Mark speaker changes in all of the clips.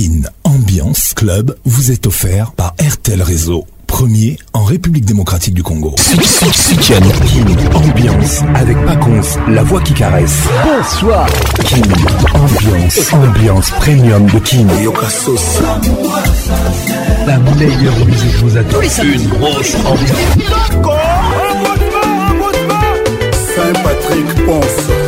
Speaker 1: Kine Ambiance Club vous est offert par RTL Réseau, premier en République démocratique du Congo. King Ambiance avec Paconce, la voix qui caresse. Bonsoir. King Ambiance, ambiance premium de King.
Speaker 2: La meilleure musique vous attend. Une grosse ambiance. Saint-Patrick Ponce.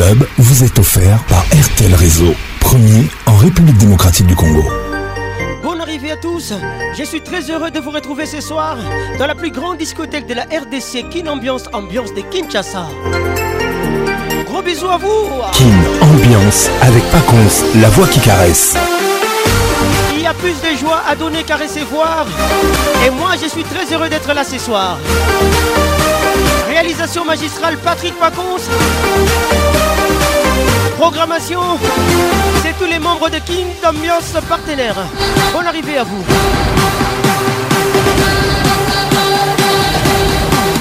Speaker 1: Club vous est offert par RTL Réseau, premier en République démocratique du Congo.
Speaker 3: Bonne arrivée à tous, je suis très heureux de vous retrouver ce soir dans la plus grande discothèque de la RDC, Kin Ambiance, ambiance de Kinshasa. Gros bisous à vous
Speaker 1: Kin Ambiance avec Pacons, la voix qui caresse.
Speaker 3: Il y a plus de joie à donner qu'à recevoir et moi je suis très heureux d'être là ce soir. Réalisation magistrale Patrick Pacons. Programmation, c'est tous les membres de King Mios partenaire. Bonne arrivée à vous.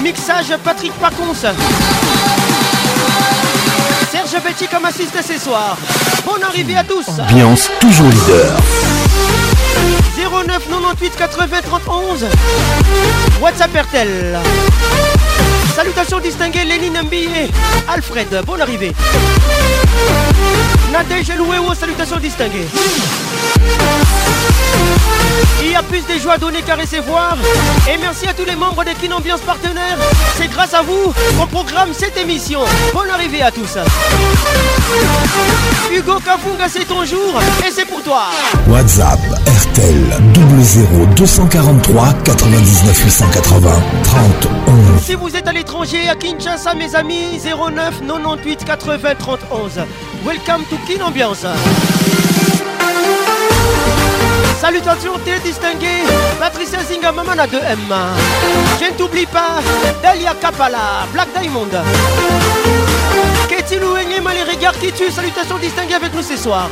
Speaker 3: Mixage Patrick Pacons. Serge Petit comme assiste ce soir. Bonne arrivée à tous.
Speaker 1: Ambiance toujours leader.
Speaker 3: 09 98 80 31 11 WhatsApp RTL Salutations distinguées Lénine Mbi et Alfred, bonne arrivée. Nadège Louéo, salutations distinguées. Il y a plus de joie à donner qu'à recevoir. Et merci à tous les membres des Kin Ambiance Partenaire. C'est grâce à vous qu'on programme cette émission. Bonne arrivée à tous. Hugo Kafunga, c'est ton jour et c'est pour toi.
Speaker 1: WhatsApp, RTL, 0 243 99 880 30
Speaker 3: Si vous êtes à l'étranger, à Kinshasa, mes amis, 09 98 80 30 11. Welcome to Kin Ambiance. Salutations très distinguées, Patricia Zinga, Mamana 2M. Je ne t'oublie pas, Dalia Kapala, Black Diamond. Katie Louenye, les regards qui tue salutations distinguées avec nous ce soir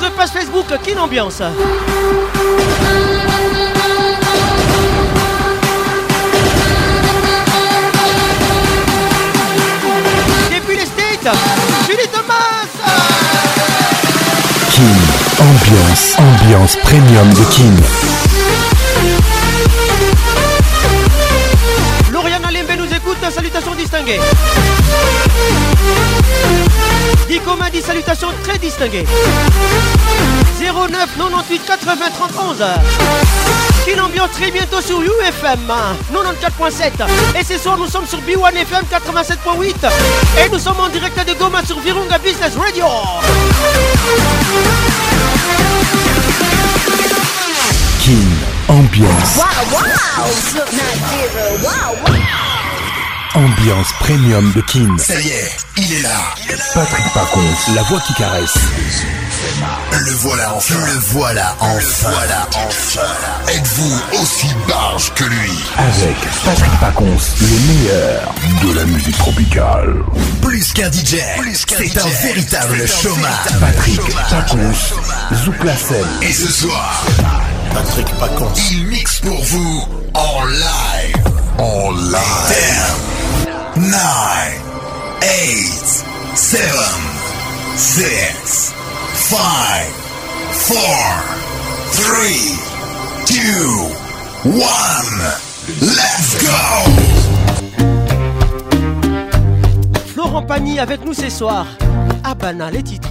Speaker 3: notre page Facebook Kin Ambiance. Depuis les States, Julie Thomas.
Speaker 1: King Ambiance, ambiance premium de King.
Speaker 3: Lauriane Alimbe nous écoute, salutations distinguées. Dico dit salutations très distinguées. 09 98 80 31 Quelle ambiance très bientôt sur UFM 94.7 hein. Et ce soir nous sommes sur B1 FM 87.8 Et nous sommes en direct de Goma sur Virunga Business Radio
Speaker 1: King Ambiance wow, wow. Ambiance premium de Kin.
Speaker 4: Ça y est, il est là.
Speaker 1: Patrick Paconce, la voix qui caresse.
Speaker 4: Le voilà enfin. Le voilà enfin. Le voilà Êtes-vous aussi barge que lui
Speaker 1: Avec Patrick Paconce, le meilleur de la musique tropicale.
Speaker 4: Plus qu'un DJ, c'est un véritable chômage.
Speaker 1: Patrick Paconce, Zouk la
Speaker 4: Et ce soir, Patrick Paconce, il mixe pour vous en live. En live. 9, 8, 7, 6, 5, 4, 3, 2, 1, let's go!
Speaker 3: Florent Pagny avec nous ce soir. Abana, les titres.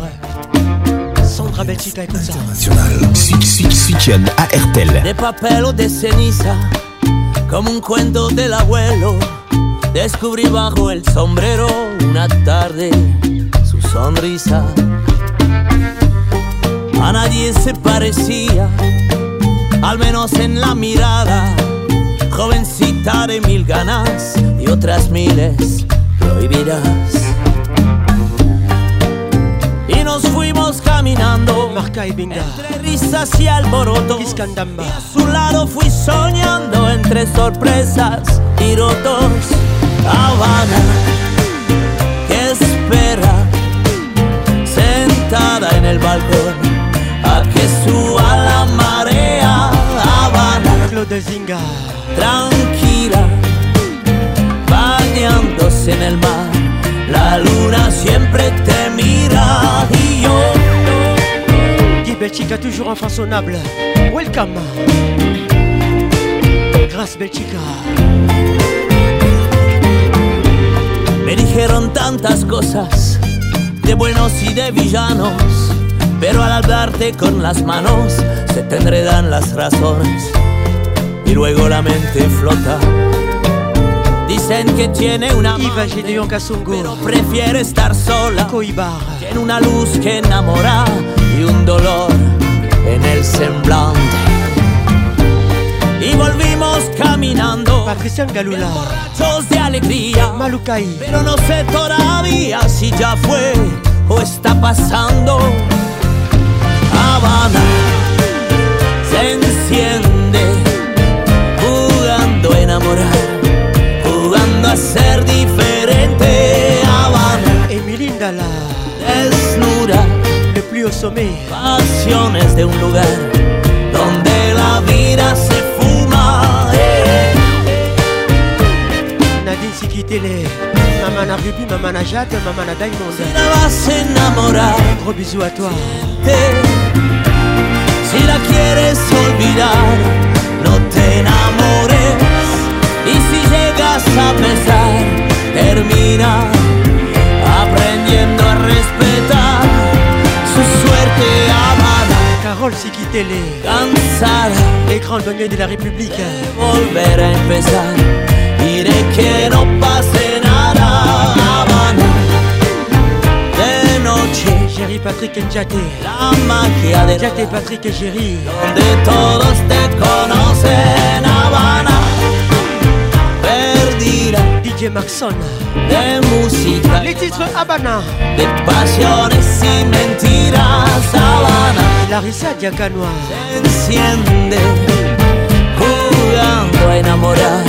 Speaker 3: Sandra Belchica et tout ça. International.
Speaker 5: six, six, Sikian à Ertel. Des papels au décennies, ça. Comme un cuento del abuelo. Descubrí bajo el sombrero una tarde su sonrisa. A nadie se parecía, al menos en la mirada. Jovencita de mil ganas y otras miles prohibidas. Y nos fuimos caminando entre risas y alboroto. Y a su lado fui soñando entre sorpresas y rotos. Habana que espera sentada en el balcón a que suba la marea Habana tranquila bañándose en el mar la luna siempre te mira y yo
Speaker 3: Belchica toujours Welcome Grâce Belchica
Speaker 5: dijeron tantas cosas, de buenos y de villanos, pero al hablarte con las manos se te enredan las razones y luego la mente flota. Dicen que tiene una
Speaker 3: un
Speaker 5: pero prefiere estar sola. Tiene una luz que enamora y un dolor en el semblante. Y volví caminando.
Speaker 3: Cristian Galula,
Speaker 5: Borrachos de alegría.
Speaker 3: Malucaí.
Speaker 5: Pero no sé todavía si ya fue o está pasando. Habana se enciende jugando a enamorar, jugando a ser diferente. Habana.
Speaker 3: linda la desnuda. Le plio
Speaker 5: Pasiones de un lugar
Speaker 3: kitele Maman a Ruby, maman a Jade, maman
Speaker 5: a
Speaker 3: Diamond
Speaker 5: s'enamorar
Speaker 3: Gros bisou à toi
Speaker 5: Si la quieres olvidar No te enamores Y si llegas a pensar Termina Aprendiendo a respetar Su suerte amada
Speaker 3: Carole
Speaker 5: si
Speaker 3: Cansada Les grands de la République
Speaker 5: Volver a empezar Diré que no
Speaker 3: Jerry, Patrick Njate.
Speaker 5: La magia de
Speaker 3: Njate, Patrick Jerry.
Speaker 5: Donde todos te conocen, Habana. Perdida.
Speaker 3: DJ Maxon.
Speaker 5: De música.
Speaker 3: Les titres Habana.
Speaker 5: De pasiones sin mentiras, Habana.
Speaker 3: La Larissa de Se
Speaker 5: enciende. Jugando a enamorar.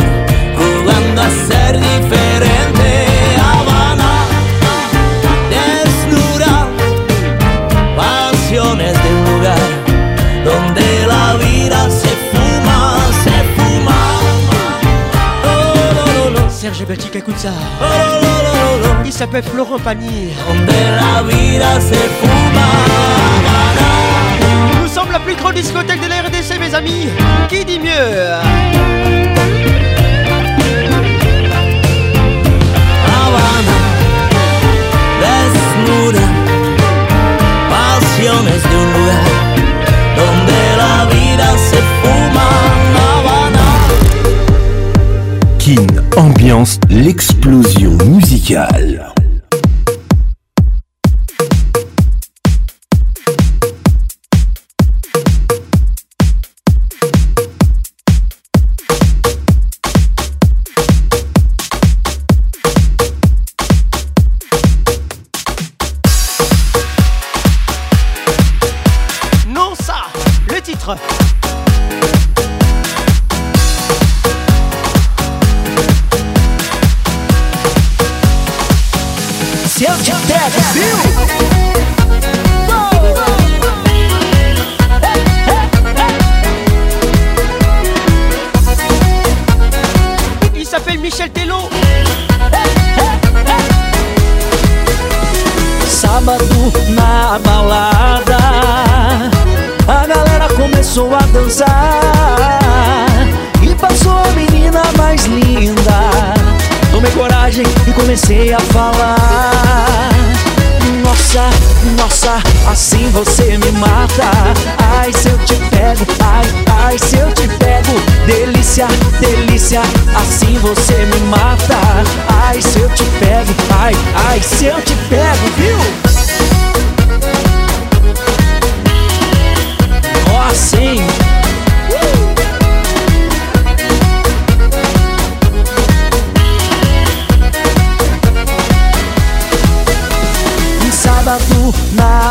Speaker 5: Jugando a ser diferente, Habana.
Speaker 3: Serge Beltic, écoute ça. Oh, la oh, Il s'appelle Florent
Speaker 5: Pagny.
Speaker 3: Nous sommes la plus grande discothèque de la RDC, mes amis. Qui dit mieux
Speaker 5: Havana desnuda, passiones de un lugar donde la vida se
Speaker 1: ambiance l'explosion musicale.
Speaker 5: comecei a falar. Nossa, nossa, assim você me mata. Ai, se eu te pego, ai, ai, se eu te pego. Delícia, delícia, assim você me mata. Ai, se eu te pego, ai, ai, se eu te pego, viu? oh, assim.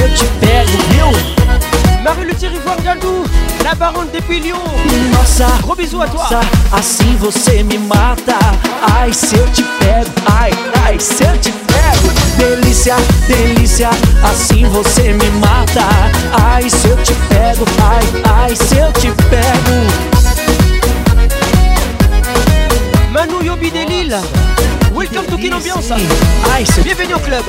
Speaker 5: eu te pego, viu?
Speaker 3: Marie-Luthier Ivoire la baronne des Pilhons.
Speaker 5: Nossa,
Speaker 3: gros bisou à
Speaker 5: toi. assim você me mata. Ai, se eu te pego, ai, ai, se eu te pego. Delícia, delícia, assim você me mata. Ai, se eu te pego, ai, ai, se eu te pego.
Speaker 3: Manu Yobi Delila, welcome to Kinambiance. Bienvenue au club.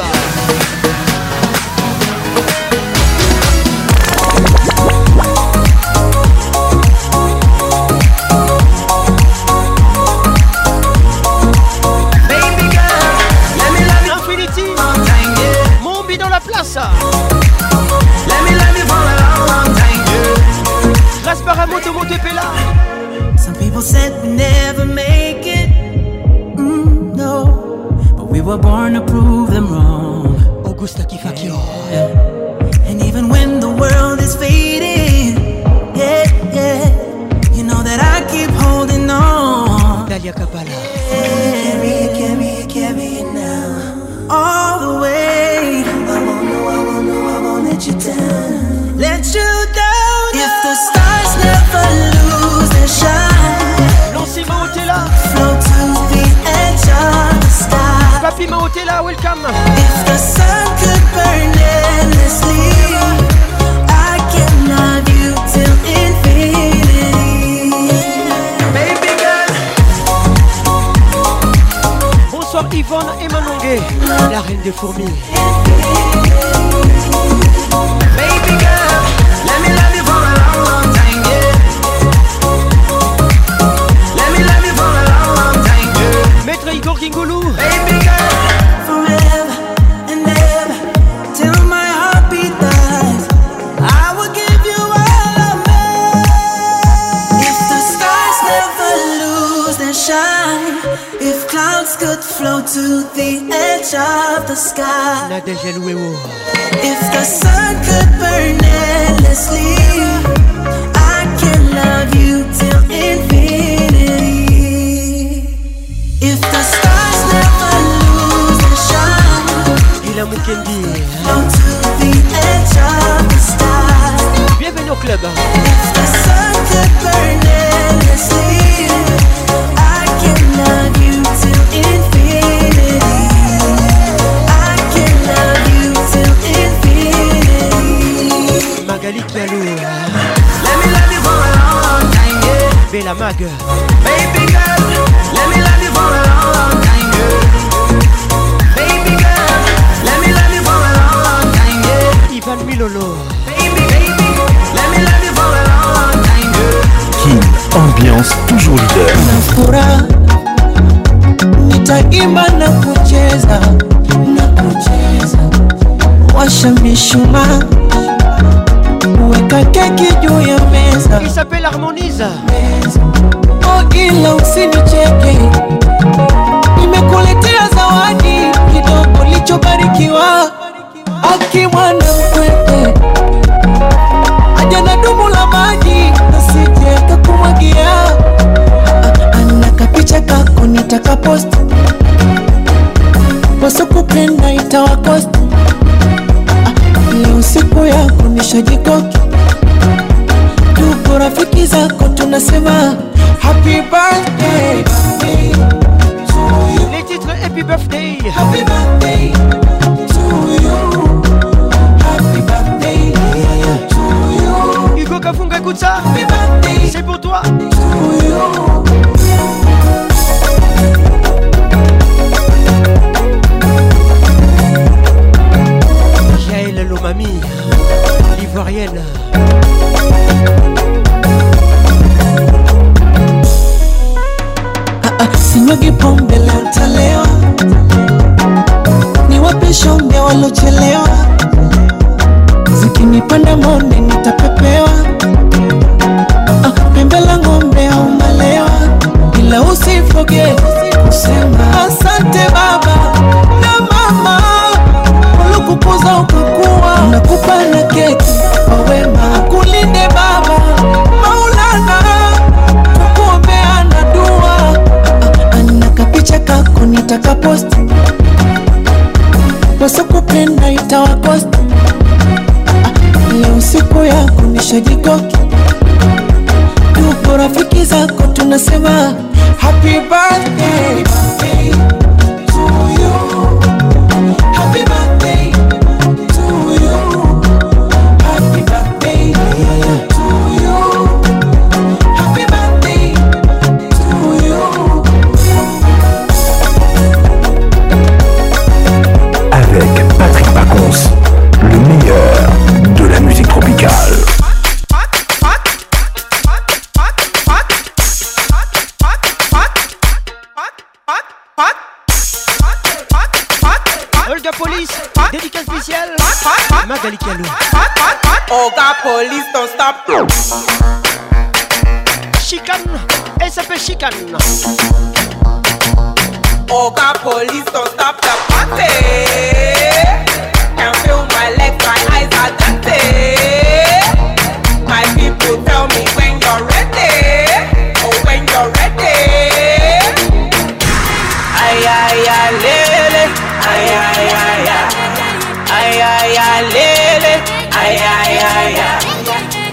Speaker 6: ay, ay,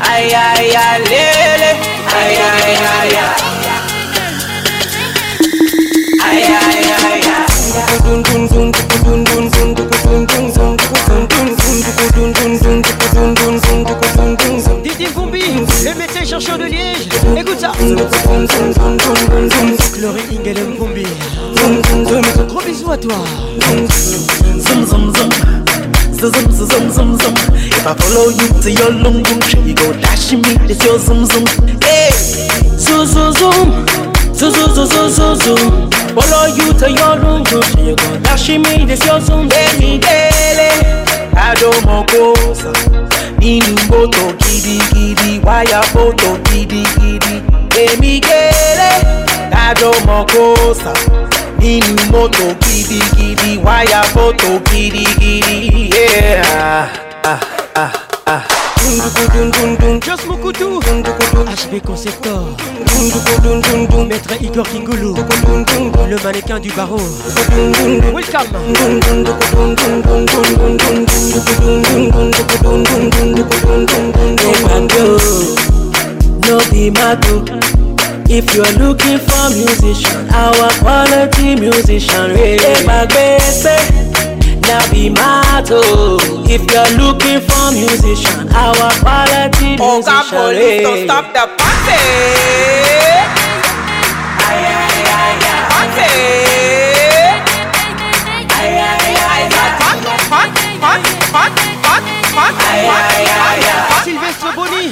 Speaker 6: ay, ay, ay, lele, ay, ay, ay, ay, ay, ay,
Speaker 3: le chercheur de écoute ça. gros bisous à toi
Speaker 7: zoom zoom zoom zoom. If I follow you to your lung lung, you go dashing me. It's your zoom zoom. Hey, zoom zoom zoom. Zoom zoom zoom zoom zoom zoom. Follow you to your room, room. You go dashing me. It's your zoom. Baby dele, I don't want closer. Nínú mọ́tò gidigidi, wáyà mọ́tò gidigidi. Èmi kéré, ta ló mọ̀ kó sà? moto, concept gidi waya foto, gidi yeah ah ah
Speaker 3: Conceptor Maître Igor Kingoulou Le mannequin du
Speaker 8: barreau Welcome If you're looking for musician, our quality musician, Rere Magbese. Now be motto. If you're looking for musician, our
Speaker 6: quality oh, musician. Oh God, police, don't stop the party. Ay, ay, ay, ay. Party. Party, party, party, party, party, party. Sylvestre Bonny.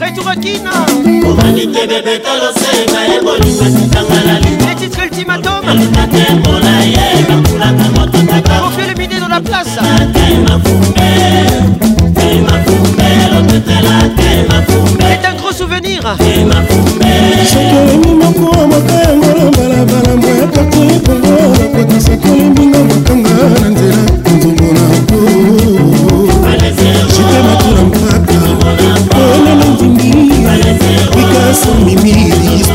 Speaker 3: retour
Speaker 9: kina obanitebebetalosenga ebolingo esitanga na lititre ultimatumlukate mbola ye bakulaka mototakaofele
Speaker 3: mine dans
Speaker 9: la
Speaker 3: place te mafumbe te mafumbe
Speaker 9: lotetela te mafumbe c'est
Speaker 3: un gros souvenir te mafumbe sokoninoko mokango na balabala
Speaker 10: nyonso mimili lispi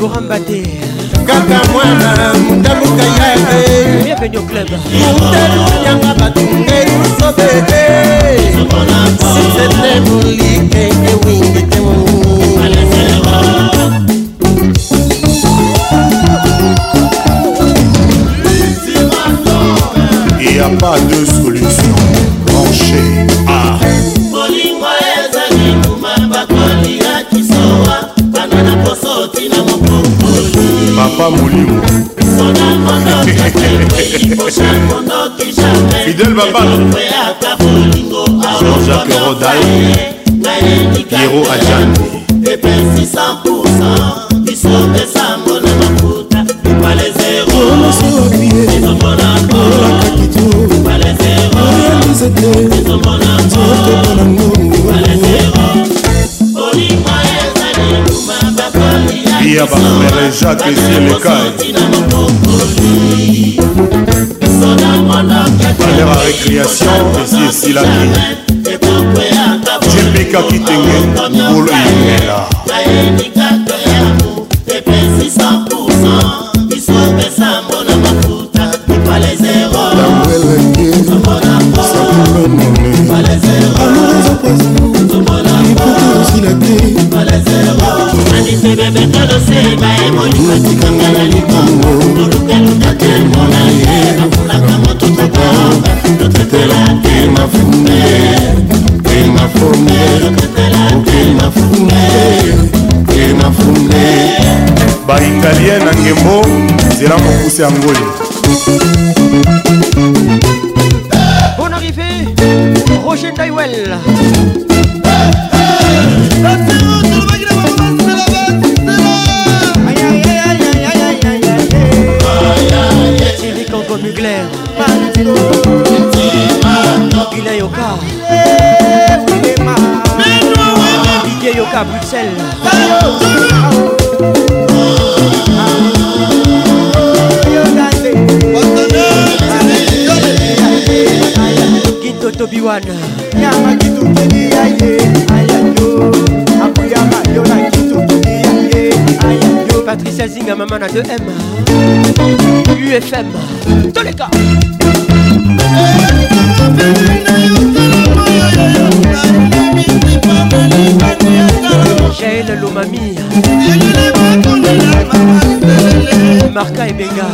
Speaker 11: borambate kaka mwana mutaluka ya bienvenu au club mutalu yanga batunge sobe si c'était
Speaker 12: Michel Bambano Jean-Jacques Rodal Yero Ajani
Speaker 9: epesi 100 biso pesango na mafuta epale zero ezongo na ngo epale zero
Speaker 11: ezongo
Speaker 9: na ngo epale
Speaker 12: zero olimwa ezali luma bakoliya biya bakomere jacques esielekae récréation esi esilaki jepekaki tenge ngolo imela mosi ya ngoli
Speaker 13: Mana 2M UFM Dans les cas
Speaker 3: Jaël Lomami
Speaker 13: Marca et Benga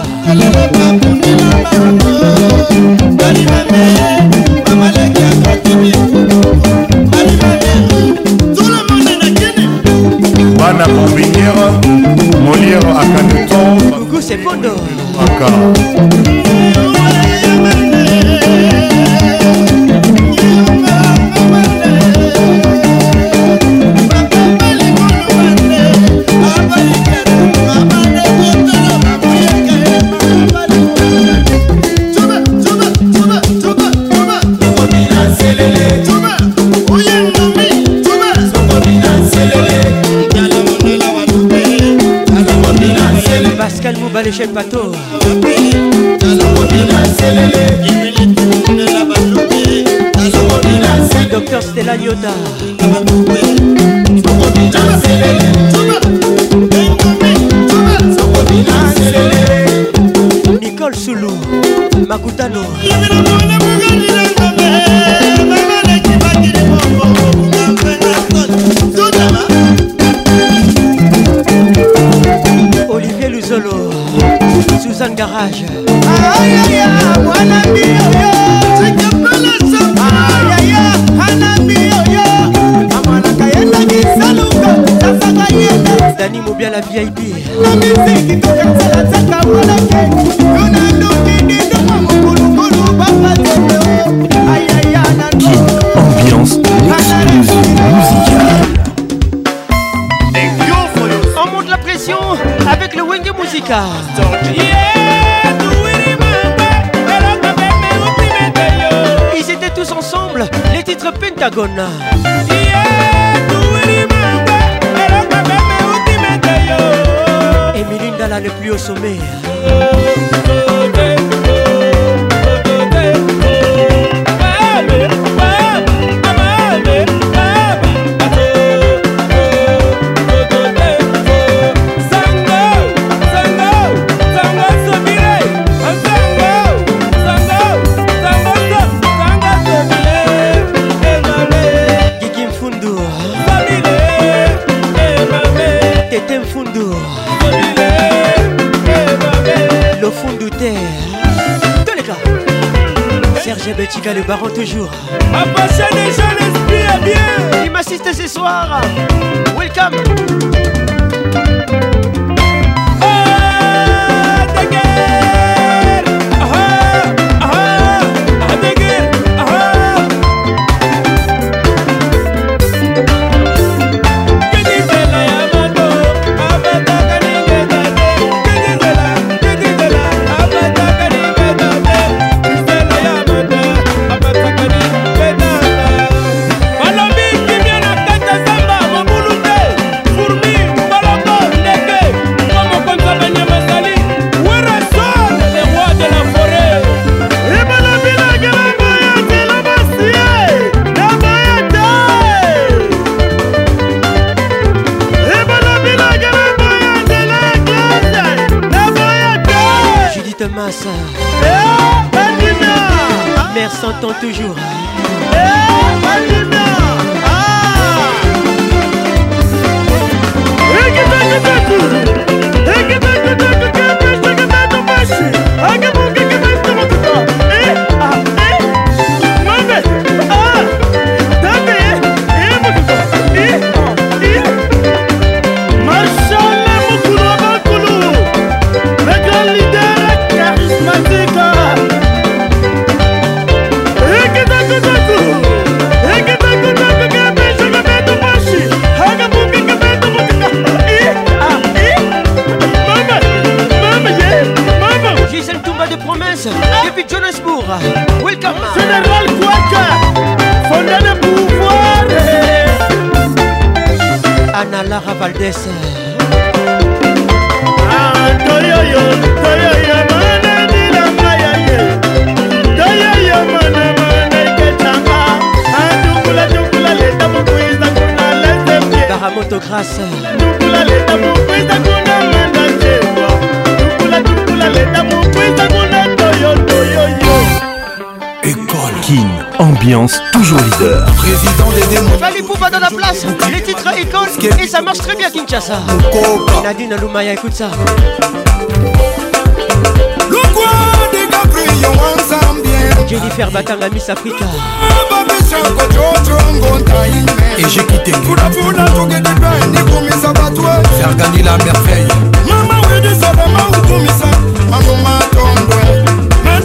Speaker 9: michel pato
Speaker 3: docteur stella yota
Speaker 13: nicole
Speaker 3: soulou makutano
Speaker 13: garage
Speaker 3: dani mobiala vip
Speaker 13: kagona
Speaker 3: Emilinda la ne plus au sommet Le barreau toujours
Speaker 1: ambiance toujours leader. Président des démons.
Speaker 3: les Poupa dans la place, les titres écoles et ça marche très bien Kinshasa. Nadine Aloumaya, écoute ça. Jennifer Batanga Miss Africa
Speaker 14: Et j'ai quitté Faire gagner la merveille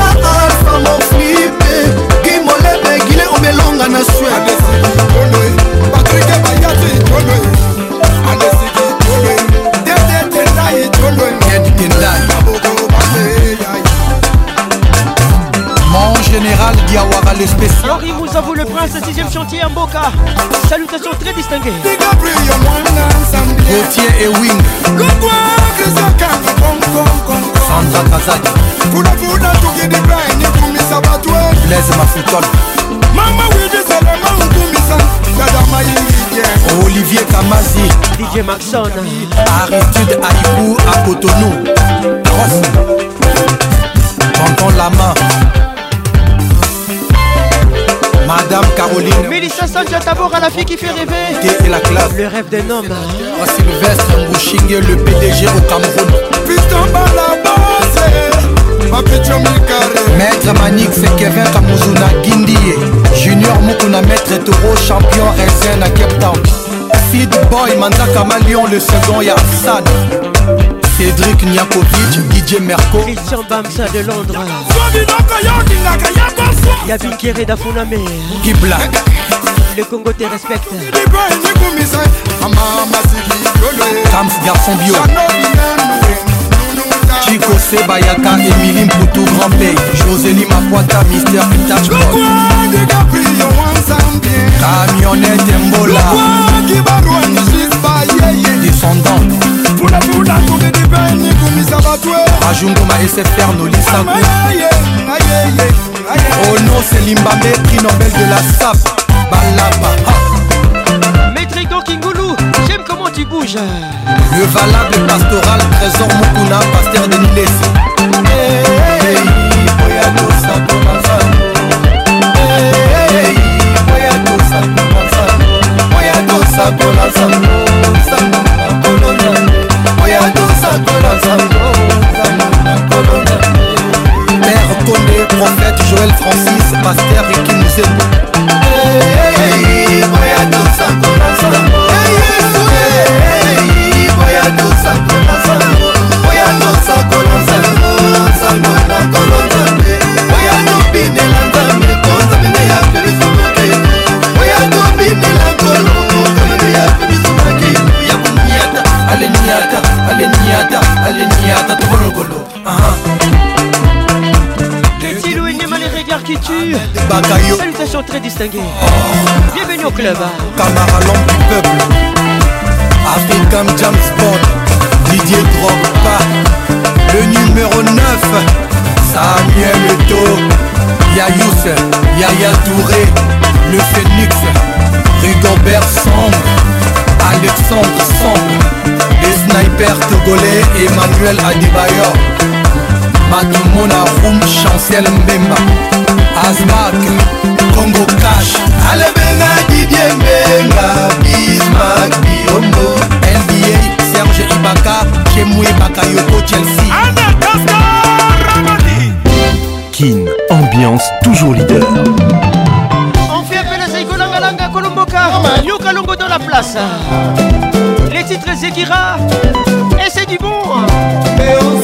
Speaker 14: asango flipe gimolebe gile obelonga na swede patrike bayati tonoe général, Diawara le spécial. il vous avoue le prince, 6ème chantier Boca Salutations très distinguées. Gauthier et Wing. Sandra Kazadi. Blaise Mafutol. Olivier Kamazi DJ Maxon Aristide Aïkou à Cotonou Ross la main Madame Caroline Mélissa Sandia Tabora la fille qui fait rêver Gay et la classe Le rêve d'un homme hein. Sylvestre Mbouchingue le PDG au Cameroun Putain par la base Papi Carré Maître Manix c'est Kevin Kamuzuna Guindie Junior Mukuna Maître Toro champion RCN à Cape Town Fleet Boy Mandaka Malion le second ya San Cédric Niakovic DJ Merco Christian Bamsa de Londres biloko yo olingaka ya boswa ya bikere dafuname gibla le congo te respecte liboenikumisa amamasiliolotams garçon bio Chico Sebayaka, Emily Mputu, Grand Pay, Josélie Mapoata, Mister Pitach. Pourquoi des gars prions ensemble bien Camionnette Mbola. Pourquoi qui va loin, je suis pas yé yé. Descendant. Pour la boule à tourner ndimisa bato bajunguma esfr nolisaku ono selimbambe prix nobel de la sap balaba maîtrido kingulu j'aime comment tu bouges le valable pastoral trésor mokuna pasteur de nilesi Sakola sango sango nakolo nzambo nakolo nzambo père konde prophète joël francis paster ikimuzembo boya tosango na nzambo boya tosango Yata Tologolo. Tilou hein. les regards qui tuent. Ah, Salutations très distinguées. Bienvenue au club. Camara du peuple. African Jam Sport. Didier Drogba. Le numéro 9. Samuel Eto. Yayous. Yaya Touré. Le Phoenix. Rigobert Sombre. Alexandre Sambre le sniper togolais Emmanuel Adebayor Matumona Room Chancel Mbemba Azmak Congo Cash Alebenga Didier Mbenga Bismarck Biondo NBA Serge Ibaka Chemwe Bakayoko Chelsea King, ambiance toujours leader. Yoka, Yoka Longo dans la place. Les titres Zekira, et c'est du bon. Et on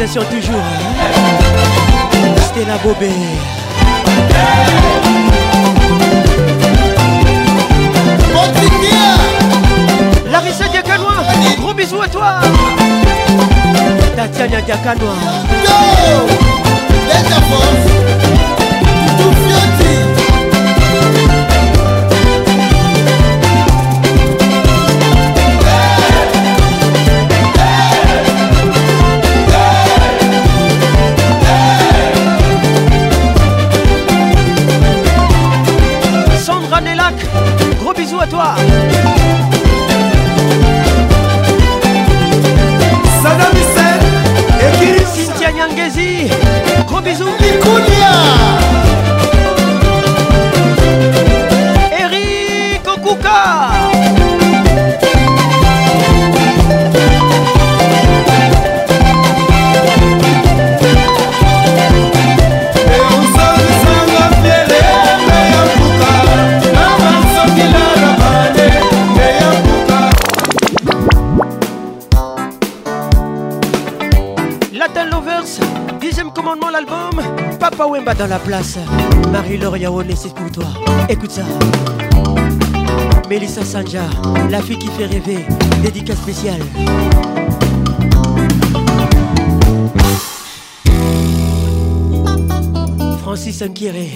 Speaker 15: réalisation toujours Stella Bobé Larissa Diakanoa Gros bisous à toi Tatiana Diakanoa place. Marie-Laure Yaone, c'est pour toi. Écoute ça. Mélissa Sanja, la fille qui fait rêver. Dédicace spéciale. Francis Nkiré.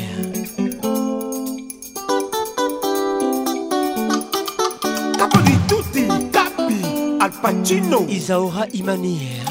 Speaker 15: di Tutti, Capi, Al Pacino. Isaora Imani.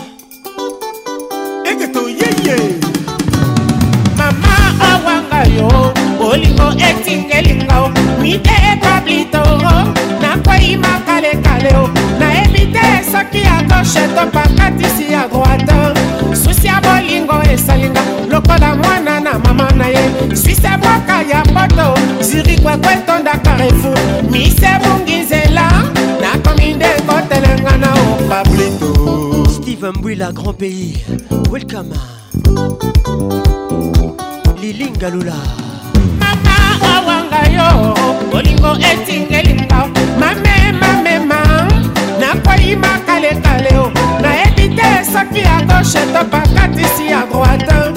Speaker 15: FM Bouila, grand pays. Welcome. Lilinga Lula. Mama awanga yo, olingo etingelinga. Mame mame ma, nakoyi makale kale o. Nayebi te soki ya gauche topakatisi ya droite.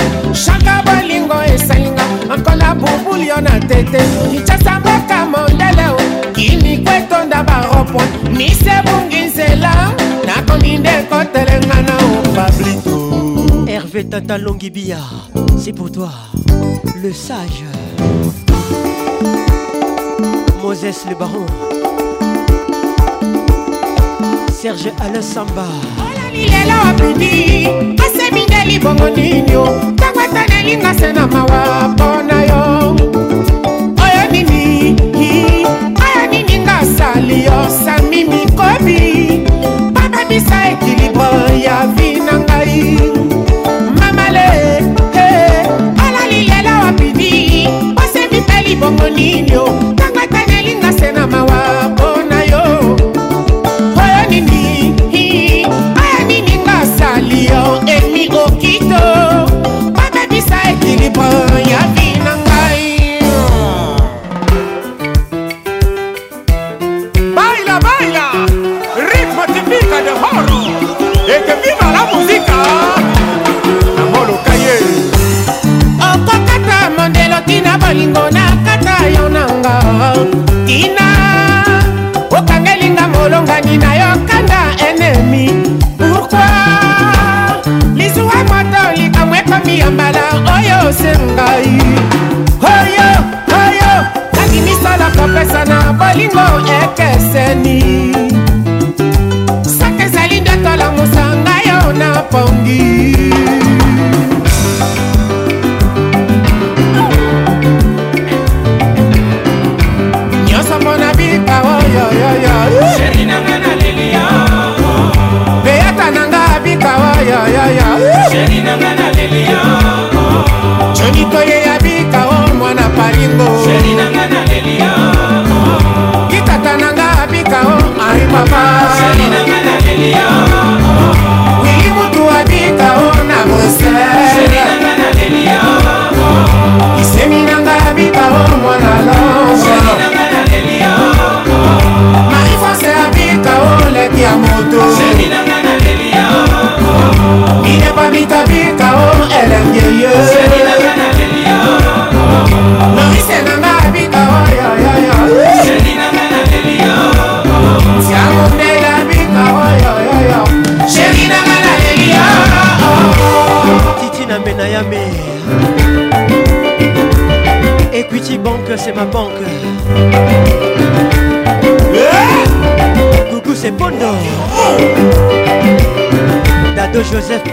Speaker 15: Chaka bolingo esalinga, akola bubulu yo na tete. Kinshasa mboka mondele o, kini kwetonda baropo. Mise bungi nzela, nakomi nde kote Tata Longuibia, c'est pour toi, le sage. Moses le baron. Serge Alain Samba. lilelo apidi asemindeli bongo nini o ntango atanelinga se na mawa mpo na yo oyo nini oyo nini nga asali yo sami mikobi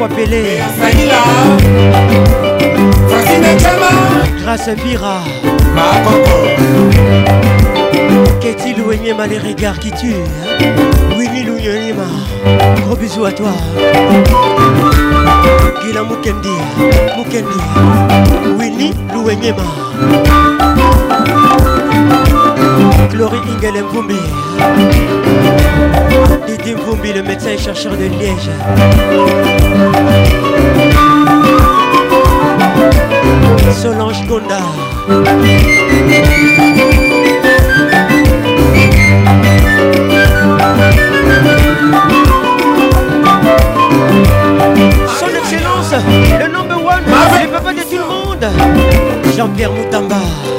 Speaker 15: fois Pelé Grâce Vira Qu'est-il ou aimé les regards qui tuent Winnie Lounionima Gros bisous à toi Gila Mukendi Mukendi Winnie Louenyema Glory Ingele Mbumbi Kumbi, le médecin chercheur de Liège. Solange Gonda. Son excellence, le number one, le papa de tout le monde, Jean-Pierre Moutamba.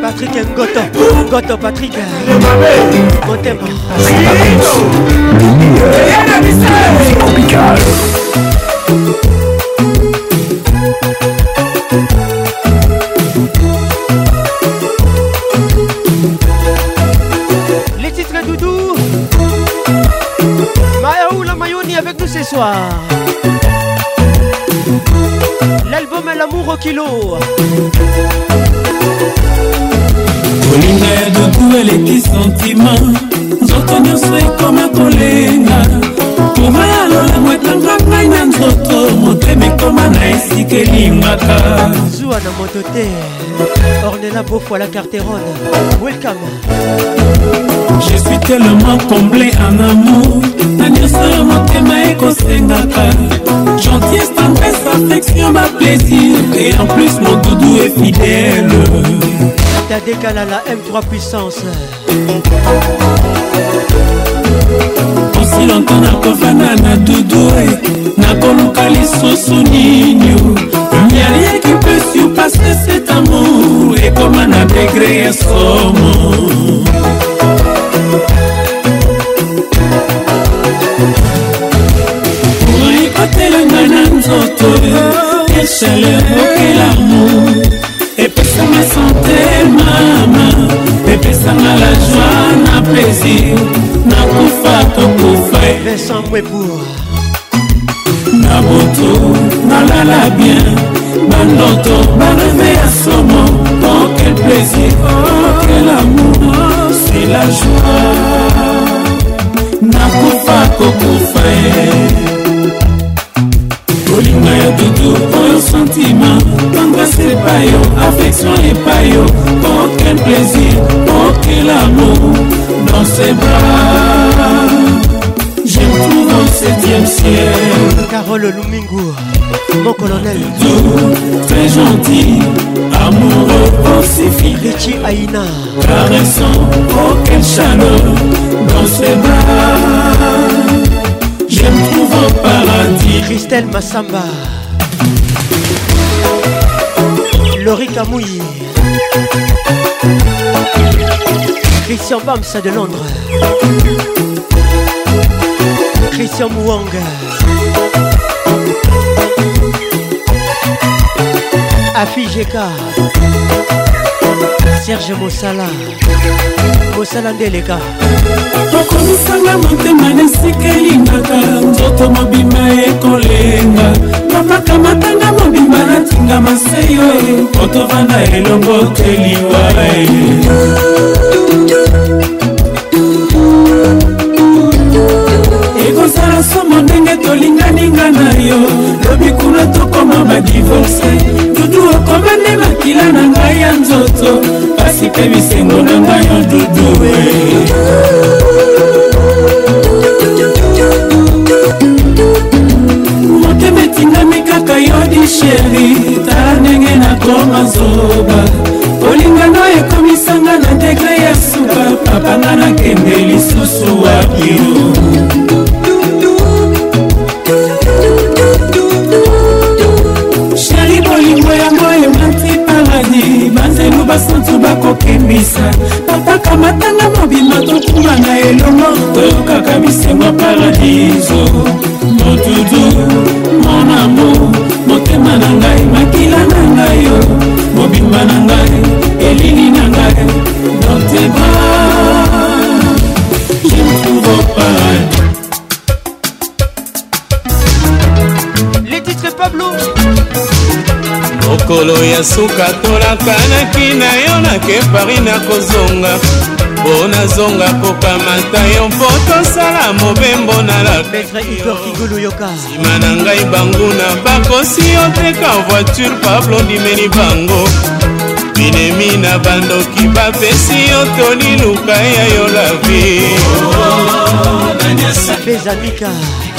Speaker 15: Patrick Ngoto Ngoto Patrick Motema Tropical Les titres à Doudou bah, ou la Mayoni avec nous ce soir L'album L'amour au kilo
Speaker 16: praktike elingaka zuwa na moto te ornela bofo la carterone welcome je suis tellement comblé en amour na nyonso ya motema ekosengaka gentillesse tempese affection ma plaisir et en plus mon doudou est fidèle
Speaker 15: tadekalala m3 puissance
Speaker 16: soki longtemps nakofanda na dudu eh? nakoluka lisusu nini rien oh? qui peut surpasser cet amour ekoma eh? na degre ya somo ekotelanga na nzoto eh? quelle chaleur oke oh, lamour epesanga sante mama
Speaker 15: epesanga la
Speaker 16: joie na plaisir nakufa koka Vincent Mwepour Na boto, nalala bien Bandoto, baname ya somo Oh quel plaisir, oh quel amour C'est la joie Nakufa kokufa kolinga eh. ya dudu oyo sentima pangasi epai yo affection epai yo aucun oh, plaisir aucun oh, amour dans ses bras Tout au septième ciel
Speaker 15: Carole Lumingo, mon colonel
Speaker 16: Tout très gentil, amoureux aussi fidèle
Speaker 15: Richie Aïna
Speaker 16: Caressant aucun chaleur dans ses bras Je me trouve au paradis
Speaker 15: Christelle Massamba Laurie Camouille Christian Bams de Londres Christian Mouanga Afijeka Serge Mosala Mosala Ndeleka okomisanga motema na esika elingaka nzoto mobima ekolenga mamakamatanga mobima natinga maseyo
Speaker 16: kotovanda elongo teliwa masumu ndenge tolinganinga na yo lobi kuna tokoma badivorce dudu okoma nde makila na ngai ya nzoto pasi mpe bisengo na ngai yo dudue motema etingami kaka yodi sheri tala ndenge nakoma zoba kolingano ekomisanga na ndeka ya suka papanga nakende lisusu basantu bakokembisa papa kamatanga mobima tokuma na elongo toyokaka bisengo paradiso motudu monamo motema na ngai makila na ngai yo mobimba na ngai
Speaker 17: mikolo ya suka tolakanaki na yo nakepari nakozonga mpo nazonga kokamata yo mpo tosala mobembo na lansima na ngai banguna bakosi oteka voiture pablo ndimeli bango binemi na bandoki bapesi yo toli luka ya yo lavi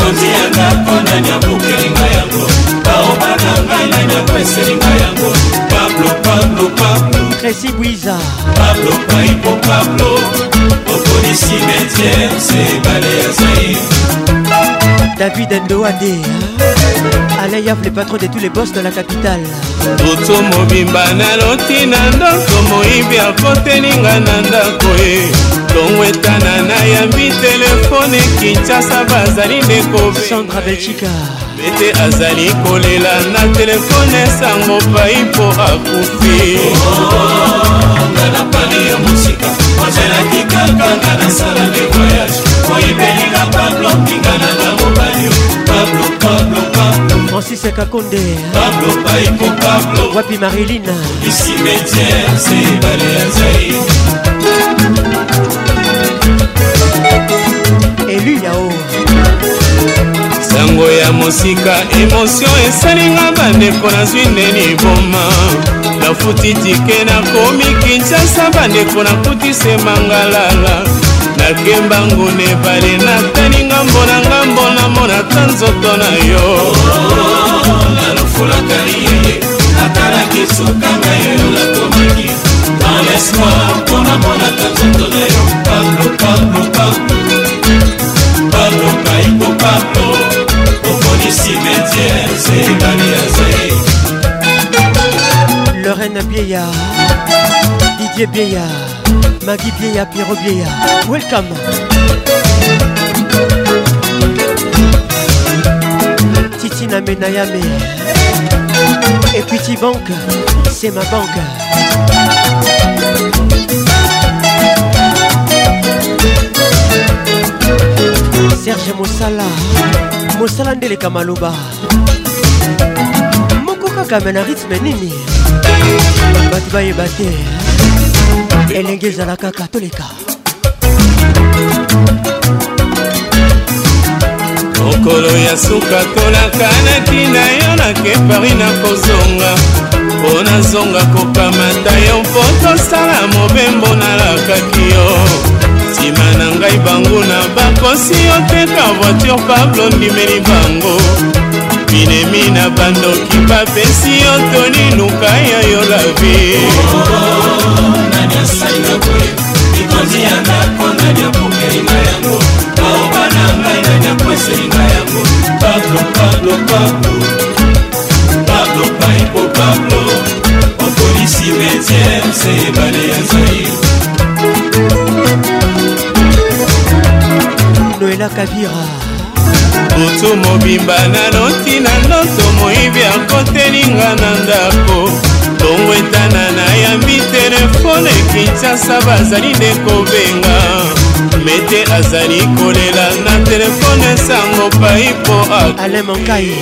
Speaker 17: mokonzi yanga
Speaker 18: mpo na nyabukelinga yango baoba na ngai na nyabo eselinga yango pablo pablo pablo kresi bwiza pablo paipo pablo opolisi metiere se ebale
Speaker 15: ya zair david ndoade alayaf le patron de tous les boss de la capitale moto mobimba naloti na ndako moyibi akotelinga na ndako
Speaker 17: ye eh. longwetana nayambi telefone kinshasa bazali ndekosandra
Speaker 15: belchika
Speaker 17: bete azali kolela na telefone sango pai mpo
Speaker 18: akufi ozelaki kaka nga nasala nde voyage oyibelinga pablo mbingana na mobali pablo pablo pablo francis
Speaker 15: kakonde pablo
Speaker 18: paiko pablo
Speaker 15: wapi
Speaker 18: marilina isimetere se ebale ya zaire
Speaker 17: lulu yao sango ya mosika emotio esalinga bandeko nazwi neni boma nafuti tike nakomi kinshasa bandeko nakutise mangalala nakemba nguna ebale natani
Speaker 18: ngambo na ngambo namona ta nzoto na yo nalofolaka ye natalaki sokanga yo nakomaki dans l'espoir mpo namonaka nzoto na yo
Speaker 15: pablo pablo pablo maiko papo okoni cimetiere segali azai lorena bieya didier bieya magi bieya piero bieya welcome titina menayame equity bank c'est ma banque serge mosala mosala ndeleka maloba moko kaka me na rythme nini bato bayeba te elenge ezala kaka toleka
Speaker 17: mokolo ya suka tolakanaki na yo nake pari na kozonga mpo nazonga kokamata yo mpo tosala mobembo nalakaki yo nsima na ngai banguna bakosi oteka voiture pablo ndimeli bango binemi na bandoki bapesi yo toni luka ya yo lavi
Speaker 18: pablo paipo pablo okolisi wetiere se ebale ya zairo
Speaker 15: angela kavira
Speaker 17: butu mobimba naloti na ndoto moyibi akotelinga na ndako tongwetana nayambi telefone kinshasa bazali nde kobenga mete azali kolela na telefone sango pai mpo alemankai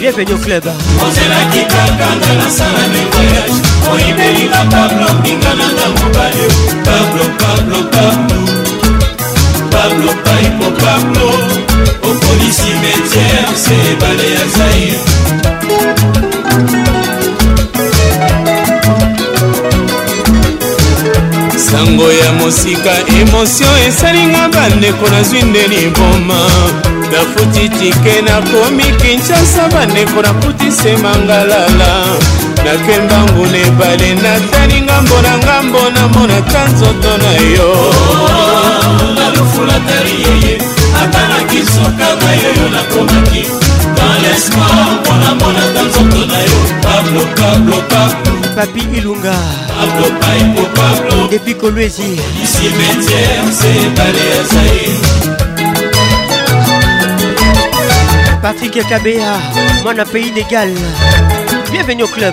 Speaker 17: bienvenu club ozelaki kakanga nasala nevoyage oyibelinga pablo mbingananga mobale pablo pablo pablo pablo paipo pablo okolisi metiere se ebale ya zair sango ya mosika emotio esalinga bandeko nazwi nde liboma nafuti tike nakomi kinshasa bandeko nafuti semangalala nakembangu na ebale
Speaker 18: natali
Speaker 17: ngambo na
Speaker 18: ngambo
Speaker 17: namonaka nzoto na yo nalufulatari yeye ata nakisokaka yoyo nakomaki namonaka nzoto na yo pablo pablo
Speaker 15: pablo papi ilunga pablo paipo pablo epi kolwezi cimetiere se ebale ya zaire Patrick KBA, mon pays d'égal. Bienvenue au club.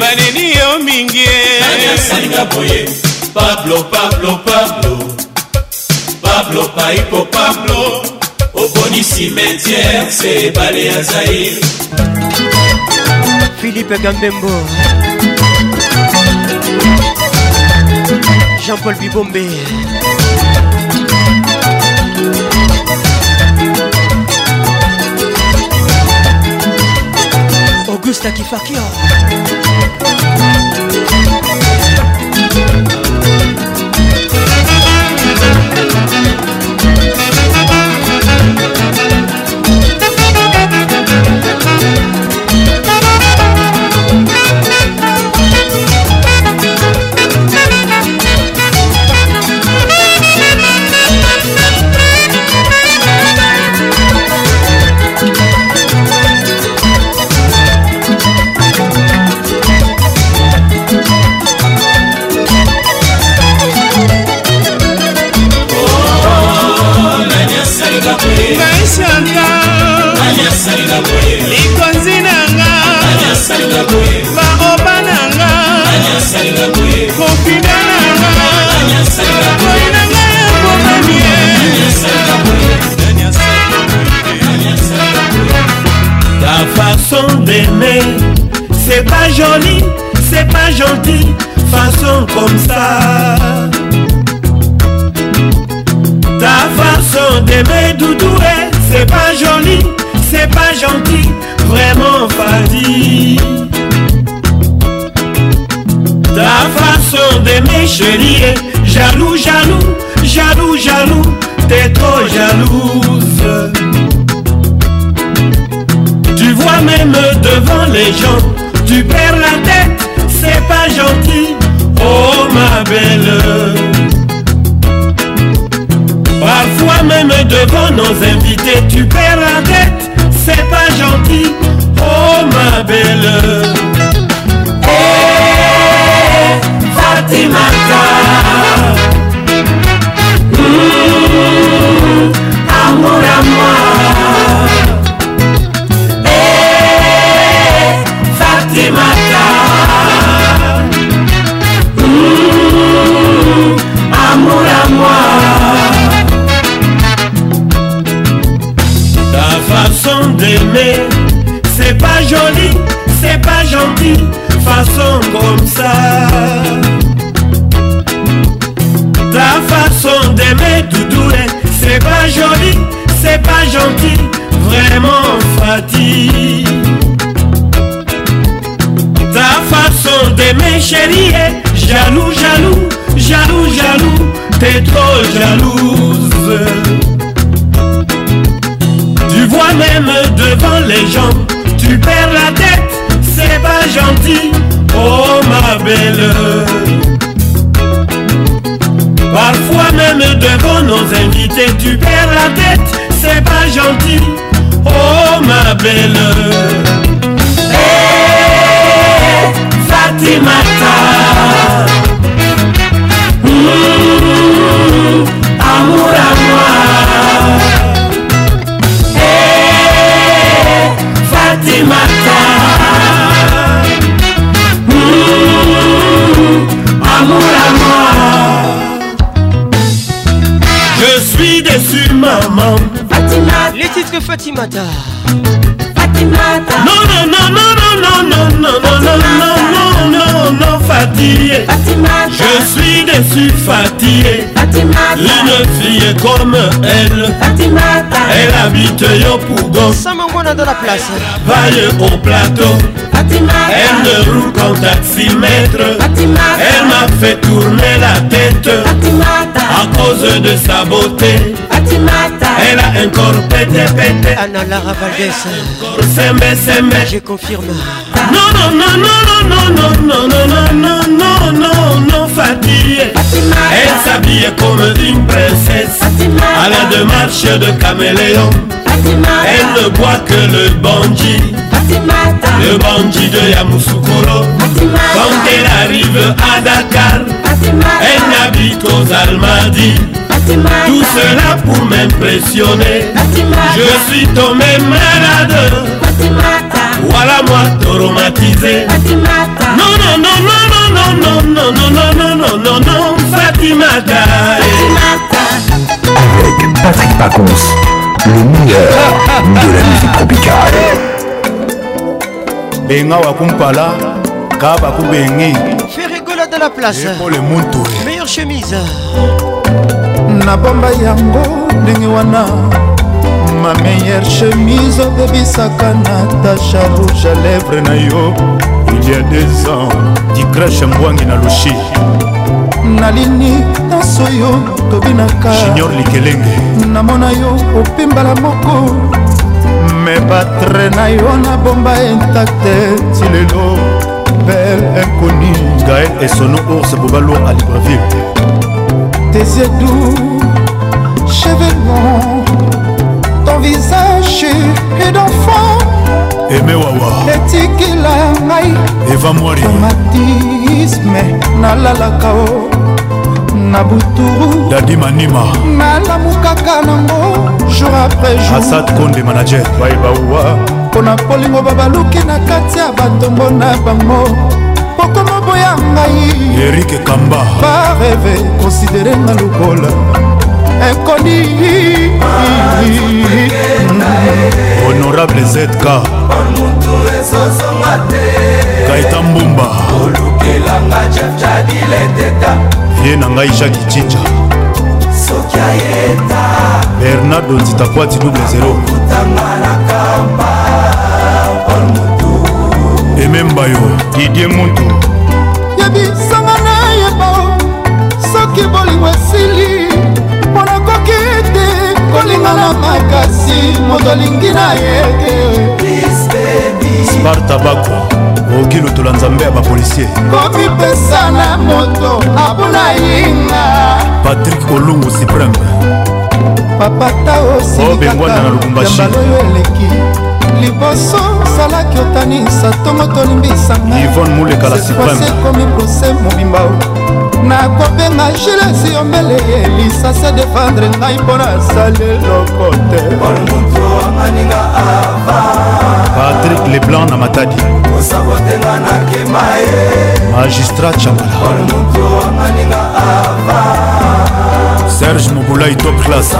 Speaker 18: baneni yo mingi pablo pablo pablo pablo paipo pablo oboni cimetière se ebale ya zair
Speaker 15: philipe gambembo jean-paul bibombe fuck you.
Speaker 19: C'est pas joli, c'est pas gentil, façon comme ça. Ta façon d'aimer Doudou, c'est pas joli, c'est pas gentil, vraiment vas-y Ta façon d'aimer chérie, jaloux, jaloux, jaloux, jaloux, t'es trop jalouse. toi-même devant les gens. Tu perds la tête, c'est pas gentil, oh ma belle. Parfois même devant nos invités, tu perds la tête, c'est pas gentil, oh ma belle. façon comme ça Ta façon d'aimer Doudou C'est pas joli, c'est pas gentil Vraiment fatigue Ta façon d'aimer chérie est Jaloux, jaloux, jaloux, jaloux T'es trop jalouse Tu vois même devant les gens Tu perds la tête c'est pas gentil, oh ma belle. Parfois même devant nos invités, tu perds la tête, c'est pas gentil, oh ma belle.
Speaker 20: suis maman.
Speaker 15: Fatima. Les titres Fatimata.
Speaker 21: Fatimata.
Speaker 20: Non, non, non, non, non, non, non, non, non, non, non, non, fatigué. Fatimata. Je suis dessus fatigué.
Speaker 21: Fatimata. Une
Speaker 20: fille comme elle.
Speaker 21: Fatimata.
Speaker 20: Elle habite Yopougon pour gon.
Speaker 15: Ça m'envoie dans la place.
Speaker 20: Vaille au plateau.
Speaker 21: Fatimata.
Speaker 20: Elle ne roule qu'en taximètre.
Speaker 21: Fatimata.
Speaker 20: Elle m'a fait tourner la tête.
Speaker 21: Fatimata.
Speaker 20: À cause de sa beauté. Elle a un corps pété pété
Speaker 15: Anna Lara corps
Speaker 20: Sembe sembe Je confirme Non non non non non non non non non non non non non fatiguée Elle s'habille comme une princesse À la démarche de caméléon Elle ne boit que le bandit le bandit de Yamoussoukro Quand elle arrive à Dakar Elle n'habite qu'aux Almadies tout cela pour m'impressionner. Je suis tombé malade. Voilà moi traumatisé. Non, non, non, non, non, non, non, non, non, non, non, non, non, Fatimata.
Speaker 22: Avec Patrick Pacons, le meilleur de la
Speaker 20: musique tropicale.
Speaker 15: Fais rigoler de la place.
Speaker 23: Meilleure chemise. nabomba yango ndenge wana ma meilleure chemise obebisaka
Speaker 24: natasha
Speaker 23: rouge à lèvre na yo il
Speaker 24: y a des ans digrashe mbwangi
Speaker 23: na lushi nalini nyonso yo tobinaka
Speaker 24: junior likelenge
Speaker 23: namona yo opimbala moko me batre na yo nabomba intakte ti lelo bel inconi gael
Speaker 24: esono ours bobalour a libreville
Speaker 23: tes yeux doux, cheveux longs, ton visage et d'enfant.
Speaker 24: Aimé Wawa.
Speaker 23: Etikila ngai.
Speaker 24: Eva Mwari.
Speaker 23: Traumatisme nalalaka o na buturu.
Speaker 24: Dadi Manima.
Speaker 23: Nalamukaka nango jour après
Speaker 24: jour. Assad Konde manager. Bye bawa.
Speaker 23: Mpona polingo babaluki na kati ya batombo na bango. okoma
Speaker 24: boya ngai erik kamba bareve
Speaker 23: konsidere nga lokola inkoni honorable zk
Speaker 24: kaita
Speaker 25: mbumba olukelanga jefjadileteta ye na ngai jacki cinja soki ayeta bernardo nzitakwati
Speaker 24: double zero kutanga na kamba ememba yo didie muntu
Speaker 23: yebisanga nayeba soki bolingo esili mpo nakoki te kolinga na makasi moto alingi na ye te
Speaker 24: spartabako okoki lotola nzambe ya bapolisier
Speaker 23: komipesa na moto abuna yinga patrik
Speaker 24: olungu supreme
Speaker 23: papata osilikaoyo eleki liboso salaki otanisa ntongo
Speaker 24: tolimbisangaaekomi
Speaker 23: prose mobimba nakobenga gilesi yombele elisa se defendre ngai mpona asali eloko te patrik leblanc na matadi magistrat chamala
Speaker 24: serge mobulai top classe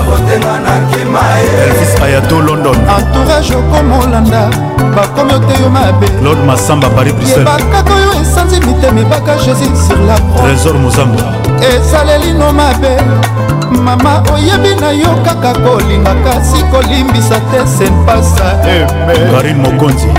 Speaker 24: elvis ayato london
Speaker 23: entourage okomolanda bakomi oteyo mabe
Speaker 24: claude masamba paris briselbakaka oyo esanzi
Speaker 23: mitema ebaka jésus sur la trésor mozamba esalelino mabe mama oyebi na yo kaka kolingaka si kolimbisa te senpasa eh, karine mokonzi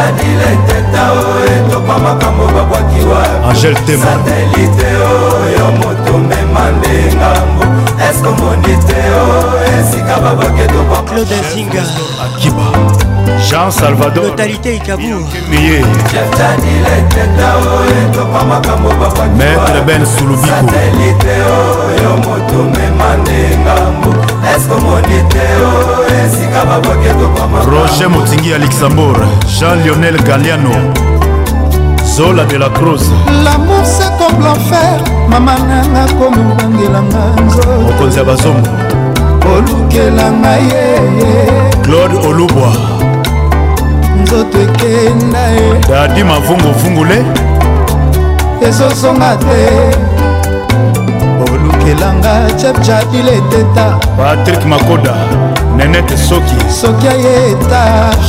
Speaker 24: danile teta o etopa makambo babwakiwa
Speaker 25: satelite oyo moto mema nde ngambo eske omoni te o
Speaker 24: esika babwaki etopa claude zinga akiba jean salvadortotalité
Speaker 15: ikabourmaître
Speaker 24: ben
Speaker 25: sulubikooyo moto mema ndengambo eskomoni te o esika baboke tokoma roger
Speaker 24: motingi ya luxembourg jean lionel galiano zola de
Speaker 23: la crose lamour c'est comme l'enfer mama nanga komobangelanga nzo mokonzi ya bazongo
Speaker 24: olukela ngai ye claude olubwa
Speaker 23: nzoto ekenda ye dadi
Speaker 24: mavunguvungule
Speaker 23: ezosonga te olukelanga chepchapile eteta
Speaker 24: patrik makoda nenete soki
Speaker 23: soki ayeta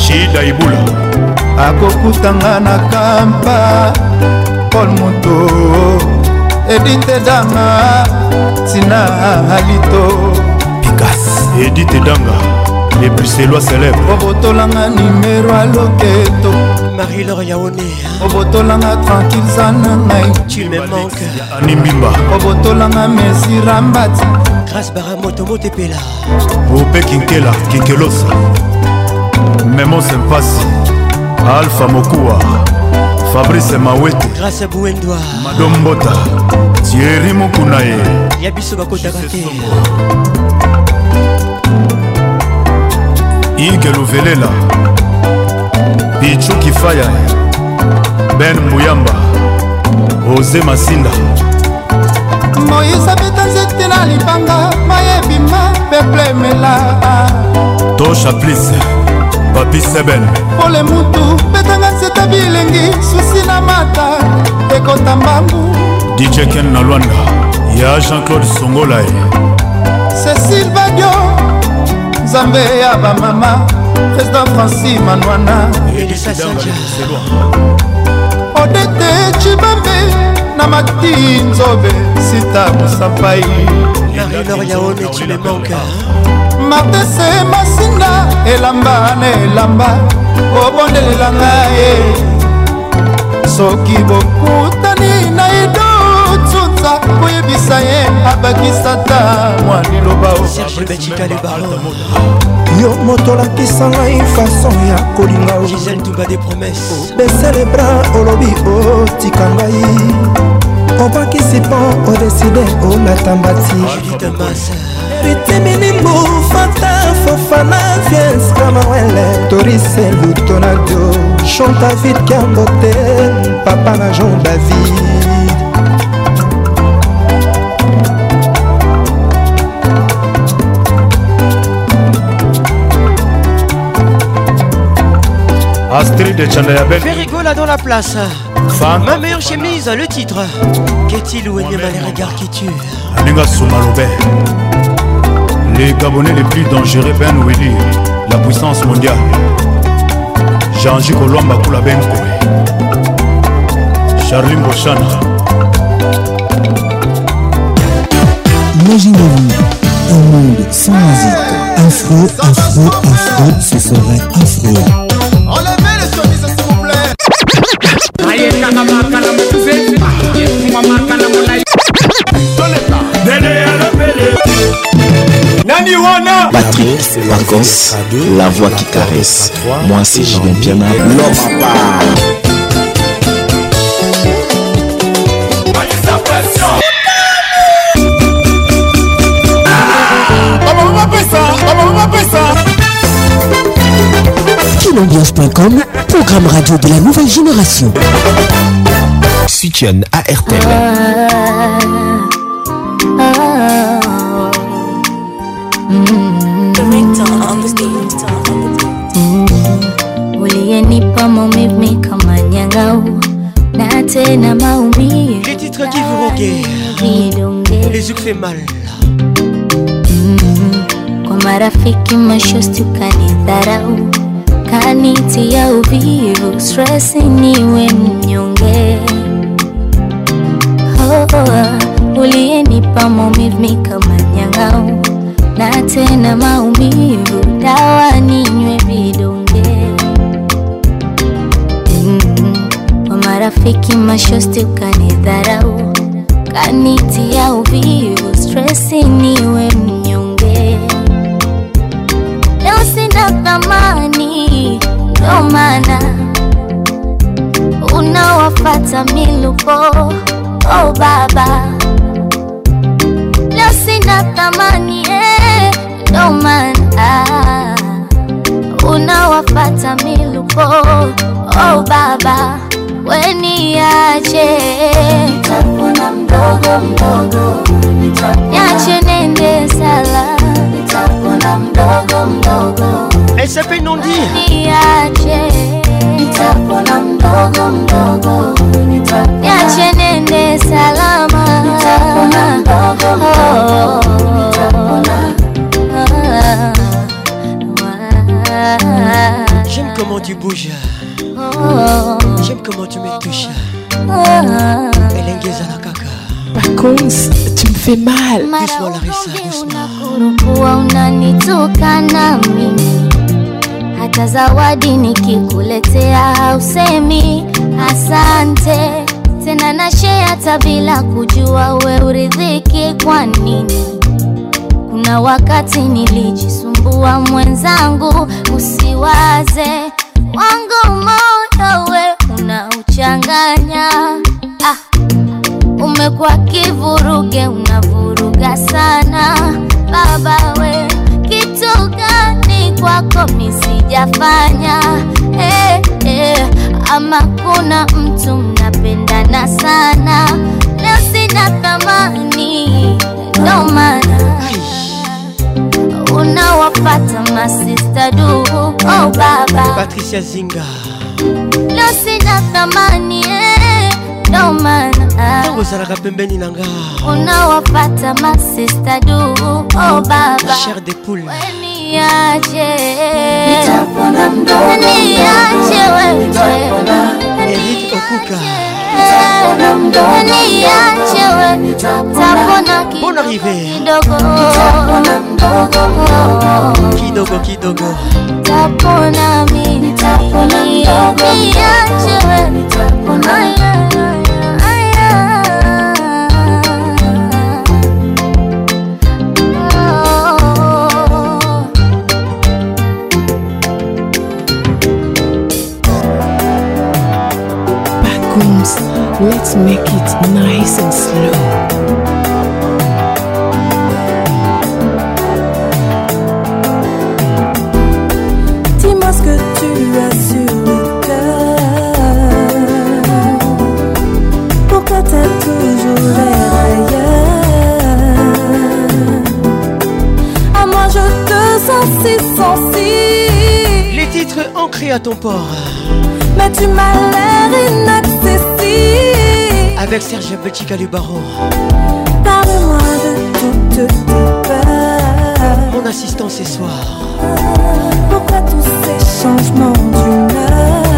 Speaker 24: shida ibula
Speaker 23: akokutanga na kampa paul moto edite danga tina alito
Speaker 24: pikas edite danga les bruxellois célèbres
Speaker 23: obotolanga nimero aloketo
Speaker 15: marie-laure yaone
Speaker 23: obotolanga tranquille zana ngai
Speaker 15: tu me manque
Speaker 24: animbimba
Speaker 23: obotolanga mesirambati
Speaker 15: grâce baramotomote pela
Speaker 24: ope kinkela kinkelosa memo sempasi alpha mokuwa fabrice mawete
Speaker 15: grâce bouendwa
Speaker 24: madombota thierry mokunaye
Speaker 15: ya biso bakotaka te
Speaker 24: ike luvelela pichu kifaya ben mbuyamba oze masinda
Speaker 23: moise abeta nzete na libanga mayebima beplemela
Speaker 24: tosha plis papi sebel
Speaker 23: pole mutu betanga nzeta bilengi susi na mata ekota mbambu
Speaker 24: dijeken na lwanda
Speaker 23: ya jean-claude
Speaker 24: songolae
Speaker 23: cecil badio nzambe ya bamama président franci manwana odete cibambe na mati nzobe sita mosapai
Speaker 15: martese
Speaker 23: masinga elamba na elamba obondelela ngai soki bokutani na ido akosa koyebisa ye abakisa ta mwa lilobayo moto olakisa ngai fason ya
Speaker 15: kolinga obesele
Speaker 23: bra olobi otika ngai obakisi mpo odeside olata mbati
Speaker 15: ritiminimbu
Speaker 23: fata fofana viens camarele torise lutonadio chanta vid kiambote papa na jean david
Speaker 24: Astrid de Tchandayabel.
Speaker 15: dans la place. Ma meilleure chemise, le titre. Qu'est-il ou aimé les regards qui tuent
Speaker 24: Les Gabonais les plus dangereux, Ben Willy. La puissance mondiale. Jean-Jacques Olomba Koula Ben Koé. Charlie
Speaker 23: Imaginez-vous un monde sans musique. Afro, afro, afro, ce serait affreux. yetanga
Speaker 15: makala mokuze yetumwa makala molai
Speaker 22: Patrick Vacances, la voix qui caresse. Moi c'est Julien Piana, l'homme à part.
Speaker 26: Bonambiance.com, programme radio de la nouvelle génération. Situation ARTL.
Speaker 27: Uliyenipa maumivu mikamanyangau na
Speaker 15: tena maumivu. Les titres qui vous reguèrent, les yeux fait mal.
Speaker 27: Kwa marafiki mashosti ukanidharau Kanitia uvivu, stress niwe mnyonge. Oh, oh ulienipa maumivu kama nyang'au, na tena maumivu dawa ninywe vidonge. Mm, mm-hmm. wa marafiki mashosti ukanidharau, kanitia uvivu, stress niwe mnyonge. Leo sina thamani ndo maana unawafata miluko oh baba leo sina thamani eh, ndo maana unawafata miluko oh baba weni weniache
Speaker 28: nitakuna mdogo mdogo nitakuna. niache esepe nondia nitapona mdogo mdogo
Speaker 27: niache nende salama nitapona mdogo mdogo nitapona
Speaker 15: J'aime comment tu bouges. Oh. J'aime comment tu me touches. Oh. Elengeza la caca.
Speaker 23: Par contre, tu me fais mal. Doucement, Larissa, doucement. Unakuwa unanituka
Speaker 29: nami hata zawadi nikikuletea hausemi asante tena na shea hata bila kujua we uridhiki kwa nini kuna wakati nilijisumbua mwenzangu usiwaze wangu moyo we uchanga
Speaker 15: patricia zinga losina thamani eh, ah. ntango ozalaka pembeni na nga ona wapata masestadu o oh, baba cher de poule eh. erik okuka bon arrivé
Speaker 29: kidogo kidogo nitapona mi niache we nitapona
Speaker 23: Let's make it nice and slow.
Speaker 15: à ton port.
Speaker 30: Mais tu m'as l'air inaccessible.
Speaker 15: Avec Serge Petit Calubaro.
Speaker 30: Parle-moi de toutes tes peurs.
Speaker 15: Mon assistant ce soir.
Speaker 30: Pourquoi tous ces changements d'humeur?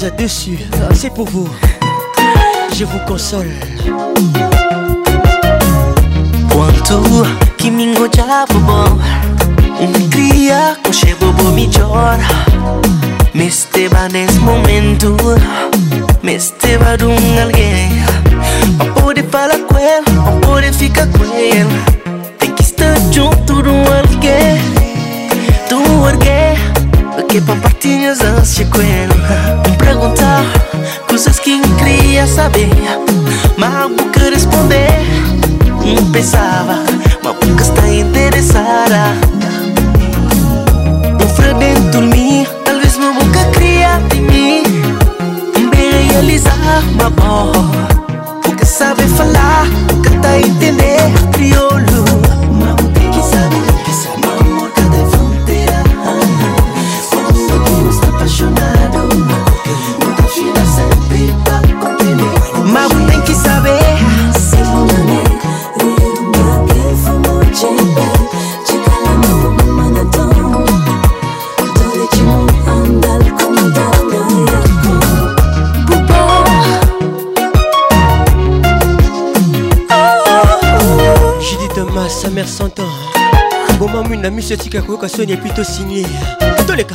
Speaker 15: Rose dessus, c'est pour vous. Je vous console.
Speaker 31: Quanto kimingoja bobo nikilia kushe bobo michora meste ba nes momento meste ba dungalge
Speaker 15: na miso etika koyoka soni epi tosinye toleka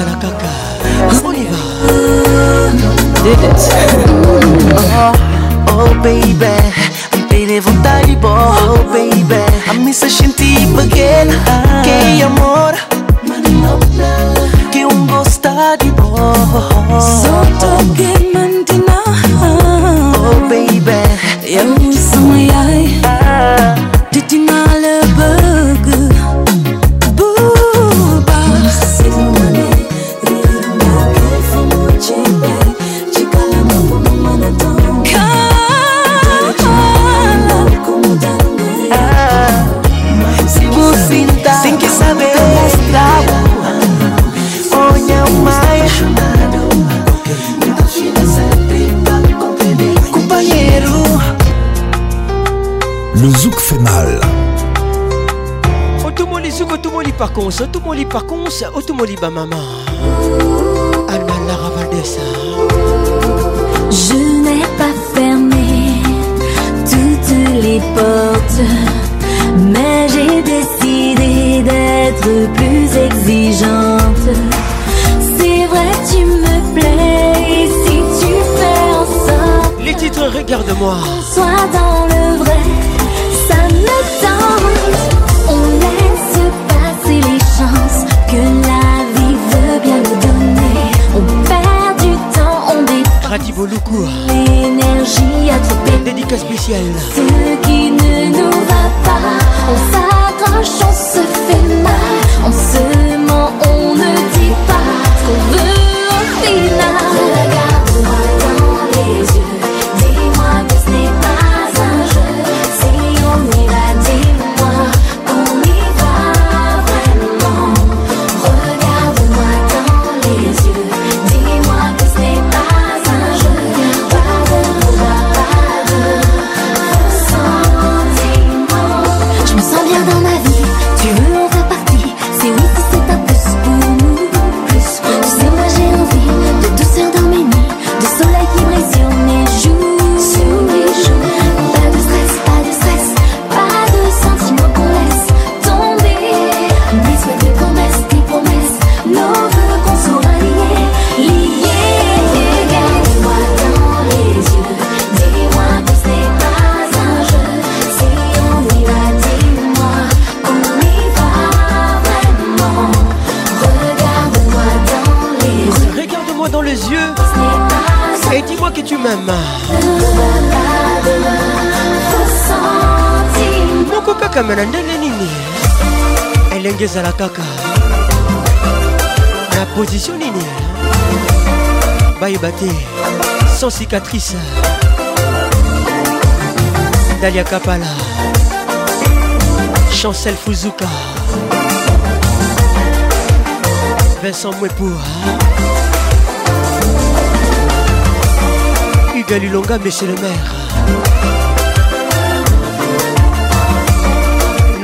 Speaker 15: ezala kaka oniva
Speaker 31: oh, oh baby
Speaker 32: Je n'ai pas fermé toutes les portes Mais j'ai décidé d'être plus exigeante C'est vrai tu me plais si tu fais en sorte
Speaker 15: Les titres regarde-moi Soit dans
Speaker 32: Hein. L'énergie L'énergie attrapée.
Speaker 15: Dédicace spéciale.
Speaker 32: Ce qui ne nous va pas, on s'arrache, on se fait mal.
Speaker 15: me na ndenge nini elenge ezala kaka na pozisio nini bayeba te sans cicatrice dalia kapala chancel fuzuka vincent mwepoa hugalilonga monsieur le maire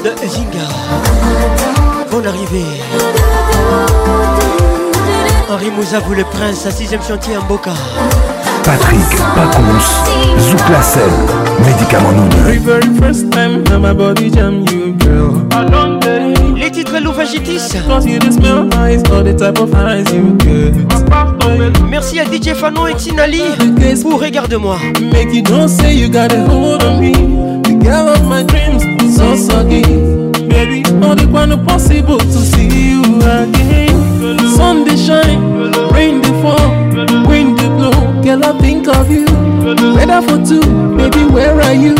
Speaker 15: de Zinga. Bonne arrivée. Henri Mouza, vous le prince, à 6ème chantier en Boca.
Speaker 24: Patrick, Pacons, Zouklacel, médicament nous very first
Speaker 15: time that my body jam you girl. Les titres Louvagitis. Merci à DJ Fano et Tinali pour Regarde-moi.
Speaker 33: Make you don't say you got a hold on me. The girl of my dream. once again. Baby, not even possible to see you again. Sun they shine, rain they fall, wind they blow. Girl, I think of you. Weather for two, baby, where are you?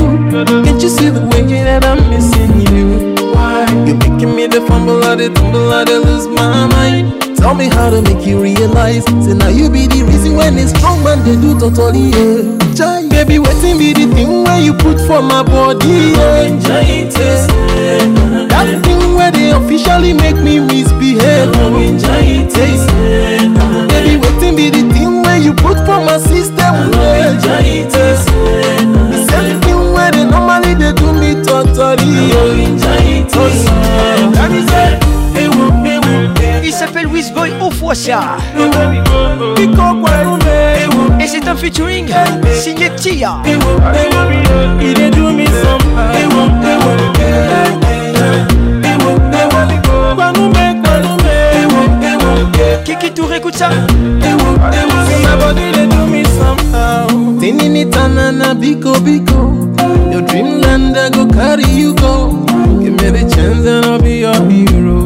Speaker 33: Can't you see the way that I'm missing you? Why? You're making me the fumble, I the tumble, I the lose my mind. Tell me how to make you realize. Say now you be the reason when it's strong man they do totally. Yeah. baby wetin be the thing wey you put for my body yeah. that thing wey dey officially make me misbehave yeah. baby wetin be the thing wey you put for my system yeah. the same thing wey dey normally dey do me totori yeah.
Speaker 15: il s'appelle Wizboy Ofosia Pico Guayuna Et c'est un featuring signé Tia. Kiki Touré, écoute ça.
Speaker 34: Tininitana na biko biko Your dreamland I go carry you go Give me the chance and I'll be your hero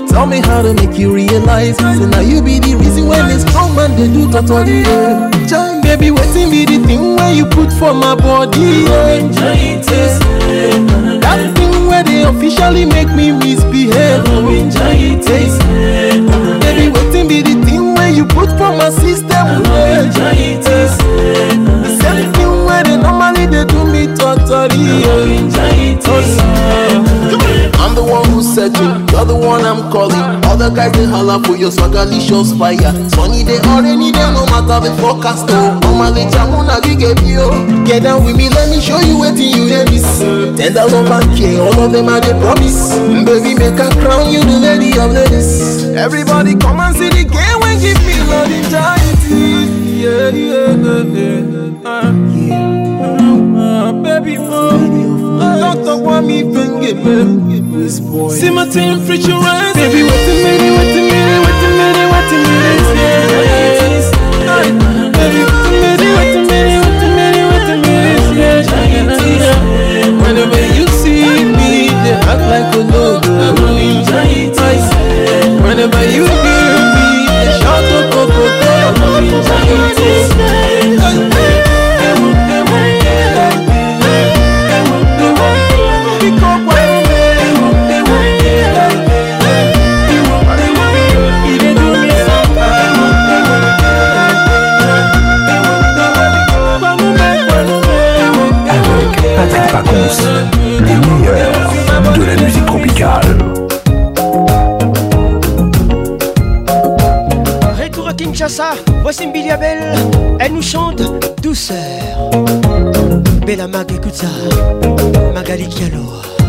Speaker 33: Tell me how to make you realize. So now you be the reason why it's strong man they do totally. Yeah. Join baby, waiting be the thing where you put for my body. That thing where they officially make me misbehave. Baby, waiting be the thing where you put for my system. The same thing where they normally they do me totally. Yeah.
Speaker 35: I'm the one who said you, you're the one I'm calling. Other guys they holler for your swagalicious fire. Sunny day or rainy day, no matter the forecast. Oh, on my late, I'm going get eh, you. Oh. Get down with me, let me show you what you did miss. Ten thousand back here, all of them are the promise. Baby, make a crown you the lady of ladies. Everybody come and see the game and give me love in Yeah, yeah, yeah, yeah. Uh baby mom. Don't talk about me, this boy. See my temperature rise. Baby, what a minute, what a minute, what a minute, what a minute. Yeah. Baby, what a minute, what a minute, what a minute, wait minute. Yeah. Whenever you see me, they act like a logo. Whenever you hear
Speaker 24: le de la musique tropicale.
Speaker 15: Retour à Kinshasa, voici Mbilia Abel elle nous chante douceur. Bella Mag, Magali Kialo.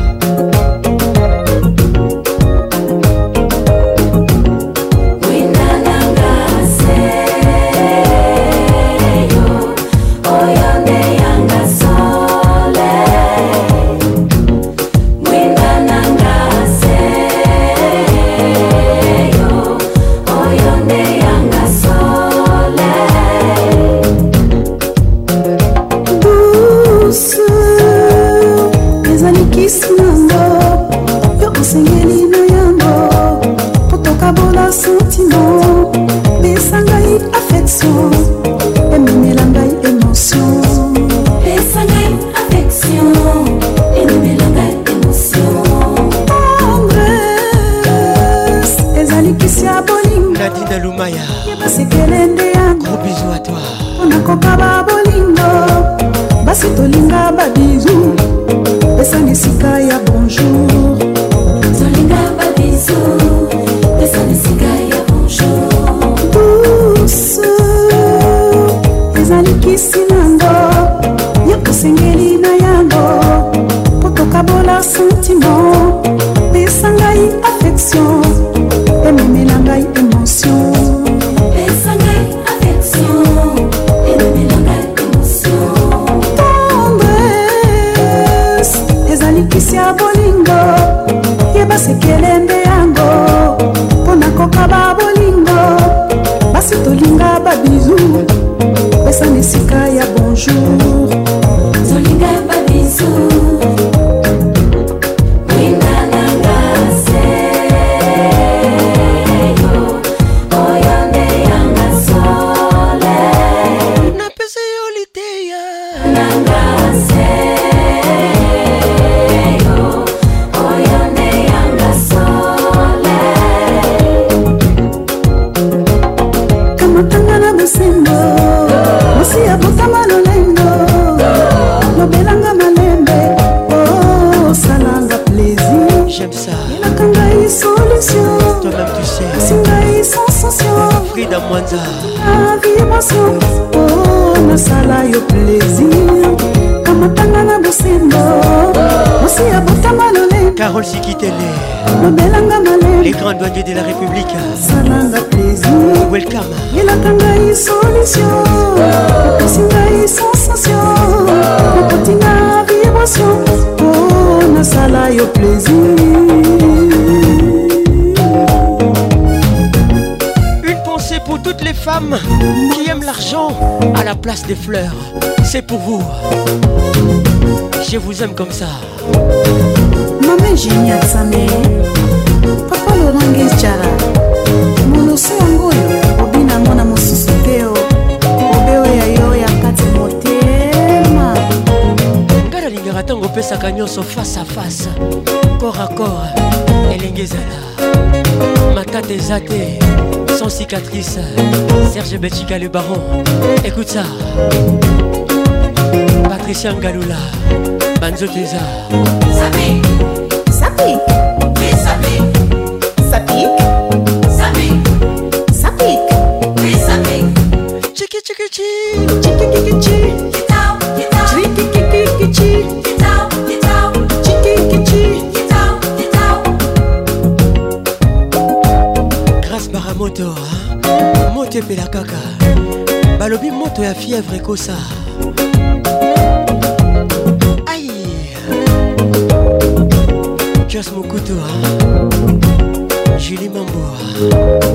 Speaker 36: madame mwanza oh, nasala yo plaisir kamatanga na bosembo mosi ya botama lolenge carole
Speaker 15: sikitele lobelanga malele les grands douaniers de la république salanga plaisir welkama yelaka ngai solution opesi
Speaker 36: ngai sensation okoti na vibration oh, nasala yo plaisir
Speaker 15: les femmes qui aiment l'argent à la place des fleurs, c'est pour vous. Je vous aime comme ça.
Speaker 36: Maman géniale samé papa lolange chara, molosi yango oyo obina Mona na mosusu te o yo ya kati motema ngai
Speaker 15: nalingaka ntango opesaka face à face corps à corps elenge ezala matata eza zate cicatrice. Serge Béchica le baron, écoute ça. Patricia Galula. Banzo Tesa.
Speaker 37: Ça
Speaker 15: bato ya fievre ekosa ai jos mokutu julie mamboa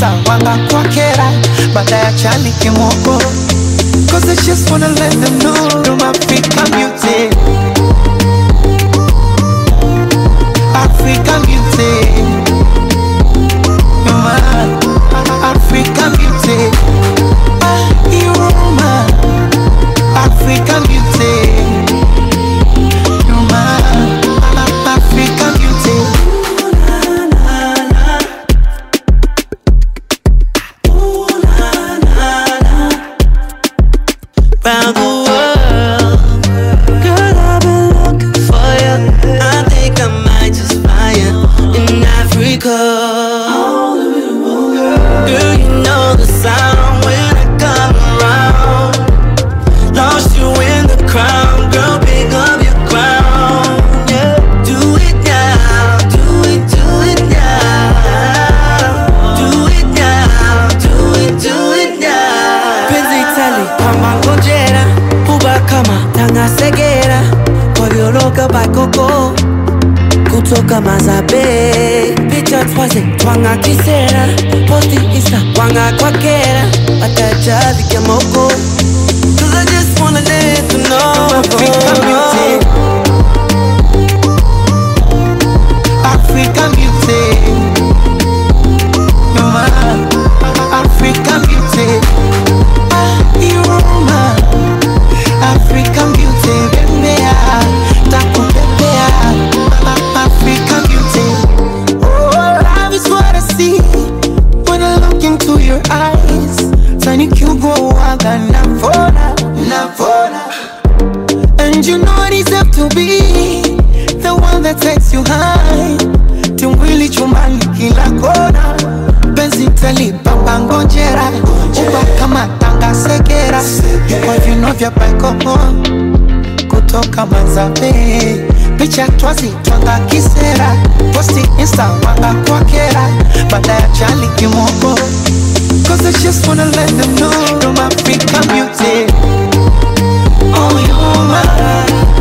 Speaker 15: sasa wangakwakera baada ya chali kimoko Cause I just wanna let them know
Speaker 38: deserve to be the one that takes you high. Tingwili chumbani kila kona, penzi talipa bangonjera, uba kama tanga sekera, kwa vino vya baikoho kutoka Manzabe picha twazitwanga kisera, posti insta wanga kwa kera, baada ya jali kimoko Cause I just wanna let them know my freak, I'm muted Oh, you're mine.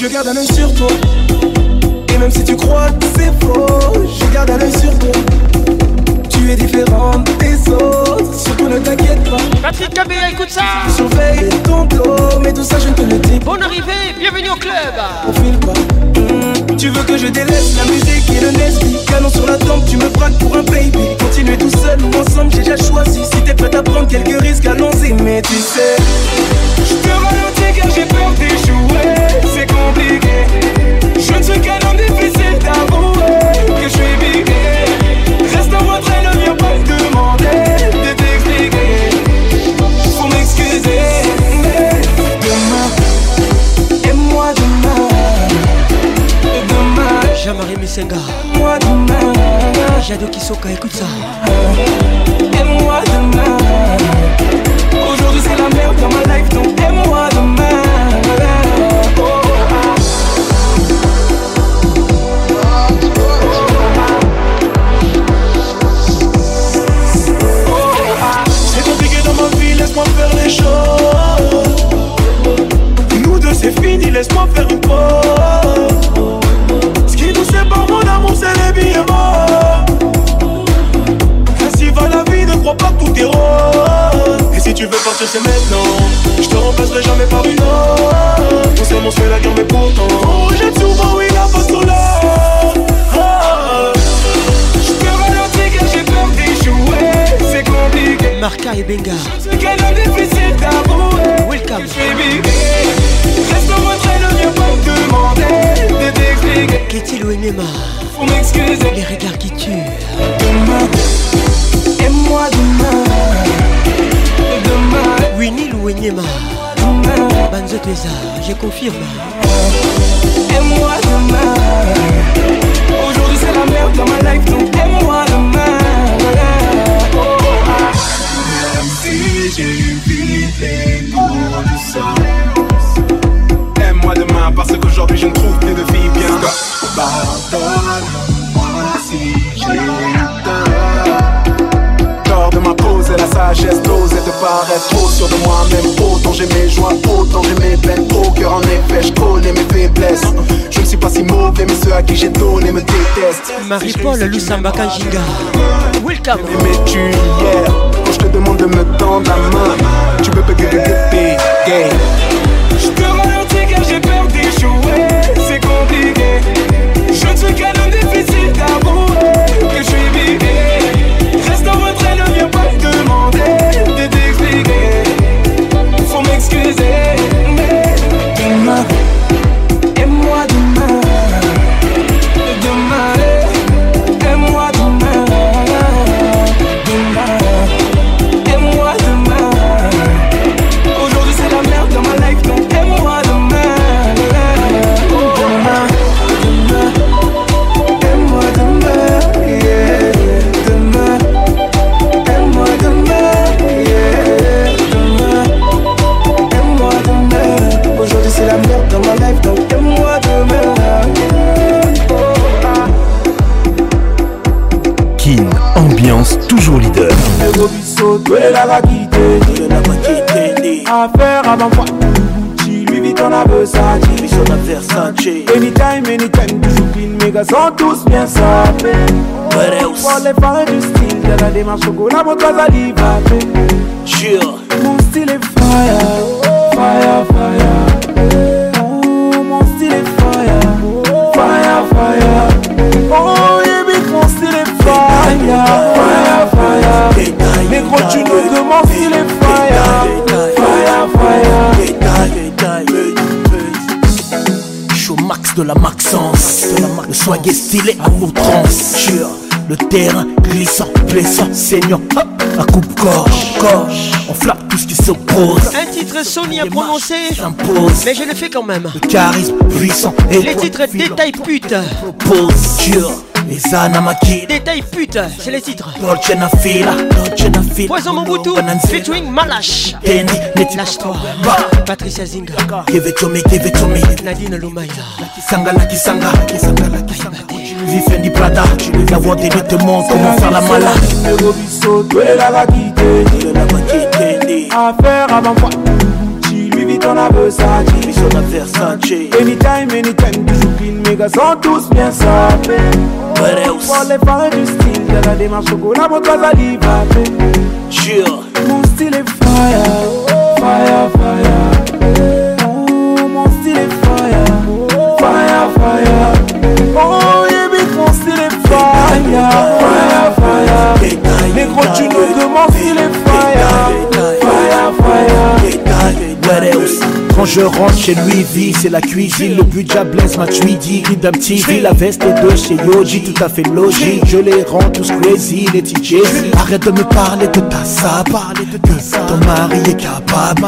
Speaker 39: Je garde un œil sur toi. Et même si tu crois que c'est faux, je garde un œil sur toi. Tu es différente des autres, surtout ne t'inquiète pas.
Speaker 15: Patrick Cabella, écoute ça.
Speaker 39: surveille ton dos mais tout ça je ne te le dis
Speaker 15: Bonne arrivée, bienvenue au club.
Speaker 39: pas. Mmh, tu veux que je délaisse la musique et le Nesby Canon sur la tempe, tu me braques pour un baby Continuer tout seul ou ensemble, j'ai déjà choisi Si t'es prête à prendre quelques risques, allons-y Mais tu sais, je te ralentis car j'ai peur d'échouer je ne suis qu'un homme difficile d'avouer que je suis piqué. Reste à votre et ne viens pas demander de t'expliquer. Pour m'excuser. demain, et moi demain, et demain.
Speaker 15: j'aimerais ces gars
Speaker 39: Moi demain.
Speaker 15: qui Kisoka, écoute ça.
Speaker 39: Et moi demain. Aujourd'hui c'est la merde dans ma life, donc aime-moi demain. Nous deux, c'est fini, laisse-moi faire une pause. Ce qui nous sépare, mon amour, c'est les billets morts. Ainsi va la vie, ne crois pas que tout est rose. Et si tu veux partir, c'est maintenant. Je te remplacerai jamais par une autre. On s'aime, on se fait la guerre, mais pourtant. On rejette souvent, oui, la face sur ah. Je peux ralentir car j'ai peur d'y jouer. Chaka et Benga. Welcome.
Speaker 15: Qu'est-il ou
Speaker 39: Enema Faut m'excuser.
Speaker 15: Les regards qui tuent. Demain,
Speaker 39: aime-moi demain. Demain. Winnie ou Enema
Speaker 15: Banzo Tesa, je
Speaker 39: confirme. Aime-moi demain. Aujourd'hui c'est la merde dans ma life, donc aime-moi demain.
Speaker 40: j'ai une fille pour le sol. Aime-moi demain parce qu'aujourd'hui je ne trouve plus de filles bien. Pardonne-moi sagesse d'oser te paraître trop sûr de moi-même Autant j'ai mes joies, autant j'ai mes peines Au cœur en effet, je connais mes faiblesses Je ne suis pas si mauvais mais ceux à qui j'ai donné me détestent
Speaker 15: Marie-Paul Lusamba Giga Welcome
Speaker 40: Mais tu hier, quand je te demande de me tendre la main Tu peux bugger de
Speaker 39: te Je te ralentis car j'ai peur d'échouer C'est compliqué Je ne suis qu'un homme difficile d'avouer
Speaker 41: biso toyelaka kite affaire avant fois on a besoin, Mission à Versace Anytime, anytime, toujours clean Mes gars sont tous bien sapés What else? Pour les parents du style De la démarche La la moto à la Jure Mon style est fire Fire, fire Oh, mon style est fire Fire, fire Oh, yeah, mon style est fire Fire, fire mais Négro, tu nous demandes s'il est fire. Fire, fire. Je
Speaker 42: suis au max de la maxence. Le swag est stylé à outrance. Le terrain glissant, blessant, saignant, La coupe corche on flappe tout ce qui s'oppose.
Speaker 15: Un titre Sony à prononcer, mais je le fais quand même.
Speaker 42: Le charisme puissant et
Speaker 15: les titres détail pute. Propose,
Speaker 42: les anamaki,
Speaker 15: Putain, c'est les titres. Poison Mobutu, featuring Malash. Lâche-toi, Patricia Zinga.
Speaker 42: Give it to me,
Speaker 15: Nadine Lumaya.
Speaker 42: Kisanga, la Kisanga. Vifendi Prada, la voix des deux te montre comment faire la malade.
Speaker 41: Affaire avant quoi t'en à Anytime, anytime, des Mes tous bien sapés Pour les du style la démarche mon Mon style est fire Fire, fire Oh, mon style est fire Fire, fire Oh, yeah, mon style fire Fire, fire fire
Speaker 42: quand je rentre chez lui, vie c'est la cuisine, le budget blesse ma tweedy, Ride d'un petit la veste de chez Yoji, tout à fait logique, je les rends tous crazy, les TJ. Arrête de me parler de ta ça. parler de Ton mari est capable,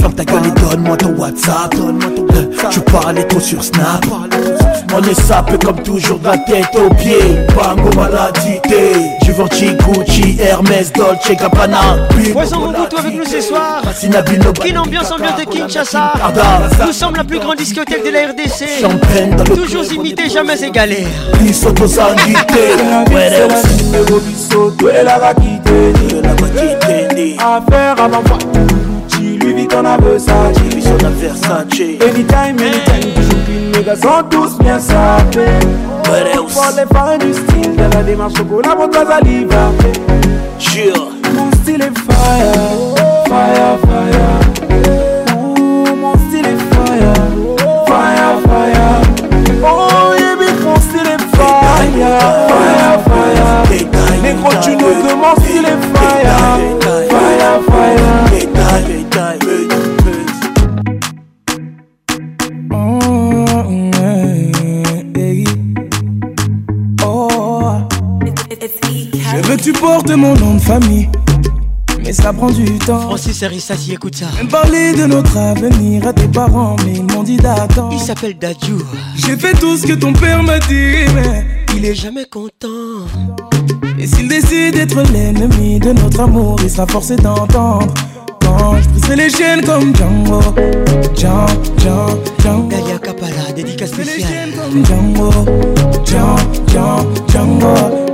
Speaker 42: ferme ta gueule et donne-moi ton WhatsApp, euh, tu parlais trop sur Snap, on est sapé comme toujours de la tête aux pieds Bango maladité Givenchy, Gucci, Hermès, Dolce, Gabbana
Speaker 15: Poisson Bongo, toi avec nous ce soir Quelle ambiance ambiante de Kinshasa Nous sommes la plus grande discothèque de la RDC Toujours imité, jamais égalé
Speaker 42: Bisoto sanguité
Speaker 41: numéro Bisoto et la Affaire à l'enfant Louis Vuitton à Versace Louis Vuitton Versace Anytime, anytime niggas sont tous bien sapés. Pour les fans du style, dans la démarche chocolat pour toi, ça liberté. Jure. Mon style est fire, fire, fire. Ouh, mon style est fire, fire, fire. Oh, baby, mon style est fire, fire, fire. Négro, tu nous demandes style est fire, fire, fire.
Speaker 43: tu portes mon nom de famille. Mais ça prend du temps.
Speaker 15: Francis écoute ça.
Speaker 43: parler de notre avenir à tes parents, mais ils m'ont dit d'attendre.
Speaker 15: Il s'appelle
Speaker 43: J'ai fait tout ce que ton père m'a dit, mais il est jamais content. Et s'il décide d'être l'ennemi de notre amour, il sera forcé d'entendre. Quand je briserai les chaînes comme Django, Django, Django,
Speaker 15: dédicace Django,
Speaker 43: Django. Django.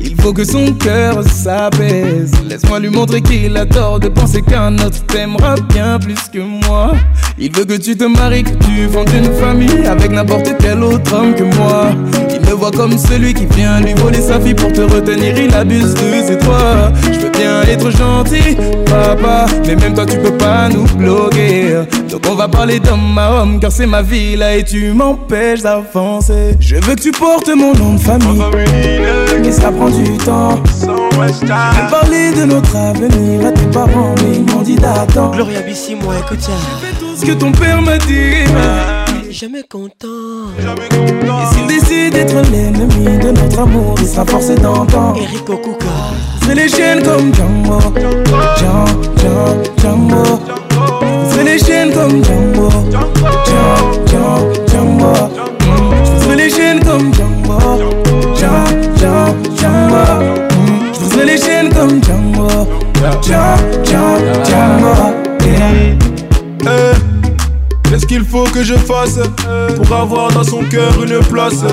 Speaker 43: Il faut que son cœur s'apaise. Laisse-moi lui montrer qu'il a tort de penser qu'un autre t'aimera bien plus que moi. Il veut que tu te maries, que tu vends une famille avec n'importe quel autre homme que moi vois comme celui qui vient lui voler sa fille pour te retenir, il abuse de ses droits. Je veux bien être gentil, papa, mais même toi tu peux pas nous bloquer. Donc on va parler d'homme à homme, car c'est ma vie là et tu m'empêches d'avancer. Je veux que tu portes mon nom de famille, euh, mais ça prend du temps. parler de notre avenir à tes parents, mais ils m'ont dit d'attendre.
Speaker 15: Gloria Bissi, moi, écoute
Speaker 43: Ce que ton père m'a dit. Ah. Jamais content. Et s'il décide d'être l'ennemi de notre amour, il sera forcé d'entendre.
Speaker 15: Eric Okuka.
Speaker 43: C'est les chaînes comme Django. les chaînes comme Django. jumbo, jumbo. les chaînes comme Django. jumbo, Django. Je les chaînes comme qu'il faut que je fasse pour avoir dans son cœur une place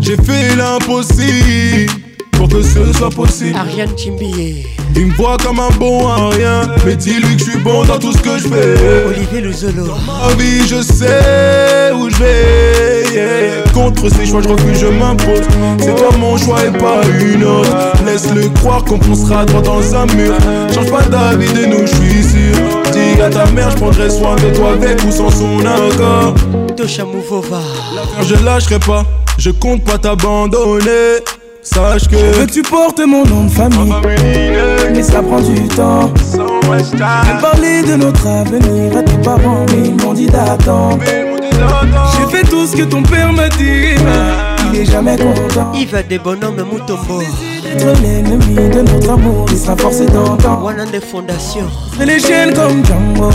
Speaker 43: J'ai fait l'impossible pour que ce soit possible.
Speaker 15: Ariane Timbier.
Speaker 43: Il me voit comme un bon à rien, mais dis-lui que je suis bon dans tout ce que je fais.
Speaker 15: Olivier Le Dans
Speaker 43: ma vie, je sais où je vais. Contre ces choix, je que je m'impose. C'est toi mon choix et pas une autre. Laisse-le croire qu'on poussera droit dans un mur. Change pas d'avis de nous, je suis sûr. Dis à ta mère, je prendrai soin de toi avec ou sans son accord.
Speaker 15: Tosha Mouvova.
Speaker 43: je lâcherai pas, je compte pas t'abandonner. Sache que tu portes mon nom de famille. Mais ça prend du temps. J'ai parler de notre avenir à tes parents, mais ils m'ont dit d'attendre. J'ai fait tout ce que ton père m'a dit, il est jamais content. Il
Speaker 15: va des bonhommes Moutombo.
Speaker 43: Être l'ennemi de notre amour, il sera forcé d'entendre.
Speaker 15: Voilà
Speaker 43: des
Speaker 15: fondations.
Speaker 43: C'est les chaînes comme Django.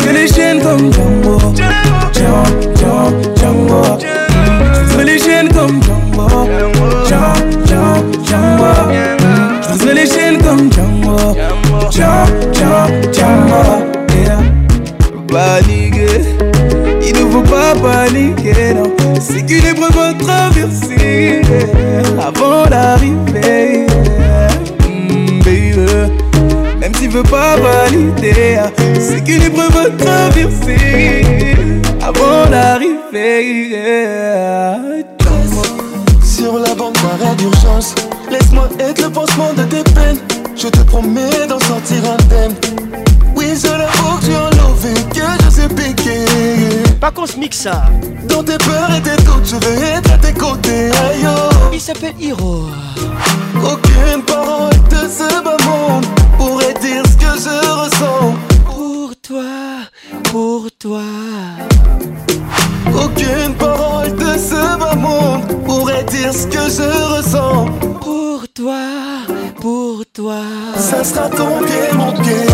Speaker 43: C'est les chaînes comme Django. Django. tiens, tcha et yeah. Paniquer, il ne faut pas paniquer, non. C'est qu'une épreuve à traverser avant l'arrivée, hmm, baby. Même s'il veut pas valider, c'est ah, qu'une épreuve à traverser avant l'arrivée. Sur la bande d'arrêt d'urgence, laisse-moi être le pansement de tes peines. Je te promets d'en sortir indemne. Oui, je l'avoue que tu as enlevé que je sais piquer.
Speaker 15: Pas qu'on se mix ça.
Speaker 43: Dans tes peurs et tes doutes, je vais être à tes côtés. Aïe, oh.
Speaker 15: Il s'appelle Hiro.
Speaker 43: Aucune parole de ce bas monde pourrait dire ce que je ressens.
Speaker 15: Pour toi, pour toi.
Speaker 43: Aucune parole de ce bas monde pourrait dire ce que je ressens.
Speaker 15: Pour toi, pour toi.
Speaker 43: Ça sera ton pied, mon pied,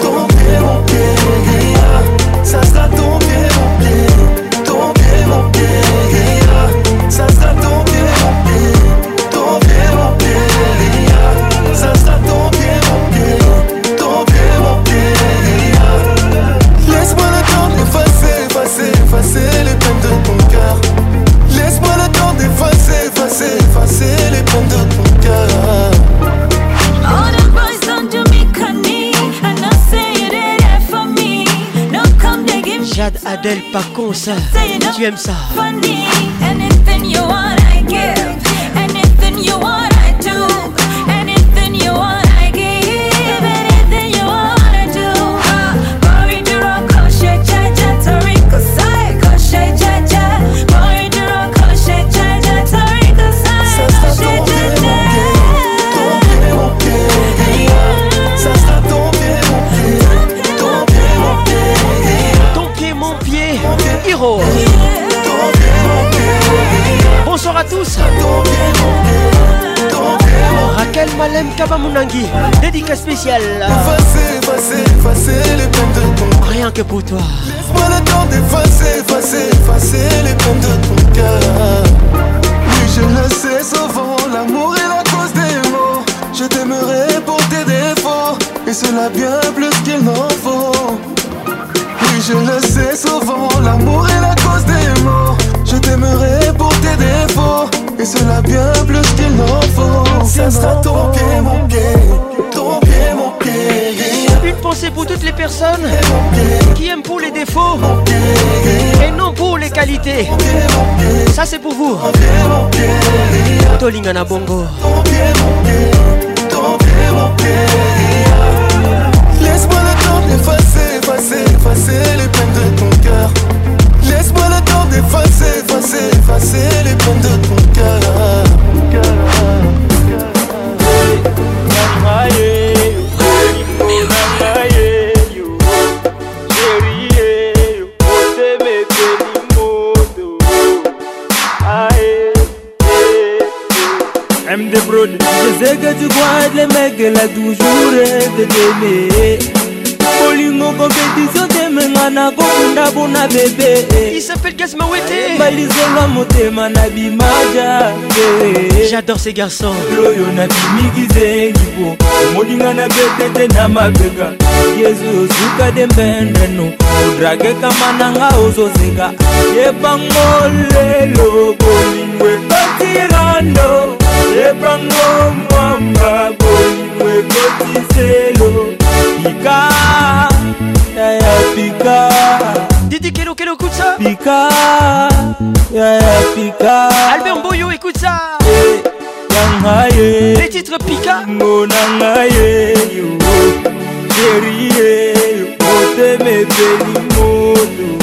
Speaker 43: ton pied, mon pied, Ça sera ton pied, mon pied, ton pied, mon pied, Ça sera ton pied.
Speaker 15: Adèle Pacon, ça, tu aimes ça. Funny, anything you wanna give. Bonsoir à tous. Raquel Malem Kabamunangi, dédicace spéciale.
Speaker 43: Effacer, effacer, les pommes de ton cœur
Speaker 15: Rien que pour toi.
Speaker 43: Laisse-moi le temps d'effacer, effacer, effacer les pommes de ton cœur. Oui, je le sais souvent, l'amour est la cause des mots. Je t'aimerai pour tes défauts, et cela bien plus qu'il n'en faut je le sais souvent, l'amour est la cause des morts Je t'aimerai pour tes défauts, et cela bien plus qu'il n'en faut. Ça sera ton pied, mon pied, ton pied, mon pied.
Speaker 15: Une pensée pour toutes les personnes qui aiment pour les défauts et non pour les qualités. Ça c'est pour vous. Tolingana Bongo. Ton pied,
Speaker 43: mon pied, effacer, les peines de ton cœur. Laisse-moi le temps d'effacer, effacer, effacer les peines de ton cœur.
Speaker 44: Je sais que tu crois être les mecs, elle a toujours rêvé d'aimer. kabo na bebe
Speaker 15: eh. balizelwa motema
Speaker 44: na
Speaker 15: bimaja eh. j'adore ces garçons loyo nabimikize libo omoninga na betete na mabeka yezu ozuka dembendeno odrage kama nanga ozozeka yebango lelo bolingwe kotirando yebango mwamba bolingwe kotiselo ika yeah, Pika Didi Kelo Kelo, écoute ça
Speaker 44: Pika yeah, Pika
Speaker 15: Albert Mboyo écoute ça eh, Les titres Pika Monangaye
Speaker 44: Chérie me Peli Mono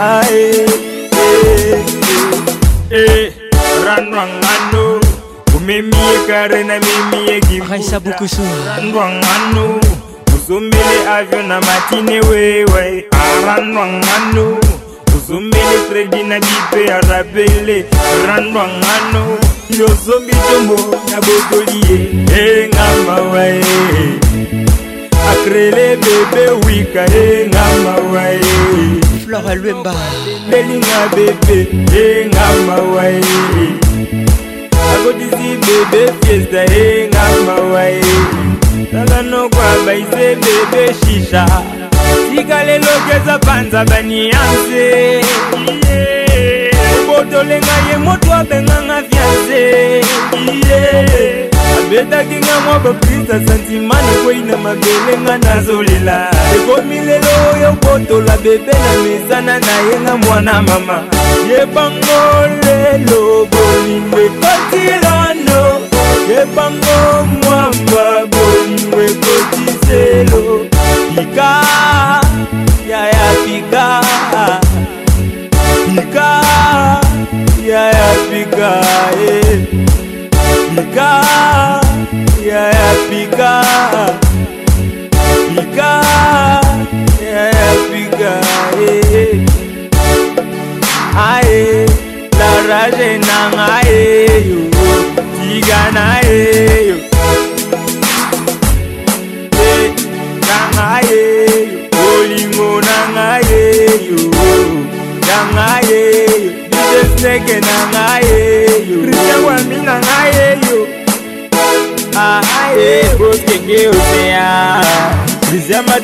Speaker 44: Ae Eh, eh. eh Ranwangano Umemie kare na mimie Gimbo Raisa Bukusu Ranwangano uzumbele avion na matine wewe aranwangano uzumbele fredi na bipe arabele ranwangano yozombi tombo na bokolie engamba wae akrele bebe wika engamba wae flora lwemba belinga bebe engamba wae akodisi bebe fiesta engamba wae talanokwa baize bebe shisha tikalelokeza panza banianse botolenga ye moto abenganga fianse abetaki nga mwa baprisa santima nakweyina mabele nga nazolela ekomi lelo oyo botola bebe na mesana na ye nga mwana mama yebango lelo bolingo ekotilano yebango mwamba mwe kodizelo pika yaya pika pika yaya pika eh. pika yaya pika pika yaya pika eh. ae la raje nang eh. yo tiga na eh.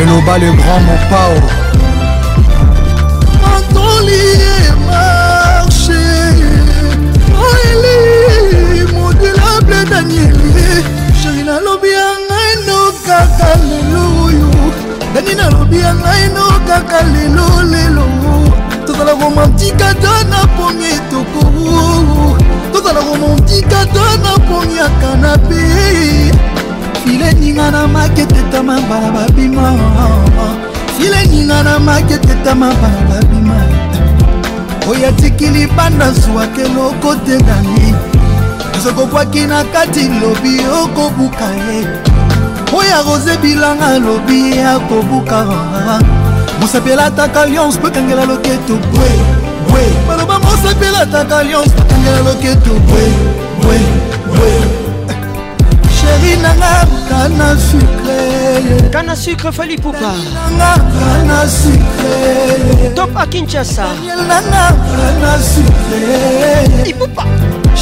Speaker 45: eloba le grand mopao antolie marche oeli modelable danieli sheri nalobi ya ngai no kaka lelo oyo dani nalobi ya ngai no kaka lelo lelo tozala romantika ta na pomi etoko tozala romantika ta na pomi ya kanape fileninga na maketetama mbala babima fileninga na maketetama mbala babima oyo atikili banda zwwaka eloko te dani azokokwaki na kati lobi okobuka ye oyo arose bilanga lobi akobuka mosapi elataka lyonse mpo kangela loketo bwe bwe baloba mosapi elataka lyonse mpo kangela loketo bwe bwe bwe chéri nanga kana sucre kana
Speaker 15: sucre fali
Speaker 45: pupa nanga kana sucre top
Speaker 15: a kinshasa
Speaker 45: nanga kana sucre
Speaker 15: ipupa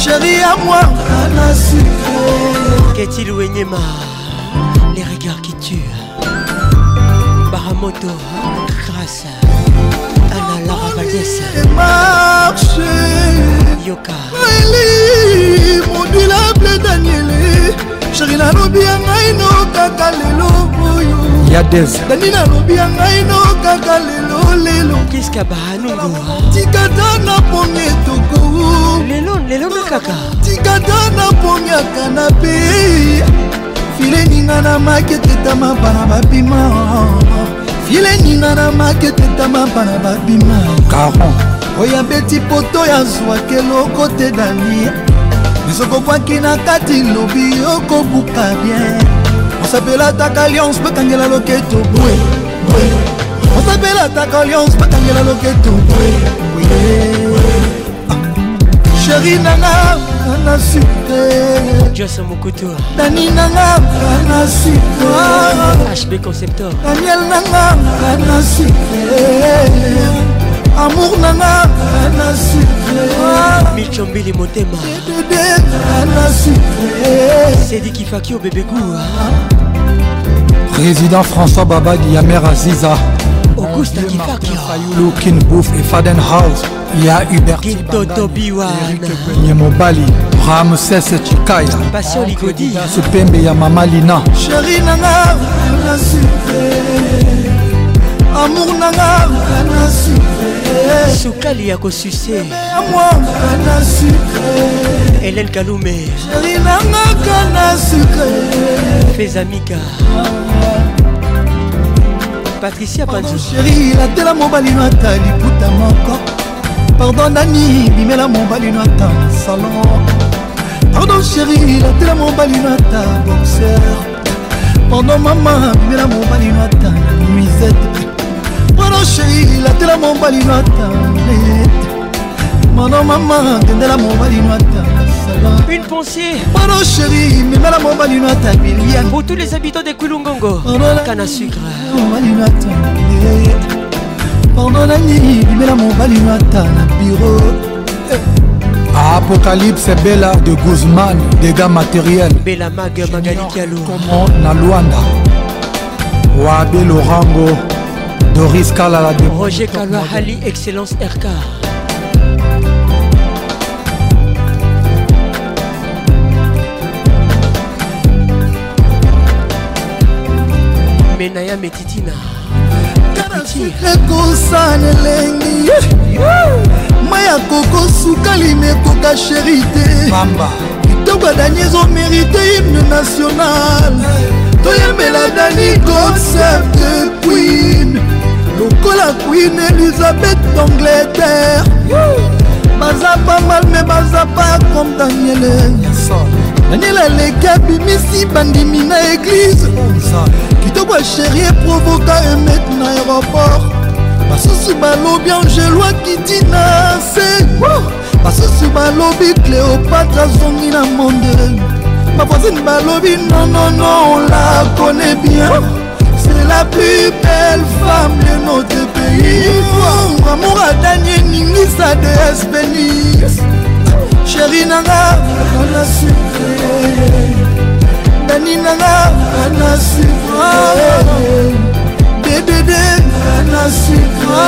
Speaker 15: chéri
Speaker 45: à moi kana sucre
Speaker 15: qu'est-il wenyema les regards qui tuent baramoto grâce ana lara valdesa
Speaker 45: marche yoka eli modulable
Speaker 15: daniele
Speaker 45: sheri nalobi ya ngai no kaka lelo boyo ya des dani nalobi ya ngai no kaka lelo
Speaker 15: lelo kiska baanungoa
Speaker 45: tikata na pongi etoko
Speaker 15: lelo lelo na kaka tikata na
Speaker 45: pongi akanape fileninga na maketetama bana babima fileninga na maketetama bana babima caron oyo abeti poto ya zwaka eloko te dania bisokokwaki na kati lobi okobuka bien osapelataka lyonce bakangela loketo bwe bwe osapelataka lyonce bakangela loketo bwe bwe ah. sheri nanga ana sute dani nanga ana sute daniel nanga ana sute amour nanga
Speaker 15: michombili motema sediki faki obebegu hein.
Speaker 46: président françois babadi ya mère aziza
Speaker 15: augusta kifakifayulu
Speaker 46: kinbouf et House ya
Speaker 15: huberttotobiwaerikpenye
Speaker 46: mobali ramses chikaya
Speaker 15: pasio se
Speaker 46: supembe ya
Speaker 45: mama lina sheri nanga amour nanga
Speaker 15: sukali ya kosuse
Speaker 45: elel kalume
Speaker 15: fezamika patricia
Speaker 45: panzeri latela mobali no ata liputa moko pardon nani bimela mobali no ata salon pardon sheri latela mobali no ata boxer pardon mama bimela mobali no ata nuisette sheri latela mobali nata mano mama tendela mobali nata
Speaker 15: Une pensée
Speaker 45: Mano chéri, memela mobali nata
Speaker 15: bilian Pour tous les habitants de Kulungongo
Speaker 45: Canne
Speaker 15: à sucre Mobali nata
Speaker 45: Pendant la nuit, bimela mobali nata na bureau
Speaker 46: apocalypse bela de guzman dégâts matériels
Speaker 15: bela mag magalikialo comment
Speaker 46: na lwanda wabe lorango Doris Kalala de
Speaker 15: Roger Kalahali Excellence RK Menaya Metitina
Speaker 45: ekosana elengi mai akokosuka limekoka sheri te kitoko adanie ezomerite hymne national toyembela dani concert de queen lokola queen elizabeth d'angleterre baza pa mal me baza pa comme daniele daniel aleki abimisi bandimi na eglize kitoko asherie provoka emet na aéroport basusu balobi angeloa kiti na se basusu balobi cléopatre azongi na monde bavoisine balobi nonono on la connaît bien c'est la plus belle femme de notre pays amour adanie ningisa de espenis sheri nanga ana sucre dani nanga ana sucre dedede ana sucre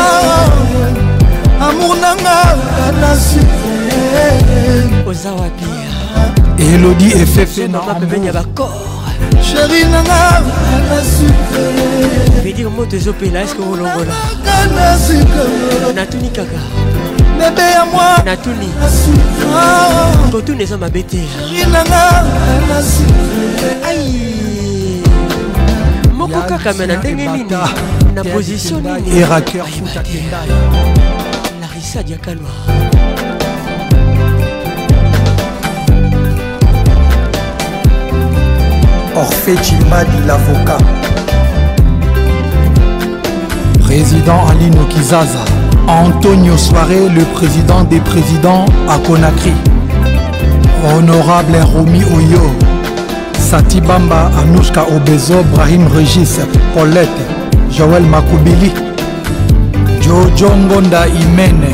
Speaker 45: amour nanga ana sucre oza wapi
Speaker 46: elodi efefe na
Speaker 45: amoi ya bakor sheri nanga
Speaker 15: vedir moto ezopela eske olongola
Speaker 45: natuni kaka bebe ya mwa natuni kotuna eza mabe te
Speaker 15: moko kaka me na ndenge nini na position nini larisa diakalwa
Speaker 46: Orphée Chimadi l'avocat. Président Alino Kizaza. Antonio Soare, le président des présidents à Conakry. Honorable Rumi Oyo. Satibamba, Anushka Obezo, Brahim Regis, Paulette, Joël Makoubili, Jojo Ngonda Imene,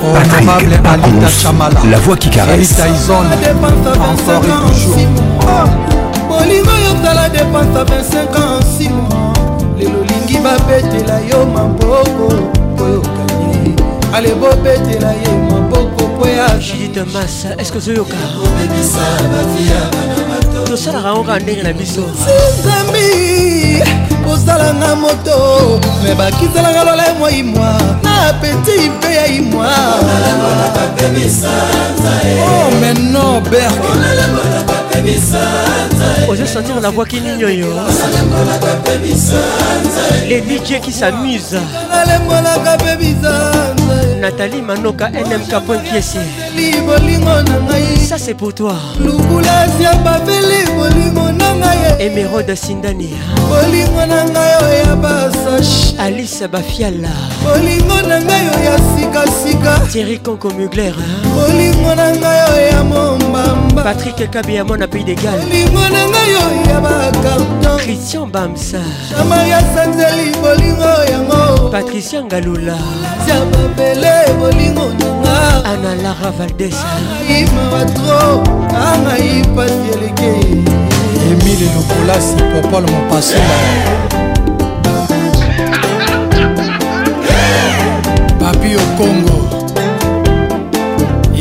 Speaker 46: Honorable Alita Chamala,
Speaker 15: La Voix qui caresse,
Speaker 47: olingo yokala depansa 25 ans nsima lelo olingi babetela yo maboko koyokani ale
Speaker 15: bobetela
Speaker 47: ye maboko
Speaker 15: po ya judite masa eske ozoyoka tosalaka ngo kaka ndenge na biso
Speaker 47: sinzambi osalanga moto me bakiselanga lola mwa imwa na apeti mpe
Speaker 48: ya imwa
Speaker 47: e. omeno oh, berk
Speaker 15: ozosentir la voix kininyoyo les dj qui s'amusent nathalie manoka nmk piesi bolingo na ngai ça c'est pour toi
Speaker 47: lukulasi ya babeli bolingo na
Speaker 15: ngai emerode sindani bolingo na ngai oya basash alice bafiala
Speaker 47: bolingo na ngai oya sikasika
Speaker 15: thierry conco mugler
Speaker 47: bolingo na ngai oya
Speaker 15: mombamba patrik kabiamo na pays de gal bolingo na ngai oya bacarton christian bamsa jama ya sanzeli bolingo yango patricia ngalula ya
Speaker 47: babeli ebele bolingo
Speaker 15: nanga ah. ana lara
Speaker 47: valdesanaima ah, watro angai ah, pasi eleke emile
Speaker 46: lokolasi popol mopasula papi okongo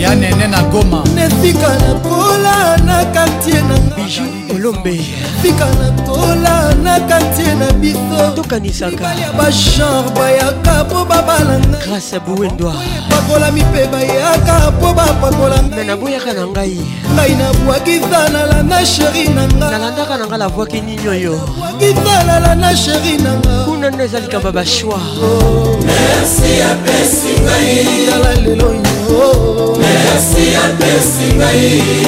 Speaker 46: ya nene na
Speaker 47: goma nesika nakola na kartier nanga
Speaker 15: lombe fika na
Speaker 47: tola na kantie na biso tokanisaka ya bachanre bayaka mpo babalanga grâce buwendwa bakolami mpe bayaka mpo bapakolanga me naboyaka na ngai ngai nabwakisa nalanda sheri na nga nalandaka
Speaker 15: na nga
Speaker 49: lavwaki nini oyo bwakisa nalanda sheri
Speaker 15: na nga kuna nde eza likambo
Speaker 49: bashwa merci apesi ngai tala lelo
Speaker 47: yo merci apesi ngai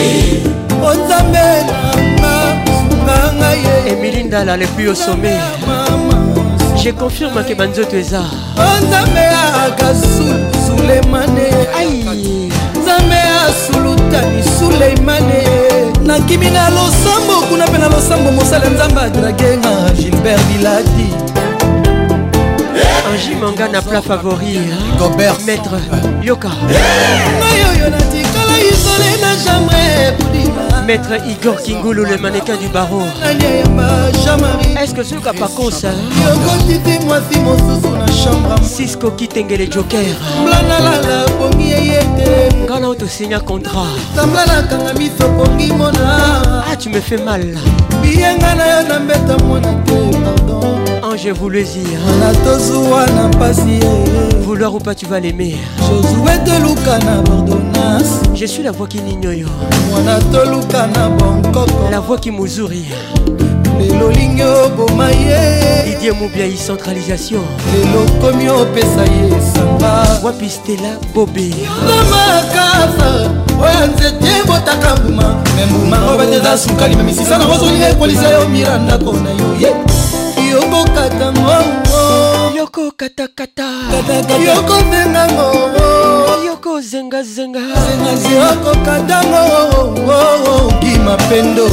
Speaker 47: onzambe na
Speaker 15: emili ndala lepuis au sommet je confirme ke banzoto eza oh,
Speaker 47: nzambe aka suleimane nzambe asulutani suleimane nakimi na losambo kuna mpe na losambo mosala nzambe adragenga gilbert bilati
Speaker 15: angi manga na plat favori gobert maître yoka
Speaker 47: ngai oyo natikala isole na jamre pudima
Speaker 15: Maître Igor Kingulu, le mannequin du barreau. Est-ce que ce qu'a pas con ça Cisco Kitenge les Joker. Gala auto signa contrat. Ah, tu me fais mal. Ange voulu
Speaker 47: dire.
Speaker 15: Vouloir ou pas, tu vas l'aimer.
Speaker 47: Josué de Lucana, pardonne.
Speaker 15: jonas je suis la voix qui
Speaker 47: ninyoyo mwana toluka na
Speaker 15: bonkoko la voix qui muzuri
Speaker 47: lelo lingi oboma ye
Speaker 15: didie mobiai centralisation
Speaker 47: lelo komi opesa ye esanga wapi
Speaker 15: stela
Speaker 47: bobe yoza makasa oya nzete ebotaka mbuma me mbuma oyo bateza sukali me misisa na ozoli ekolisa yo mira ndako na yo ye yokokata ngou yoko katakata yoko zengango yoko zengazenga yoko katango ngima pendo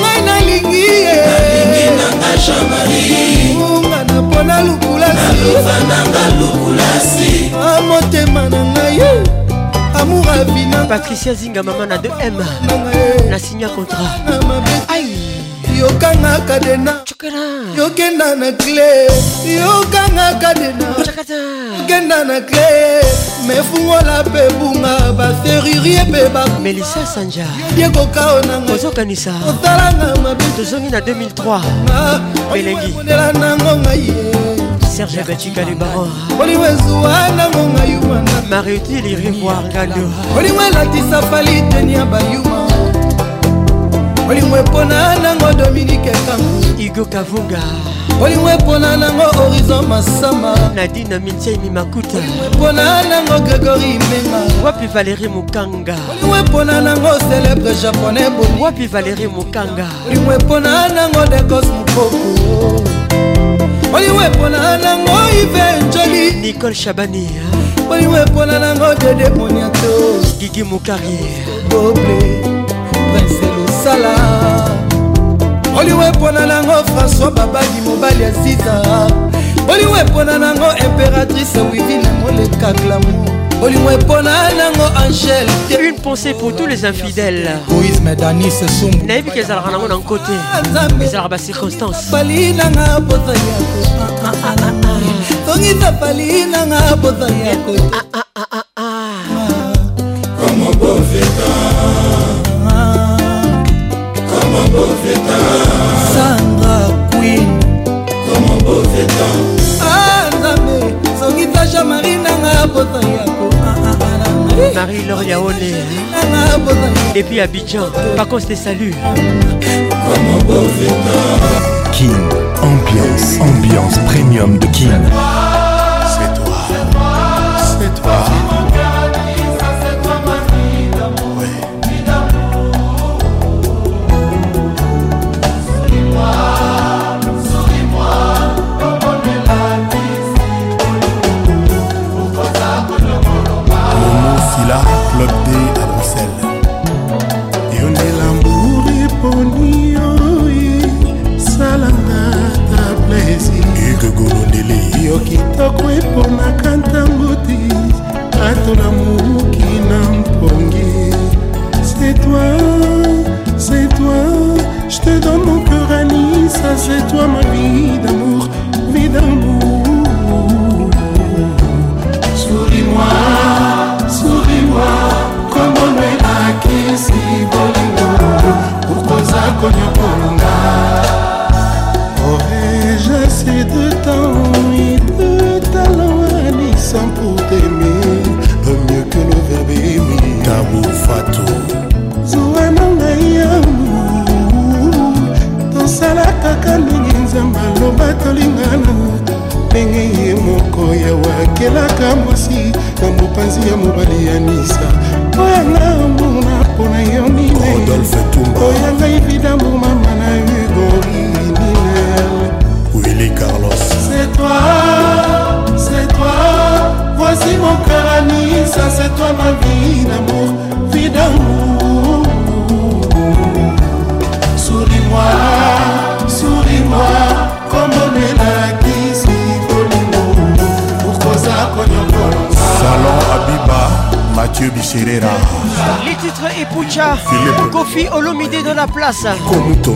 Speaker 47: ngai nalingi yelinginanga jamariunga na mpona lukulasinaluvananga lukulasi amotema na
Speaker 15: ngai amour avina patricia zinga
Speaker 47: mama na 2 m na
Speaker 15: signa contrat aïe
Speaker 47: yokanga kadena yokenda na cle yokanga kadena yokenda na cle mefungola mpe bunga baserurier mpe bamelisa
Speaker 15: sanja yodie kokao
Speaker 47: nangaozokanisa osalanga mabe tozongi na 2003 melengimonela nango ngai ye
Speaker 15: serge batika le
Speaker 47: baron olingo ezuwa nango ngai wana
Speaker 15: mariutile rivoir
Speaker 47: ngando olingo elatisa faliteni ya bayuma olingo
Speaker 15: epona nango dominike kangu igo kavunga
Speaker 47: olingo epona nango horizon masama
Speaker 15: nadina mintiaimi makuta olingo
Speaker 47: epona nango gregori menga
Speaker 15: wapi valéri mokanga olingo
Speaker 47: epona nango celebre japonais boni
Speaker 15: wapi valéri mokanga
Speaker 47: olingo epona nango dekos mokoku olingo epona nango ive
Speaker 15: njoli nicole chabania
Speaker 47: olingo epona nango dede moniato gigi mokari doble princelo ezala oliwe mpona nango françois babagi mobali aziza
Speaker 15: oliwe mpona nango impératrice wivine moleka glamour Une pensée pour tous les infidèles. nayebi ke ezalaka nango na nkote
Speaker 47: ah, ezalaka bacirconstanceongisa pali nanga boza ya kota ah, ah, mm.
Speaker 15: Marie-Laure Yaone Depuis Abidjan Pacos te salue King Ambiance Ambiance Premium de King la plaza. Con mucho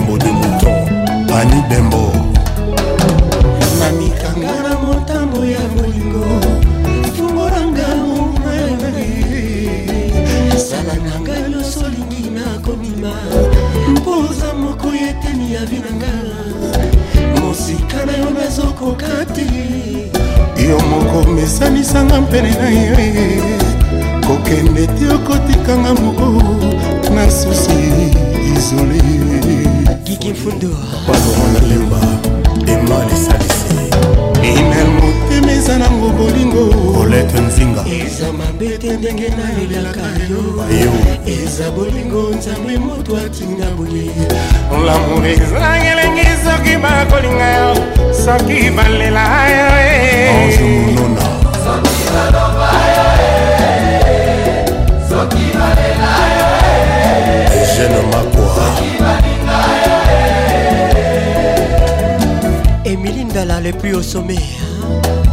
Speaker 50: toatinga boye lamour eza elenge soki bakolinga yo soki balela yo eh. soki baloba yo
Speaker 51: soki balela yo eh. eh. eugene
Speaker 52: makwa soki balinga yo
Speaker 15: emili ndala le plus au sommet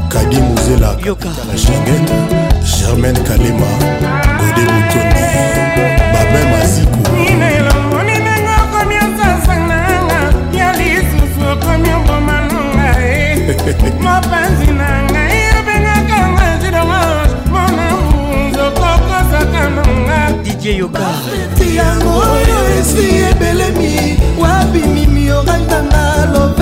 Speaker 51: kadi muzela
Speaker 15: yokala schengen
Speaker 51: germaine kalema gode butoni babe maziku
Speaker 52: mopanzi na ngai abengaka ngai jidomage mona munzokokosaka nanga didie yokati yango oyo esi ebelemi wabimimi oranganga lobe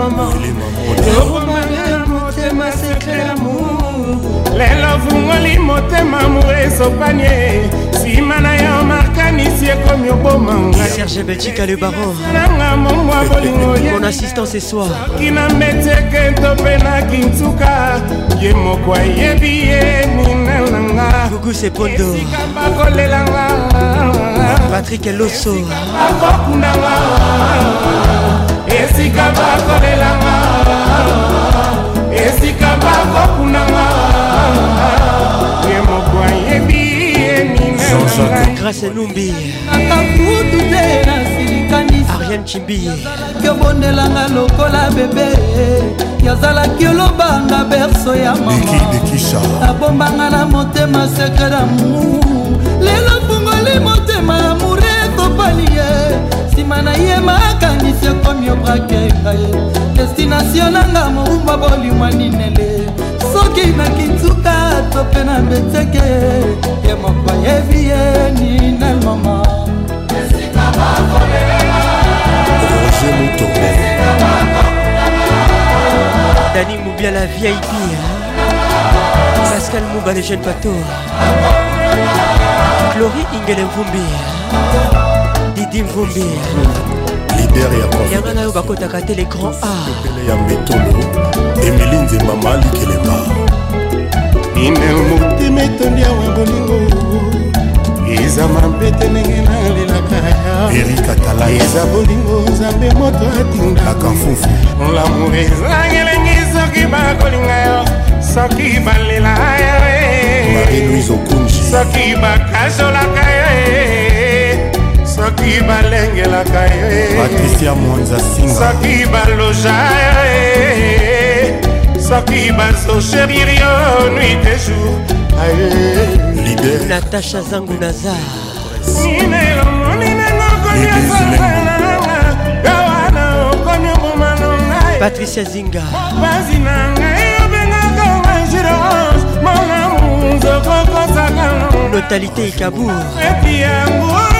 Speaker 50: mama ekomangela motema sekle amour lelo vungoli motema amour esopani nsima na yo makanisi ekomi
Speaker 15: oboma ngaserge betika le
Speaker 50: baronanga momwa bolingo
Speaker 15: mon assistance esoi soki
Speaker 50: na
Speaker 15: meteke to
Speaker 50: mpe na kintuka ye moko ayebi ye nina nanga guguse pondo bakolelanga patrik
Speaker 15: eloso
Speaker 50: bakokunanga esika bakolelanga esika bakokunanga ye moko ayebi yeninagrâce numbi akakutu te
Speaker 15: nasilikanisiariane cimbi
Speaker 50: kobondelanga lokola bebe yazalaki olobanga berso ya mama abombanga na motema sekre damour lelo fungoli motema ya nsima na ye makanisi ekomi obrake ngai destination nanga mobumba bolimwa ninele soki na kintuka to mpe na beteke
Speaker 51: ye moko ayebi ye ninel mama roger mutombe dani mobia la vip pascal
Speaker 15: mouba le jeune pato chlori ingele mvumbi didi mvumbi yanga na yo bakotaka te le grand a
Speaker 51: ya metolo emili nzemba malikelemba
Speaker 50: inel motema etondi awa bolingo eza mambete ndenge
Speaker 51: nalelaka eza bolingo nzambe moto atindaka lamour ezangelengi soki bakolinga yo soki balela yo
Speaker 50: soki bakazolaka soki balengelaka yesoki baloja ye soki bazosherir yo nuit de jour
Speaker 15: natasha zangu nazar patricia zinga pasi na ngai obengaka ngagirose mona munzokokosaka notalité ekabour eti yango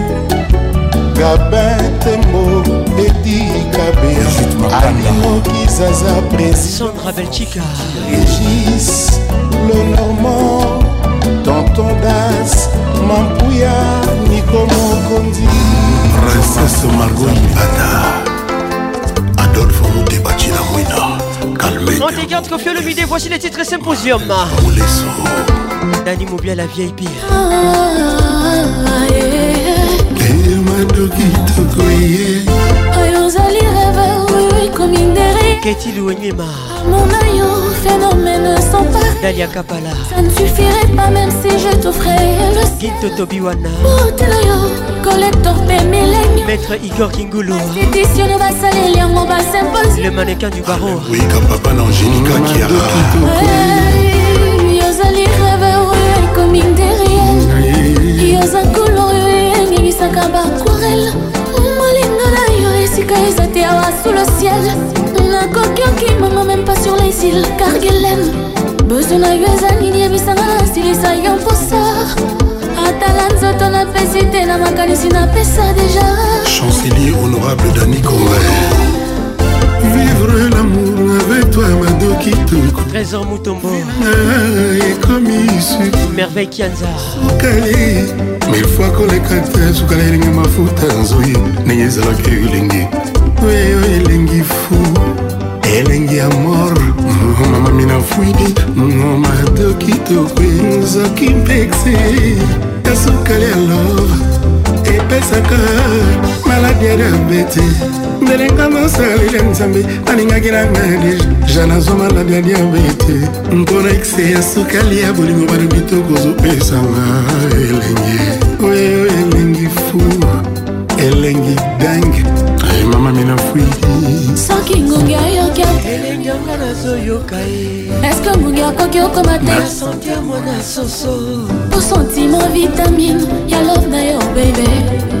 Speaker 50: gabin tembo edi kabea régis le normand tonton das mampuya niko mokondi princese margo ibata adolphe na mwina
Speaker 15: le vidéo voici les titres symposium
Speaker 50: ou
Speaker 15: dani mobia la vieille pire ah, oyo ozali reve keti
Speaker 53: louenyema monayo phénomène sans pareil dalia kapala ça ne suffirait pas même si je t'offrais le ginto tobiwana otelayo collector
Speaker 15: pe millennium maître igor kingulu éditionne basaleli yango basimpose le mannequin du
Speaker 50: baron oui comme papa l'angélica qui a ozali reve oyo ekomi
Speaker 53: nderiel ezalaka baquarele molinga na yo esika eza te awa sous le ciel nakoki okimama même pas sur les îles cargelen besoin na yo eza nini yebisanga na silisa yo mposa atala nzoto napesi te na makanisi napesa deja chancelier
Speaker 50: honorable dani corel vivre l'amour avec toi madoki toko trésor mutombo ekomi merveille kianza okali mefo akoleka te sukala elingi mafuta nzoi ndenge ezalaki elingi oyo elengi fu elengi ya mor mamami na fwidi mado kitoko nzoki mpexi ya sukali ya love epesaka maladi ya diabete ndelenga mosaleli nzambe alingaki na nadege janazo maladi ya diabete mpona ekse ya sukali ya bolingo balobi tokozopesanga elenge oyo elengi fu elengi dange eh, mama minafui
Speaker 53: soki ngungi ayoka elengi yanga nazoyoka ye eske ngungi akoki okoma te sentir mwana soso po sentiment vitamine ya love na yo bebe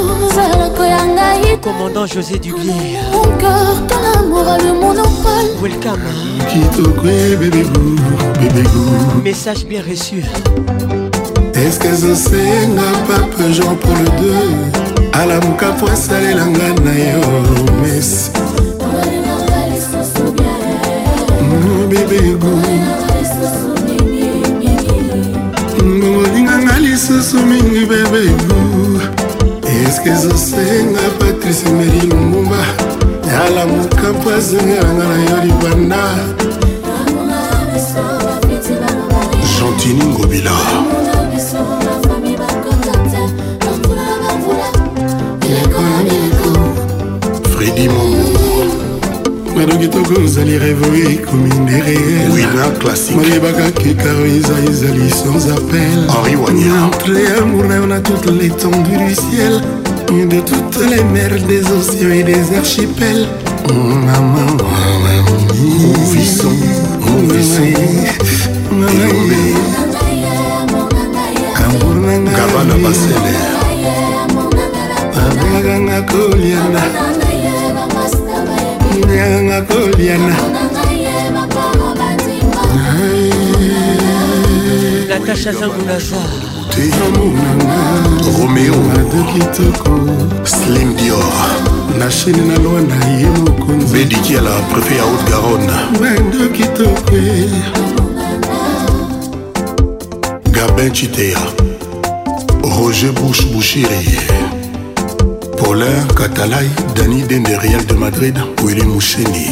Speaker 15: Commandant José Dubier Mon cœur, ton
Speaker 53: amour a le monde en folle
Speaker 15: Welcome bébé boo, bébé boo Message bien reçu
Speaker 50: Est-ce que un pape Jean pour le deux mouka fois salé na yo Mon bébé
Speaker 53: Mon bébé lisusu
Speaker 50: bébé boo eske ezosenga patrice meri lumumba yala mokampo azengelanga na yo
Speaker 53: libanda gentini
Speaker 50: ngobila fredi momo kitoko ozali revo ekomi ndereelmayebaka ke karo eza ezali sans appelrentre amour na yo na toute l'étendue du ciel de toutes les mers des océans et des archipels maman
Speaker 53: gabana basele abengakanga koliana nakangaka koliana
Speaker 50: natasha zangu naza romeomade kitoko slim dior na chine na lwa na ye mokonzi bedikiala préfet ya haute garonne bando kitoko gabin chitea roger bush bushiri Roller, Catalay, Dani Dende Real de Madrid, Willy Moucheni.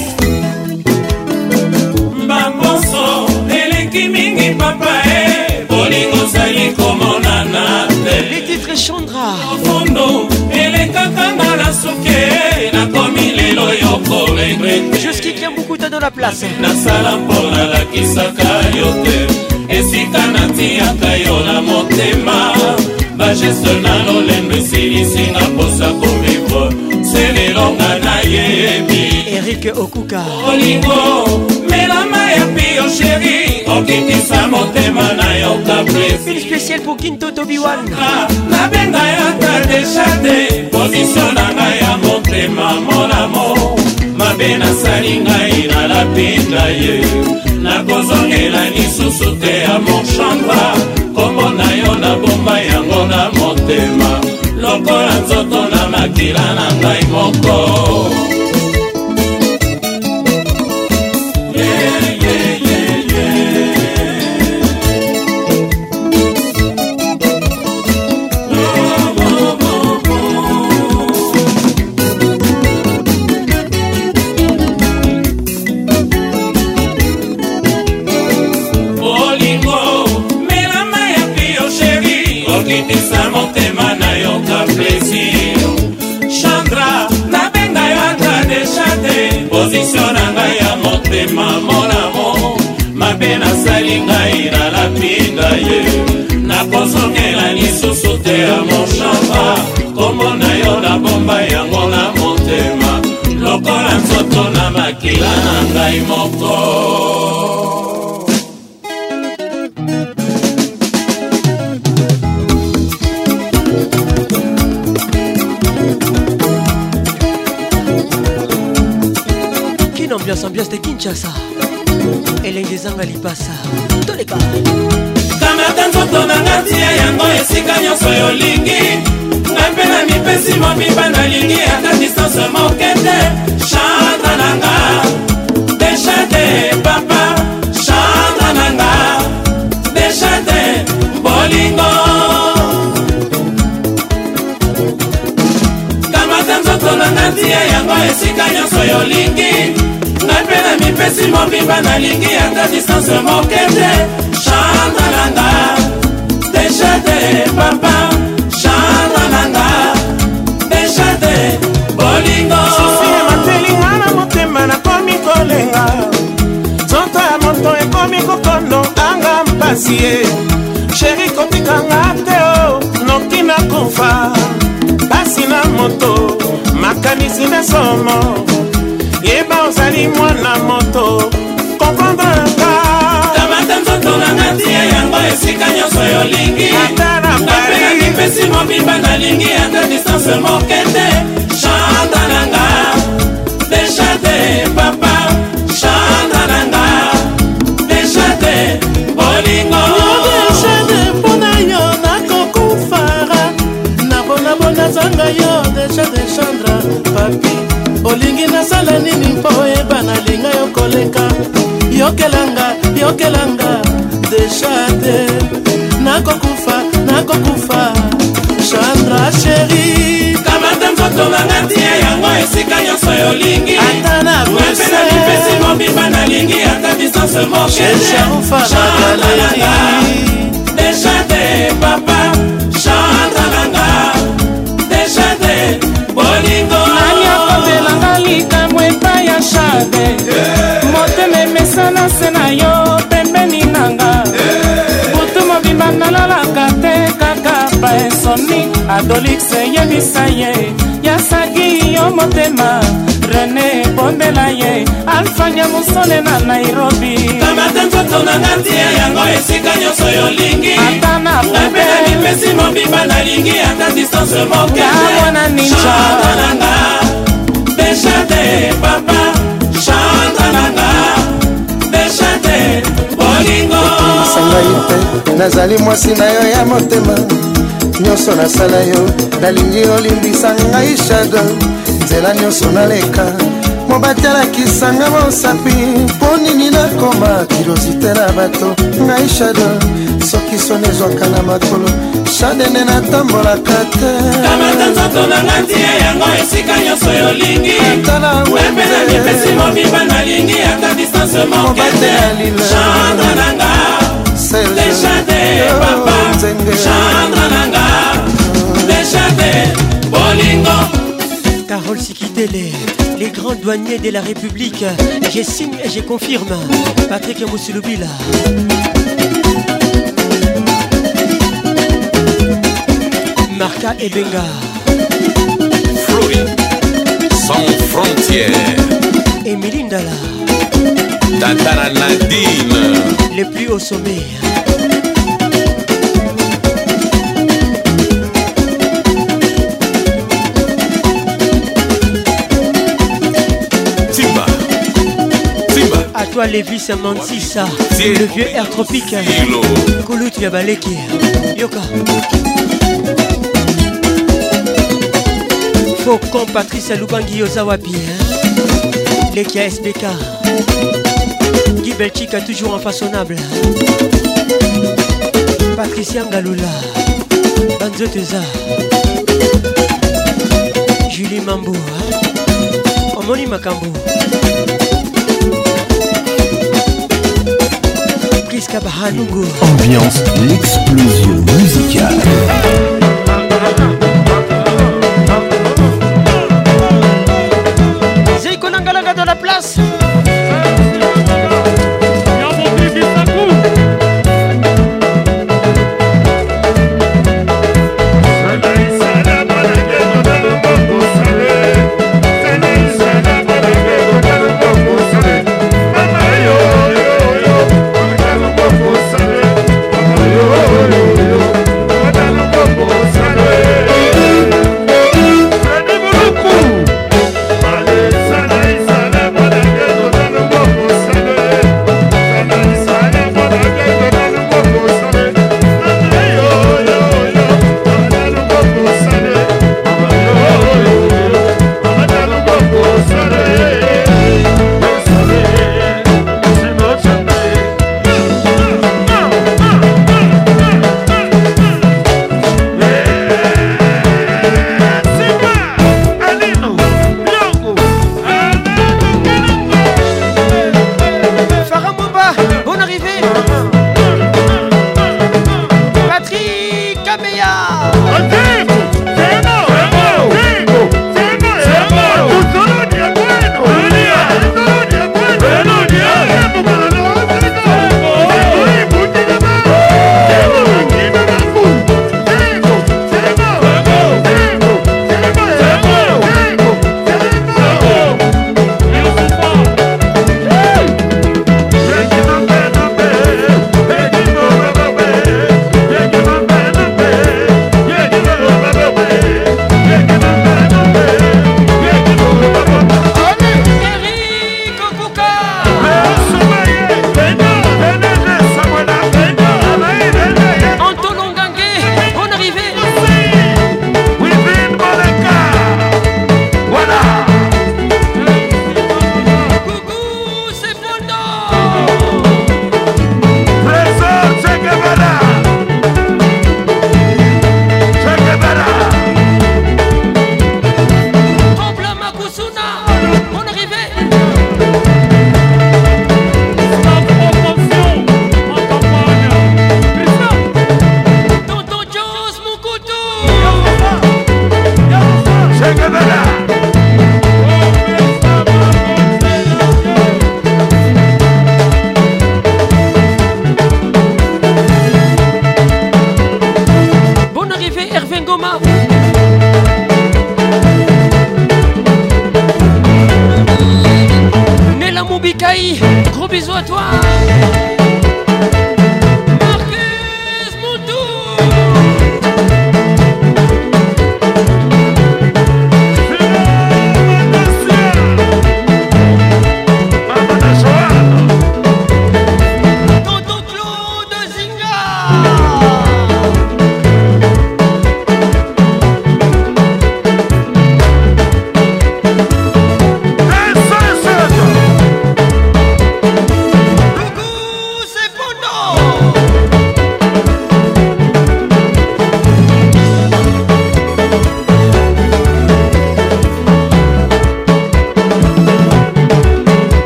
Speaker 50: Bakonso,
Speaker 54: eleki mingi papa e, bolingo zali komonana te. Les titres
Speaker 15: Chandra. Ofondo,
Speaker 54: elekaka na la soke, nakomi lelo
Speaker 15: yo ko regrete. Jusqu'il
Speaker 54: y a
Speaker 15: beaucoup de dans la place.
Speaker 54: Nasala mpona lakisaka yo te, esika natiaka yo na motema. bajeste nano lendo esilisinga mposa kovivre selelonga na yeyebi
Speaker 15: erike okuka
Speaker 54: olingo melama ya pio sheri okitisa motema na yo kapresi
Speaker 15: spécial pour kintoto biwan
Speaker 54: nabenga yaka deshate position na ngai ya motema monamo mabe nasali ngai nalapinda ye nakozongela lisusu te ya monchambre nabomba yango na motema lokola nzoto na makila na ngai moko
Speaker 15: ngai moko kino ambiance ambiance de kinshasa elenge ezanga lipasa toleka kamata nzoto nanga tia yango esika nyonso yolingi ngai mpe na mipesi mobimba nalingi ata distance moke te
Speaker 54: napesi mobimba nalingi ata distance moke te chantalanga deshate papa chantalanga deshate bolingo sofie matelinga
Speaker 50: na motema nakomi kolenga nzoto ya moto ekomi kokondo anga mpasi ye sheri kotikanga te o noki nakufa pasi na moto makanisi na somo ozali mwana moto komprendre ka kamata nzoto
Speaker 54: nanga tie
Speaker 50: yango esika
Speaker 54: nyonso
Speaker 50: yolingi ata na paris napesi
Speaker 54: mobimba nalingi ata distance moke te
Speaker 50: nga nalinga yo koleka yokelanga yokelanga deja te nakokufa nakokufa chandra sheri kamata nzoto
Speaker 54: nanga tia yango esika nyonso yolingi ata na mpe napipesi mobimba nalingi ata distance mokeshe chandra nanga deja te papa
Speaker 50: ye motema emesana se na yo pembeni nanga butu mobimba nalalaka te kaka paesoni adolikse yebisa ye yasaki yo motema rene bondela ye alfanya mosole na nairobi
Speaker 54: kamata nzoto nanga tia yango esika nyonso yolingi
Speaker 50: ata na nabela
Speaker 54: mipesi mobimba nalingi ata distance mokeamwana ninjaananga dejade papa
Speaker 50: na yo te nazali mwasi na yo ya motema nyonso nasala yo nalingi olimbisa ngai shado nzela nyonso naleka mobati alakisanga mosapi mpo nini nakoma kirozite na bato ngai shado soki soni ezwaka na makolo shade nde natambolaka te kamata nzoto nanga ntia yango esika nyonso yolingi
Speaker 54: wembe na mipesi mobimba nalingi ata distance moke te chandre nanga dejade papa chandre nanga bolingo
Speaker 15: Carole Sikitele, les grands douaniers de la République, je signe et je confirme, Patrick Moussouloubila Marca Ebenga.
Speaker 55: Fruit sans frontières. et
Speaker 15: Ndala. Les plus hauts sommets.
Speaker 55: Simba. Simba. À
Speaker 15: toi, c'est Mantissa. Le vieux air tropique. Koulout Yabaleki. Yoka. Faucon Patrice les qui à SBK. Belgique a toujours façonnable. Patricia Ngaloula, Banzo Teza, Julie Mambo, hein. Omoni Makambo, Priska Bahanungo.
Speaker 56: Ambiance, l'explosion musicale.
Speaker 15: dans la place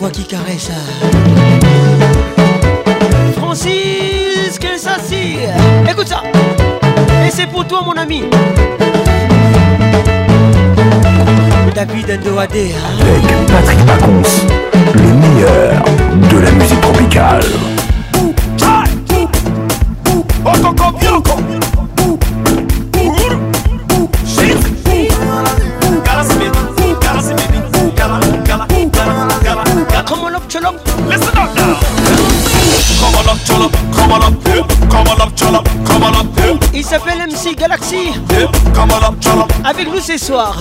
Speaker 15: voix qui caresse. Francis c'est écoute ça. Et c'est pour toi, mon ami. David hein.
Speaker 56: Avec Patrick Macons, le meilleur de la musique tropicale.
Speaker 15: Galaxy, Avec nous ce soir.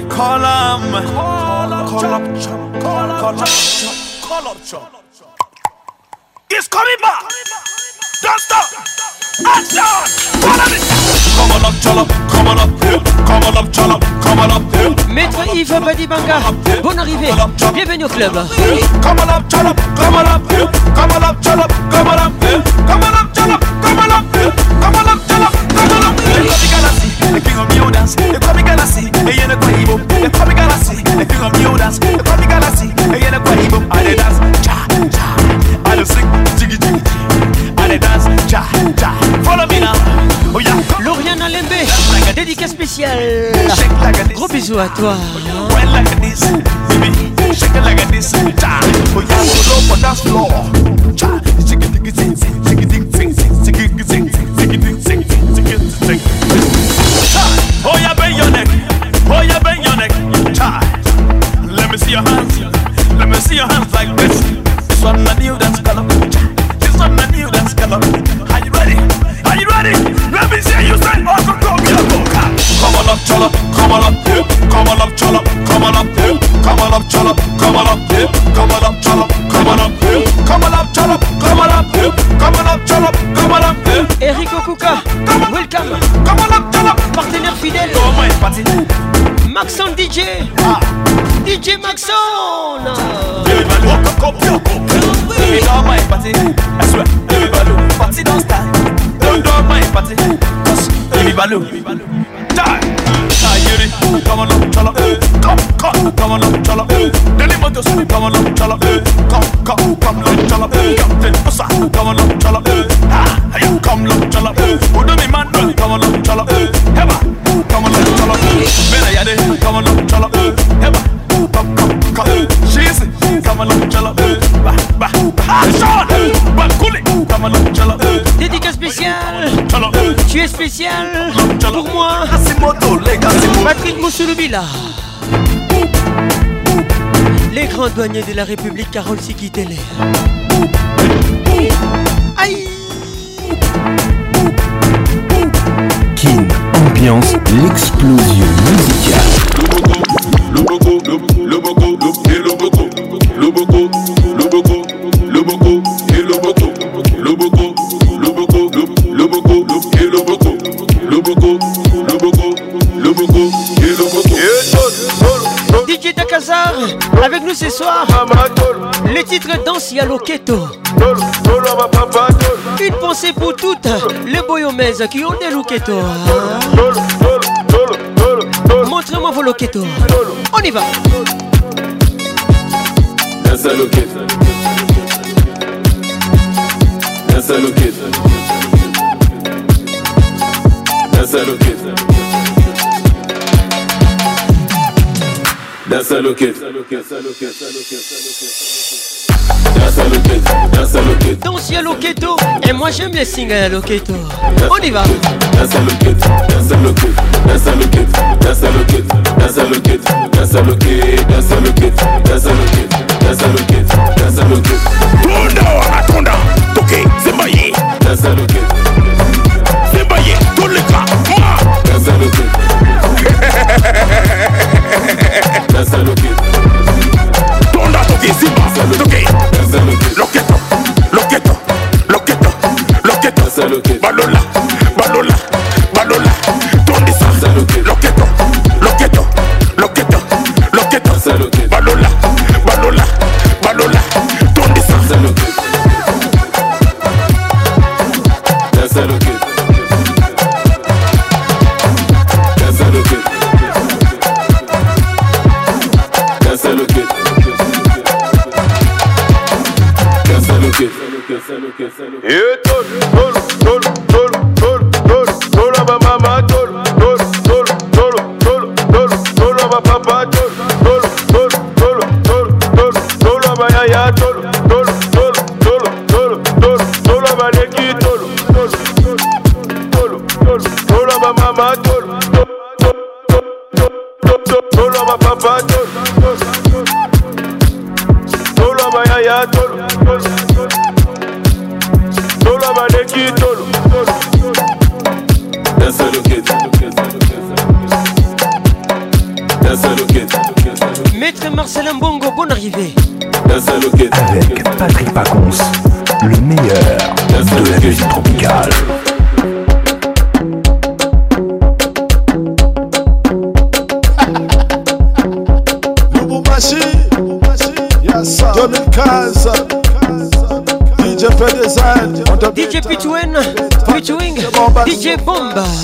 Speaker 57: me call him. Call up,
Speaker 15: bonne arrivée,
Speaker 57: bienvenue au club. Come on up, up,
Speaker 15: à toi Les grands douaniers de la République, Carole Sikitele. Aïe
Speaker 56: Kin, ambiance, l'explosion musicale.
Speaker 15: titre Danse à l'oketo. Une pensée pour toutes les boyomaises qui ont des loketo Montrez-moi vos loketo. On y va.
Speaker 58: Danse à Loketo, danse à Loketo.
Speaker 15: Danse à Loketo. Et moi j'aime les singles à Loketo. On y va. Danse à Loketo, danse à Loketo, danse à Loketo, danse à Loketo, danse à Loketo, danse à Loketo,
Speaker 58: danse à Loketo, danse à Loketo, danse à Loketo, danse à Loketo.
Speaker 57: Tonda, atonda, toke, zembaye. Danse à
Speaker 58: Loketo. Zembaye,
Speaker 57: toleka, ma. Danse
Speaker 58: à
Speaker 57: Loketo. Danse à Loketo. Balola, Balola.
Speaker 15: bomba!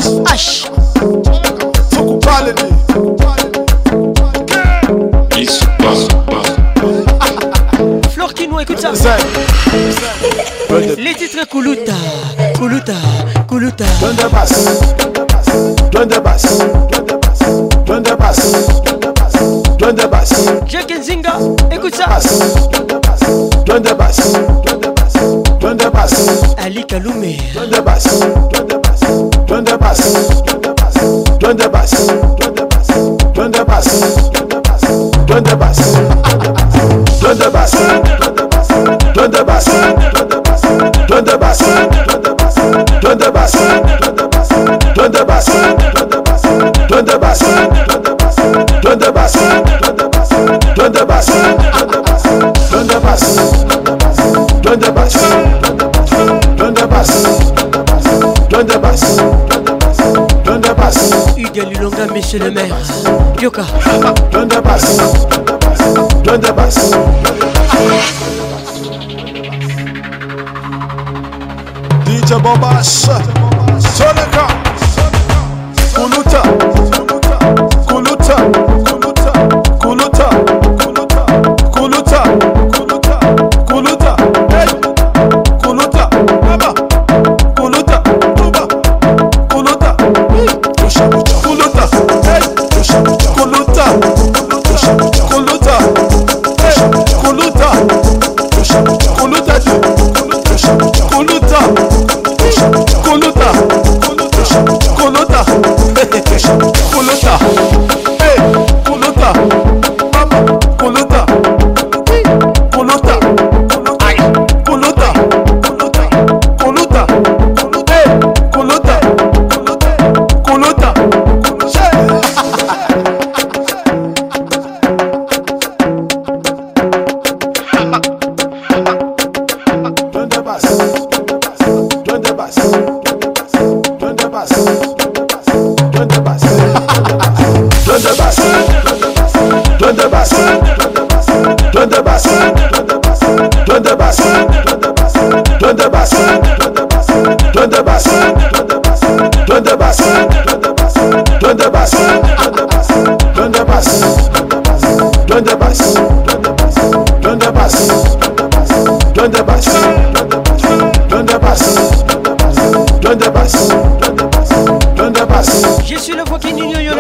Speaker 15: Monsieur le maire Yoka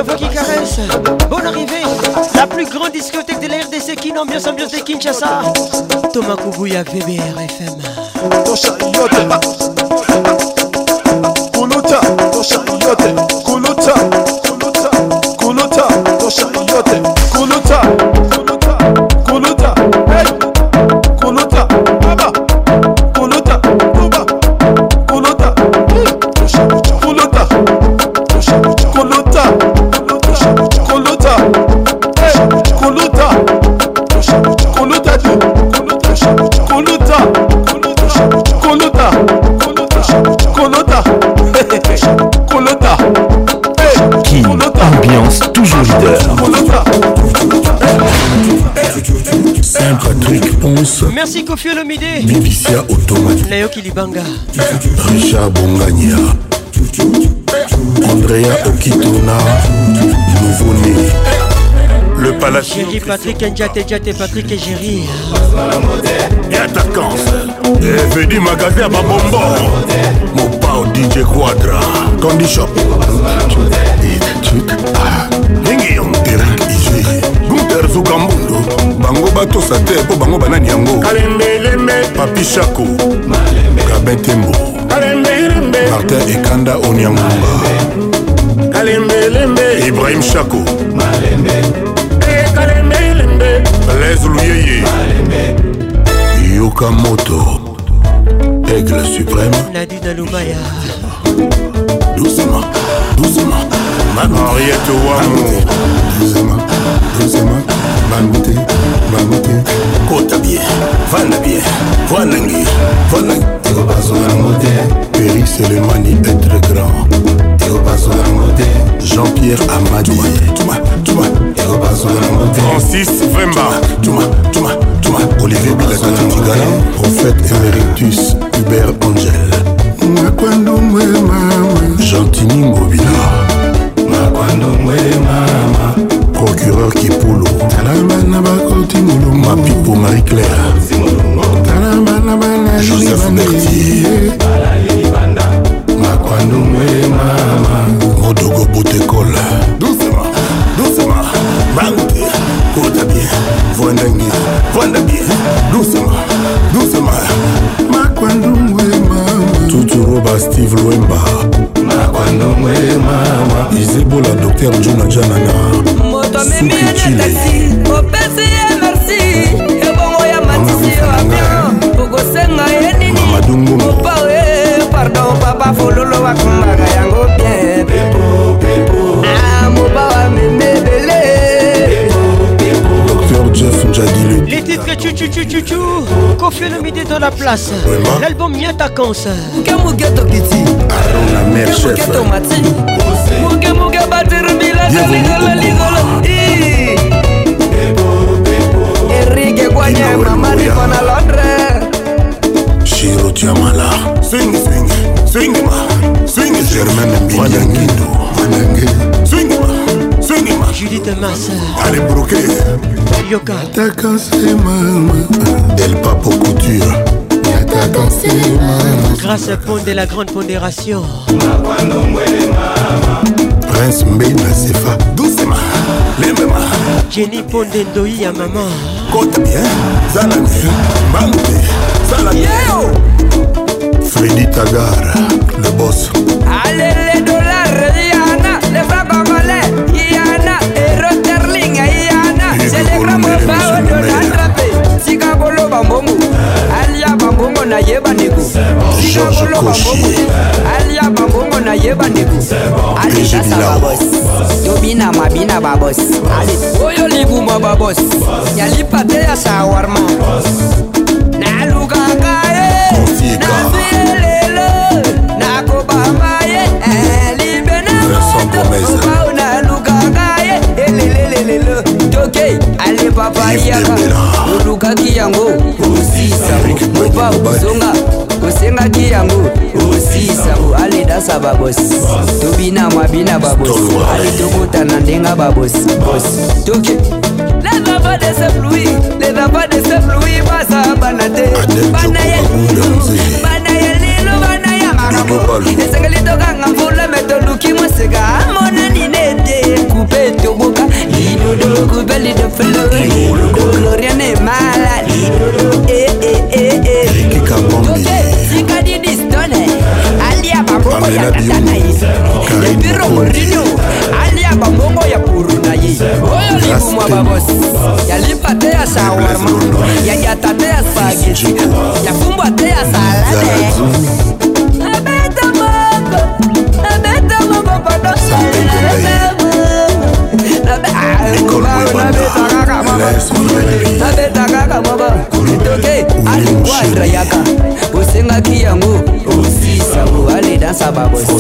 Speaker 15: le vent caresse. Bonne arrivée, la plus grande discothèque de la RDC qui ambiance ambiance de Kinshasa. Thomas Koubouyak, VBR FM.
Speaker 56: Saint-Patrick Ponce.
Speaker 15: Merci Kofi Olomide.
Speaker 56: Mivicia Automati.
Speaker 15: Léo Kilibanga.
Speaker 56: Richard Bongania. Andrea Okitona. Nouveau-né. Le palace.
Speaker 15: Jerry Patrick Ndiate Ndiate Patrick et Jerry.
Speaker 59: Et attaquant. Et venu magasin à Babombo. Mon pao DJ Quadra. Condition. Shop. etude a ndenge yong erik igiri guter zukambundu bango batosa te mpo bango banani yango kalembelembe papi shako gabin tembo martin ekanda oniangunga kalembelembe ibrahim shako eh, kalembelembe les luyeye yoka moto aigle suprême nadina lubaya doucement doucement henriette wamo bangute
Speaker 60: bangute kota bien vanda bien vanangi vanangi ekobazolango te péri selemani être grand ekobazolango te jean-pierre amadi
Speaker 61: ekobazolango te francis vemba tuma tuma tuma olivier bilakatitigala prophète emeritus hubert angel nakwandumwe mama gentini mobila wandongwe mama procureur kipulu tala bana bakoti molongo mapipo marie claire tala bana banajoseph
Speaker 62: bertier makwandongwe mama modogo botekola doucement doucement bangote kota bien vwanda bien vwanda bien doucement doucement makwandongwe mama tuturo ba steve lwemba izebola dr jona janana moto amemi na taxi opesi ye merci ebongo ya matisi yo avion okosenga ye nini
Speaker 15: opao e pardon papa fololo bakumbaka yango Jadilou. Les titres tchou tchou tchou tchou tchou. Confirmé dans la place. L'album Niata Kans. Mouga mouga tokiti. Aron la mère chef. Mouga tomati. Mouga mouga bater bila. Ligola ligola. Enrique Guanya mama rifana l'ordre. Shiro
Speaker 63: Tiamala. Sing sing. Sing ma. Sing. Germaine Mbiyangindo. Mbiyangindo.
Speaker 15: sinima judite masa ale broke
Speaker 64: yoka el papo couture
Speaker 15: grâce ponde la grande pondération
Speaker 65: prince mbena sefa dusema lembema
Speaker 15: jenny ponde ndoi ya mama
Speaker 66: kota bien zala bien mbambe zala yeo
Speaker 67: fredi tagar le boss
Speaker 68: alele dolar yana le fra bamale Madonna, Hero Sterling, Ayana, celebramos Paolo Nandrape, Sikabolo Bambongo, Alia Bambongo na yeba negu,
Speaker 69: Sikabolo Bambongo, Alia Bambongo
Speaker 70: na yeba negu, Alisa Sababos, Yobina Mabina Babos, Alit Oyo Libuma Babos, Yalipatea Sawarma, Nalukakae, Nasilelo, Nakobamaye, eh, Libenamo, Vincent Gomez, hey, alepapaliyaka olukaki yango osisango mopa ozonga kosengaki yango osisango aledasa babosi tobina mwabina babosi ale tokota na ndenga babosi bosi toke lenapa de seplui lenapa de seplui basabana te bana ya bana ya lilo bana esengeli tokanga mvula me toluki mwaseka amona nini ete kupe etoboka kupe lidofloriane mala tokadidistone alia babongo ya katana ye epiro morino alia babongo ya puruna ye oyo likumwa babosi yalipa te ya shawarma yayata te ya spageti yafumbwa te ya salade nabeta kaka maba itoke alikwandra yaka osengaki yango osisango alidansa babosi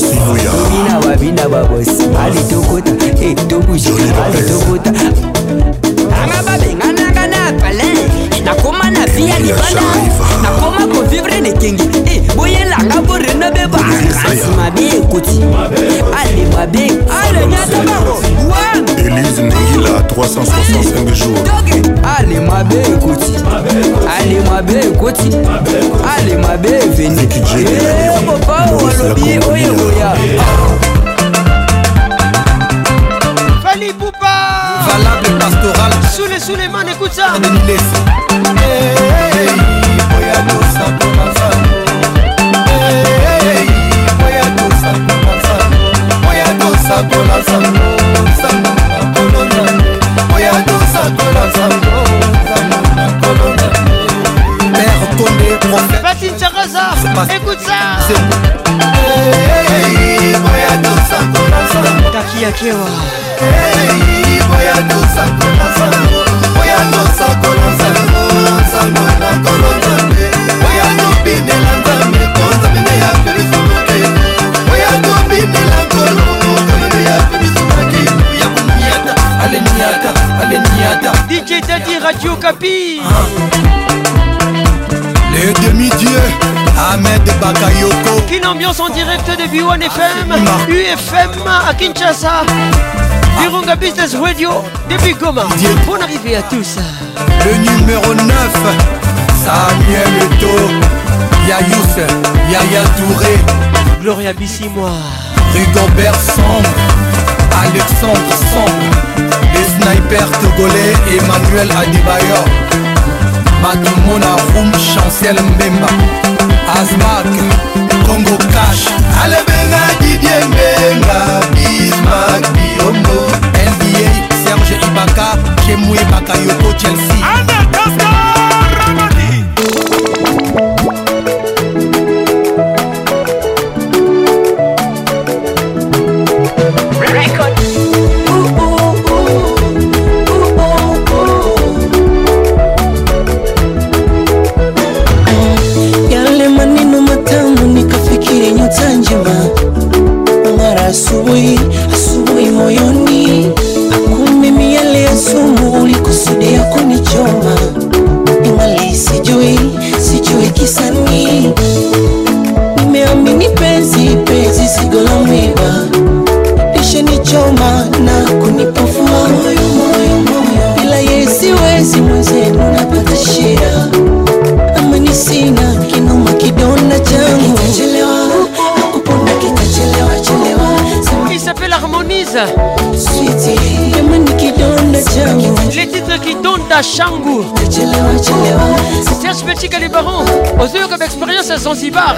Speaker 70: mina babina babosi alitokota etobushi alitokota anga babengananga na palin e nakoma na via libanda nakoma kovivre nekenge boyelanga borena be bankasi mabe ekoti Elise
Speaker 71: Nengila 365 jours
Speaker 70: Allez ma belle écoute. Allez ma belle écoute. Allez ma belle venez.
Speaker 15: Valable pastoral écoute ça tosakola nsango nsango na kolo nande oya tosakola nsango nsango na kolo nande père tonde prophète Patine Charaza écoute ça oya tosakola nsango takia kewa oya tosakola nsango oya tosakola nsango nsango na kolo nande oya tobindela nzambe DJ Daddy Radio Capi hein.
Speaker 72: Les demi dieu Ahmed Bakayoko
Speaker 15: Une ambiance en direct
Speaker 72: de
Speaker 15: B1 FM UFM à Kinshasa Virunga Business Radio depuis Goma Bonne arrivée à tous
Speaker 73: Le numéro 9 Samuel Eto Yayous Yaya Touré
Speaker 15: Gloria Bissimoa
Speaker 73: Rigobert Sombre Alexandre Sombre père togolais emmanuel adibayor batomona room chancel mbemba asmak congo cash
Speaker 74: alebenga didie mbenga bismak biombo nba serge ibaka kemwe bakayoko chelsea
Speaker 15: Denise les titres qui donnent à Changu Serge Petit Calibaron aux yeux comme expérience à Zanzibar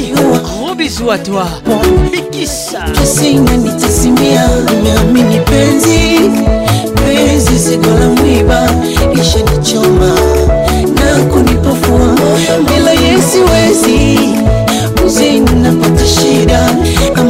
Speaker 15: Mimi gros bisous à toi Mikisa Kasinga nitasimia Umeamini penzi Penzi sekola mwiba Isha nichoma Na kunipofua Bila yesi wezi Uzeni napata shida Kama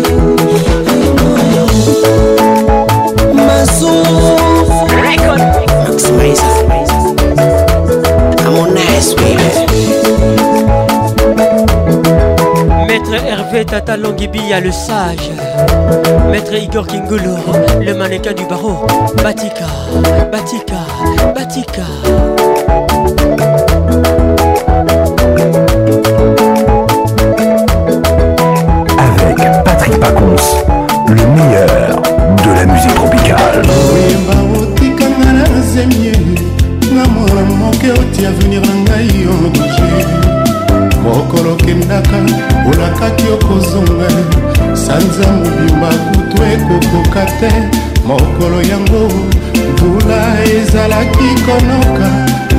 Speaker 15: Tata Longibi a le sage Maître Igor Kingolo Le mannequin du barreau Batika, Batika, Batika
Speaker 56: Avec Patrick Pacons Le meilleur la musique tropicale oyemba otikanga na zemie na mwana moke oti avenir na ngai oje mokolo okendaka olakaki okozonga sanza mobimba kutu ekokoka te mokolo yango mbula ezalaki konoka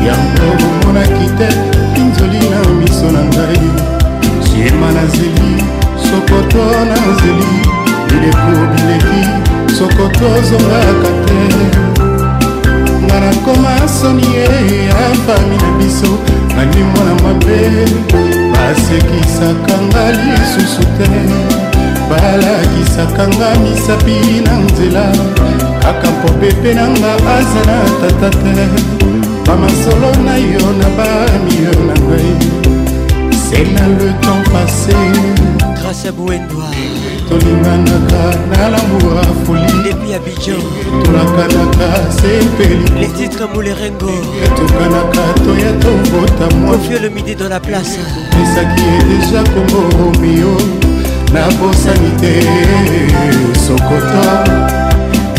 Speaker 56: yango omonaki te pinzoli na miso na ngai siema nazeli sokoto nazeli
Speaker 15: bileko bileki soko tozongaka te nga nakoma soni ye ya fami na biso nangi mwana mabe basekisaka nga lisusu te balakisaka nga misapi na nzela kaka mpopepe na nga aza na tata te bamasolo na yo na bamio na ngai c'est na le temps passé grâce à bouendoa tolinganaka na lamour ya foli depuis abidjan tolakanaka se peli les titres moulerengo tokanaka toya tobota mofio le midi dans la place esaki deja kongo romeo nabosani
Speaker 75: te sokota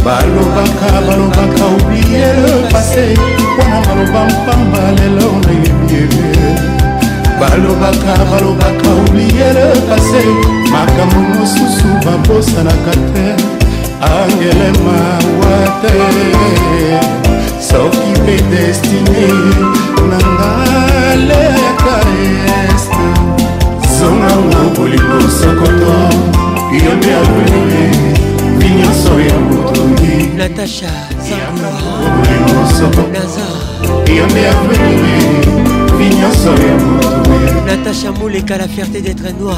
Speaker 75: balobaka balobaka oublie le passé mpona maloba mpamba lelo nayebi balobaka balobaka oubliele pase makambo mosusu babosanaka te angele mawa te soki mpe destine na ngaleka este zongango bolingo sokoto yo nde alwele binyonso ya motongi
Speaker 15: natasha zabolingo sokoto yo nde alwele natacha Mouléka la fierté d'être noir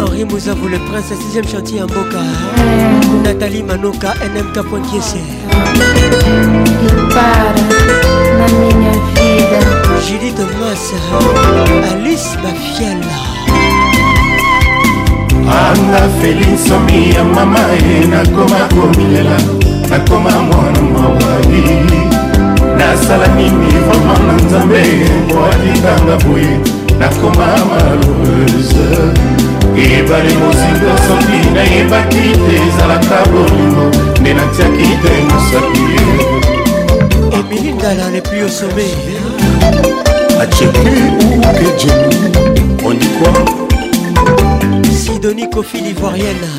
Speaker 15: henri Mouzavou le prince à 6 chantier en boca nathalie manoka nmk point De julie alice ma anga feli nsomi ya mama e nakoma komilela nakoma mwana nasala nini vraimen na nzambe mpo alinganga boye nakoma malheureuse ebale mozindo soki nayebaki te ezalaka bolingo nde natiaki te mosapi emilingala lepi osome
Speaker 73: aceki uke jeni ondikwa sidonie
Speaker 15: kofi livoirienne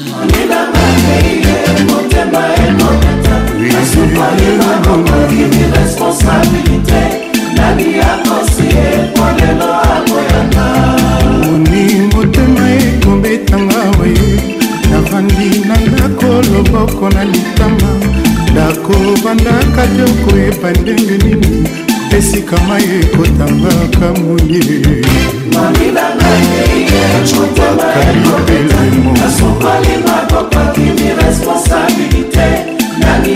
Speaker 15: je suis loyer na bongoki iresponsabilité nani akosie po lelo akoyanga moningo tema ekobetanga boye navandi na ndako loboko na litama ndako bandaka joko yeba ndenge nini esika mai ekotangaka moye maminangaeyeotomaekobelemosopali makopaki iresponsabilité nani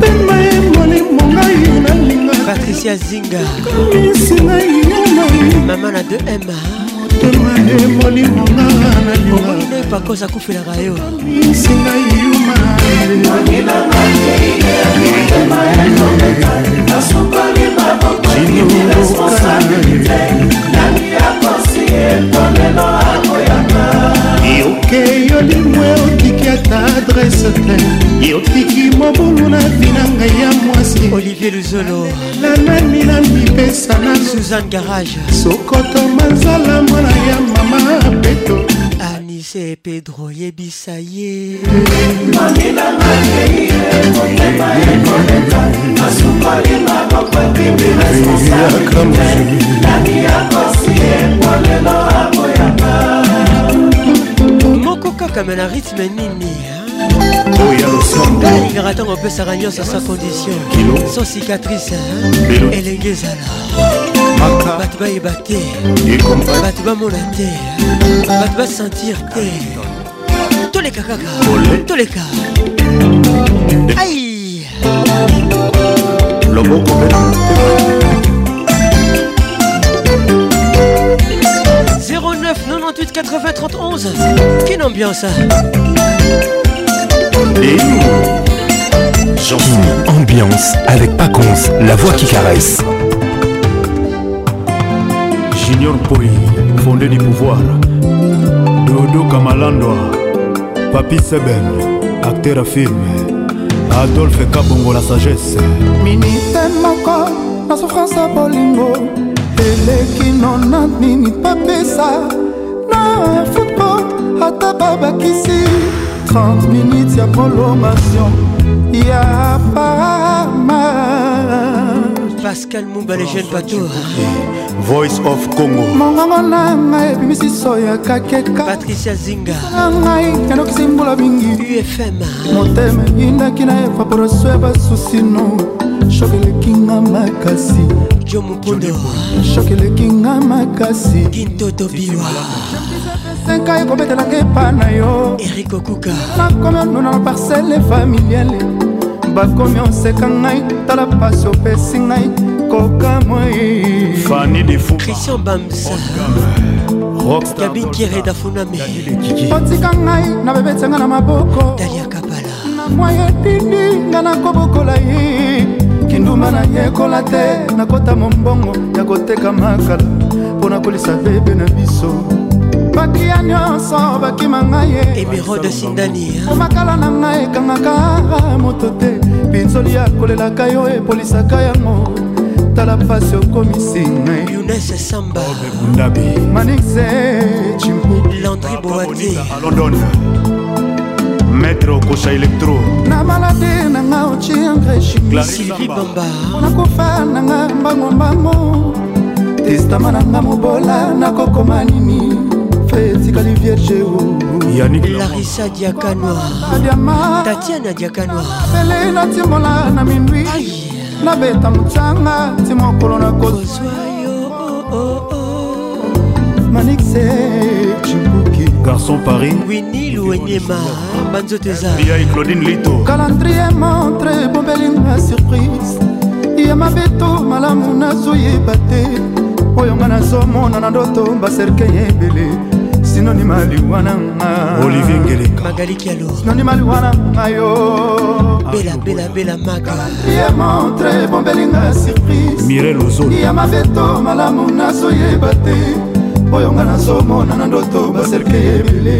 Speaker 15: pemba ye molimo ngai nalinga patricia zinga komisi ngai yanai mama na 2 m motema ye molimo nga nalingaomonino epakosa akufelaka yo komisi ngai yuma jinokokanaye yoke yolimwe otiki ata adrese te yotiki mobulu na vina ngai ya mwasi olivier luzolo nanani na mipesa na suzan garage sokoto manzala mwana ya mama peto anise pedro yebisa ye yakamoyakosiyekolelo aboyaka comme un rythme ni Hein? Oh, il un peu sa ragnose sans sa condition, sans cicatrice. Et les gays alors. Batba et batté. Batba molaté. Hein. Batba sentir Tous les cas, tous les cas. Aïe! L'homme au non. 28 31 Quelle ambiance hein. Et
Speaker 56: Une ambiance avec Paconce, la voix qui caresse.
Speaker 65: Junior Poi, fondé du pouvoir. Dodo Kamalandoa, Papi Seben, acteur à film. Adolphe Kabongo, la sagesse.
Speaker 76: Minute moko, na souffrance à bolingo. eleki nona minute ça football ata babakisi 30 minutes ya prolongation ya
Speaker 15: pama pascal mumba le jeune bato
Speaker 69: voice of congo mongongo na ngai
Speaker 15: ebimisi soya kakeka patricia zinga na ngai endokisi mbula mingi ufm motema eyindaki na evaporasio
Speaker 76: ya basusino shok eleki nga makasi jo mopondo shok eleki nga makasi gintoto biwa
Speaker 15: senka ekobetelanga epa na yo erik okuka nakomi onuna na parcele familiale
Speaker 76: bakomi oseka ngai tala
Speaker 15: pasi opesi ngai koka moi fani defucristian bamsa kabintiere
Speaker 76: dafuname otika ngai na bebetianga
Speaker 15: na maboko dalia kapala na mwa
Speaker 76: yedindi ngai nakobokola ye kindumba nayekola te nakota mombongo ya koteka makala mpo na
Speaker 15: kolisa
Speaker 76: bebe na biso batia nyonso bakima ngai ye emerode sindani omakala na ngai ekangaka ah, moto te pinzoli akolelaka yo epolisaka yango tala mpasi
Speaker 15: okomisi ngai yunes samba manixe
Speaker 76: cimbu landri boati maître okosha elektro na malade nanga ociengreshimisylvi bamba nakofa nanga mbangombango testama nanga mobola nakokoma nini fe
Speaker 15: esikali vierge larisa diakanoir tatiana diakanoir
Speaker 76: bele natimola na mindwi nabeta motanga ti mokolo na kozwa manixe cibuki garçon paris wini luenema banzoto eza bia claudine lito calendrier montre bombelinga surprise ya mabeto malamu nazoyeba te oyo nga nazomona na ndoto baserkeye ebele sinonima liwana ngasinonima liwana nga yo ah, montre bombelinga surprisya mabeto malamu nazoyeba te oyo nga nazomona na ndoto baserkeye ebele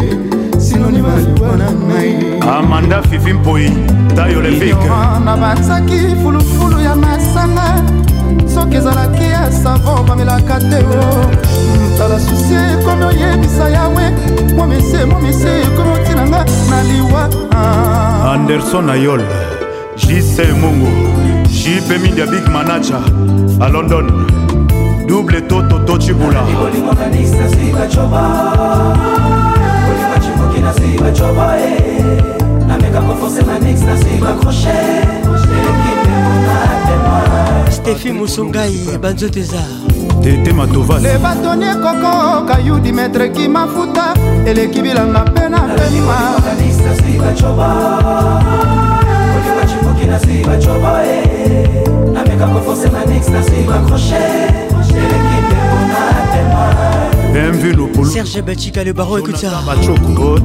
Speaker 76: sinonima liwana ngai amanda fifi mpoi tayo olympique na banzaki fulufulu ya masanga soki ezalaki ya savon bamelaka te o oh. hmm, tala susi ekomi oyebisa yawe momise momise ekomi otinanga na liwa ah. anderson ayol jc mungu jp media big manager a london double toto to cibula
Speaker 15: nameka kofonse na nix nasi bakroche stefi mosungai banzoto eza
Speaker 76: tete matoval le batoni ekoko kayudi metre kimafuta eleki bilanga mpe na
Speaker 15: Serge Bachika le baron écoute ça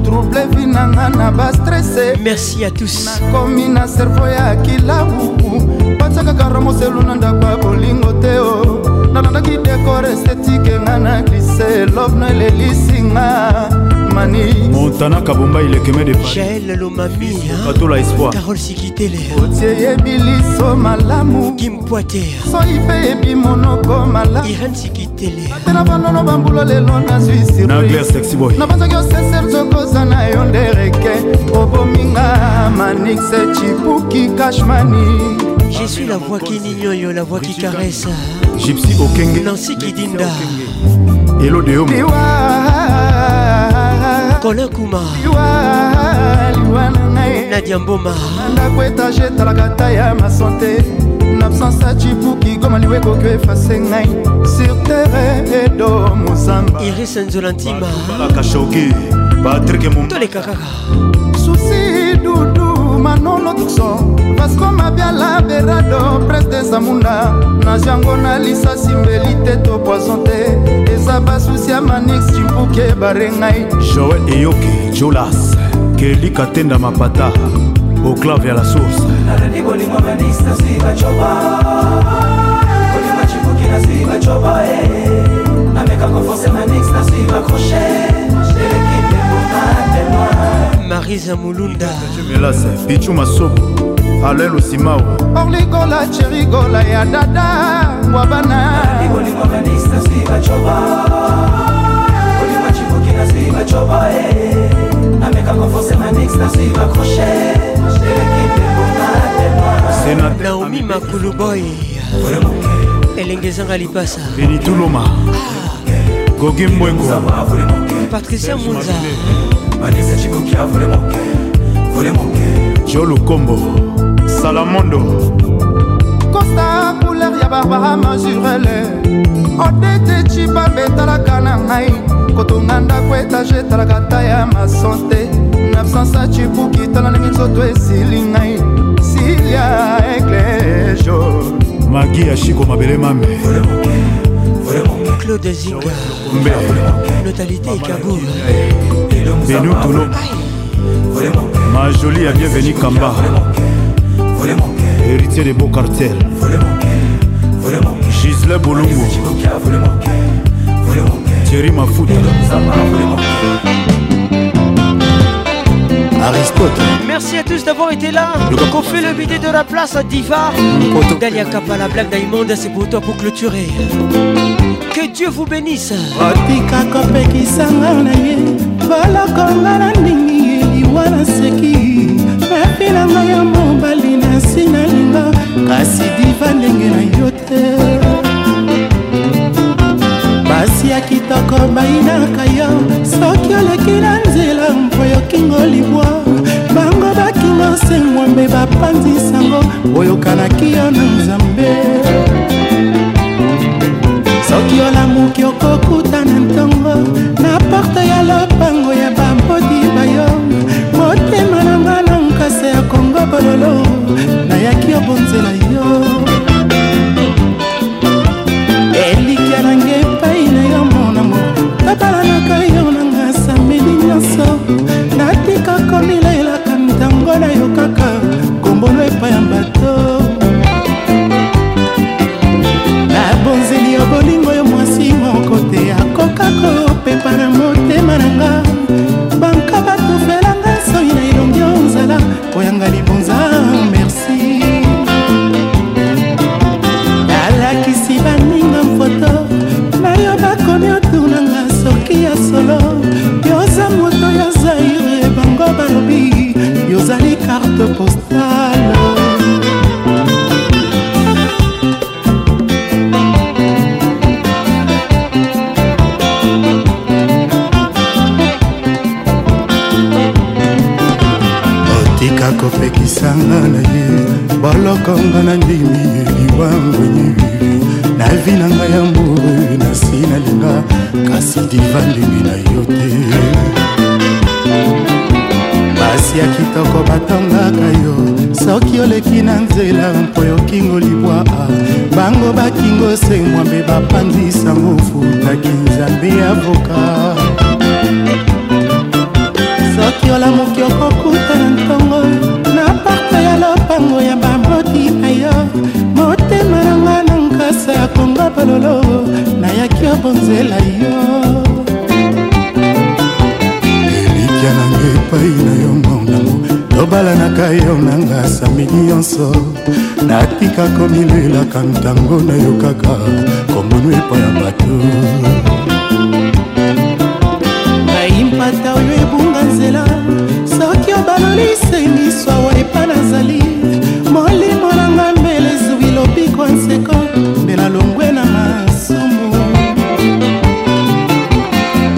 Speaker 76: trouble vinanga na bastrese
Speaker 15: merci à tous
Speaker 76: nakomi na cerveau ya kilabu atiakaka ramoselu na ndako ya bolingo te o oh. nalandaki dekor estetike nga na glise lovno elelisinga mani montana kabomba ilekeme depael lomamiatola espoircarol sikiteleotie yebi liso malamu kimpoater soi mpe yebi monoko malamu iran sikitele atena banono bambula lelo nazwi sirnaglairsexboy napanzaki oseser zokoza na yo ndereke obominga manixe chipuki
Speaker 15: kashmani Je suis la voix qui n'ignore, la voix qui caresse. Gypsy Okenge. Nancy Kidinda. Hello Deo. Colin Kuma. Nadia Mboma.
Speaker 76: ndako etage etalaka ta ya masante nabsence acibuki goma liwe ekoki efase ngai sur terre edo mozamba iris nzola
Speaker 15: ntima toleka kaka susi
Speaker 76: dudu conviction vasco mabiala berado prince de zamunda na jango na lisasi mbeli te to poison te eza basusi ya manix cimpuke barengai joel eyoki jolas kelika tenda mapata oclave ya la source nalandi bolingo eh. manix nasiba coba bolingo cimpuki nasiba coba nameka konfonse manix nasiba crochet
Speaker 15: elekipe bokatemoa marisa mulunda
Speaker 76: bichu masobo alel osimao orligola cherigola
Speaker 15: ya dada ngwabana eh. naomi makuluboy elenge ezanga lipasa benituloma gogi
Speaker 76: mbwengo patricia munza Vanessa Chikokia, volez mon cœur, volez mon cœur. Jolo Combo, Salamondo. Costa couleur ya Barbara Majurele. Odete Chibambe etalaka na ngai. Kotonga ndako etage etalaka ta ya masante. Na absence ya Chibuki, tala ndenge nzoto esili ngai. Silia Eclejo. Magi ya Chiko mabele mame. Volez mon cœur. Claude Zinga, Notalité Kabour. benu tolo ma jolie ya bienvenu kamba héritier de beau cartel gisle bolongo thierry mafuta
Speaker 15: Aristote. Merci à tous d'avoir été là. On fait le bidet de la place à Diva. Dalia Kappa, la blague Diamond, c'est pour toi pour clôturer. Que Dieu vous bénisse. otikaka opekisanga na ye bolokonga na ndingi eliwa na seki mapinanga ya mobali na nsi na linga kasi diva ndenge na yo te
Speaker 77: kitoko bayinaka yo soki oleki na nzela mpo yokingo libwa bango bakingo sengwambe bapanzisango oyokanaki yo na nzambe soki olamuki okokuta na ntongo na porte ya lopango ya bambodi bayo motema nanga na nkasa ya kongo bololo nayaki obonzela yo talanaka yo nanga samedi nyonso natika komilela ntango na yo kaka kombolo epai ya
Speaker 76: natika komilelaka ntango nayokaka komono epai ya bato nayimpata oyo ebunga nzela soki obalolisengiso awa epa nazali molimo nanga mbele ezwi lobiko nseko mbela longwe na masumu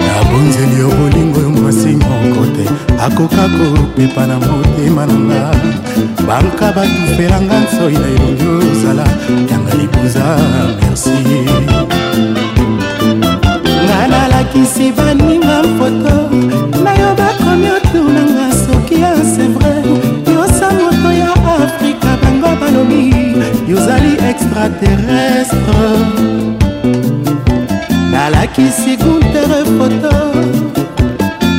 Speaker 76: nabonzeli yo bolingo yo mwasi moko te akoka ko pepa na motema nanga banka batufelanga nsoi na elongi ozala yanga libuza merci nga nalakisi baninga foto nayo bakomi otunanga soki ya sevre yosa moto ya afrika bango balobi yozali extraterrestre nalakisi guntere foto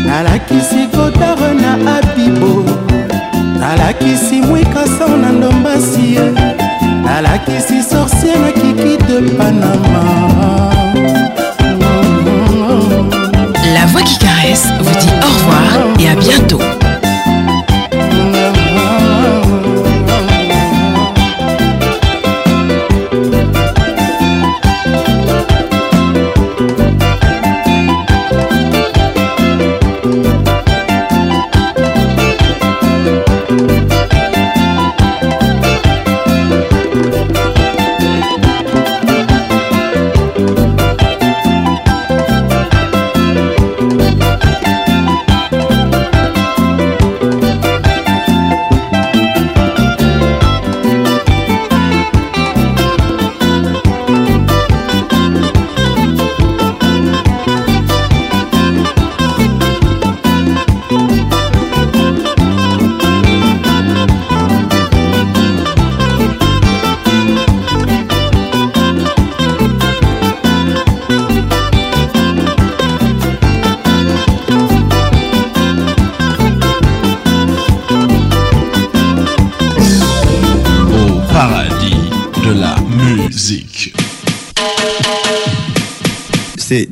Speaker 76: nalakisi nalakisi mwikasa na ndombasi ye nalakisi
Speaker 56: sorcier na kiki de panama La voix qui caresse vous dit au revoir et à bientôt.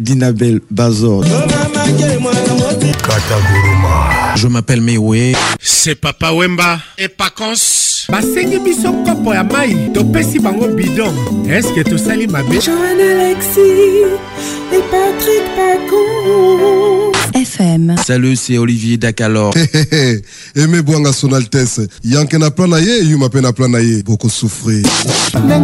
Speaker 56: d'Inabel Bazor.
Speaker 78: Je m'appelle Mewe.
Speaker 79: C'est Papa Wemba et Pacons.
Speaker 80: basengi biso kopo ya mai topesi bango bidon eske tosali mabe
Speaker 81: jean alexi et patrik pacon
Speaker 82: fm salut c'est olivier dakalor
Speaker 83: eme bwanga sonaltes yanke na plan na ye yuma mpe na plan na ye bokosufri na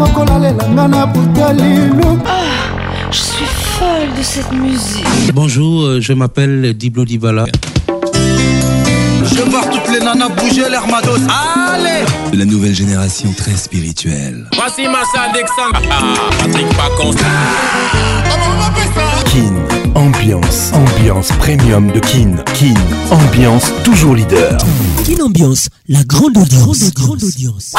Speaker 84: cette musique
Speaker 85: Bonjour, euh, je m'appelle Diblo Dibala.
Speaker 86: Je voir toutes les nanas bouger l'air Allez
Speaker 87: la nouvelle génération très spirituelle.
Speaker 88: Voici ah, ah, Patrick ah.
Speaker 56: Kin, ambiance, ambiance premium de Kin. Kin, ambiance toujours leader. Kin Ambiance, la grande audience. Grande audience.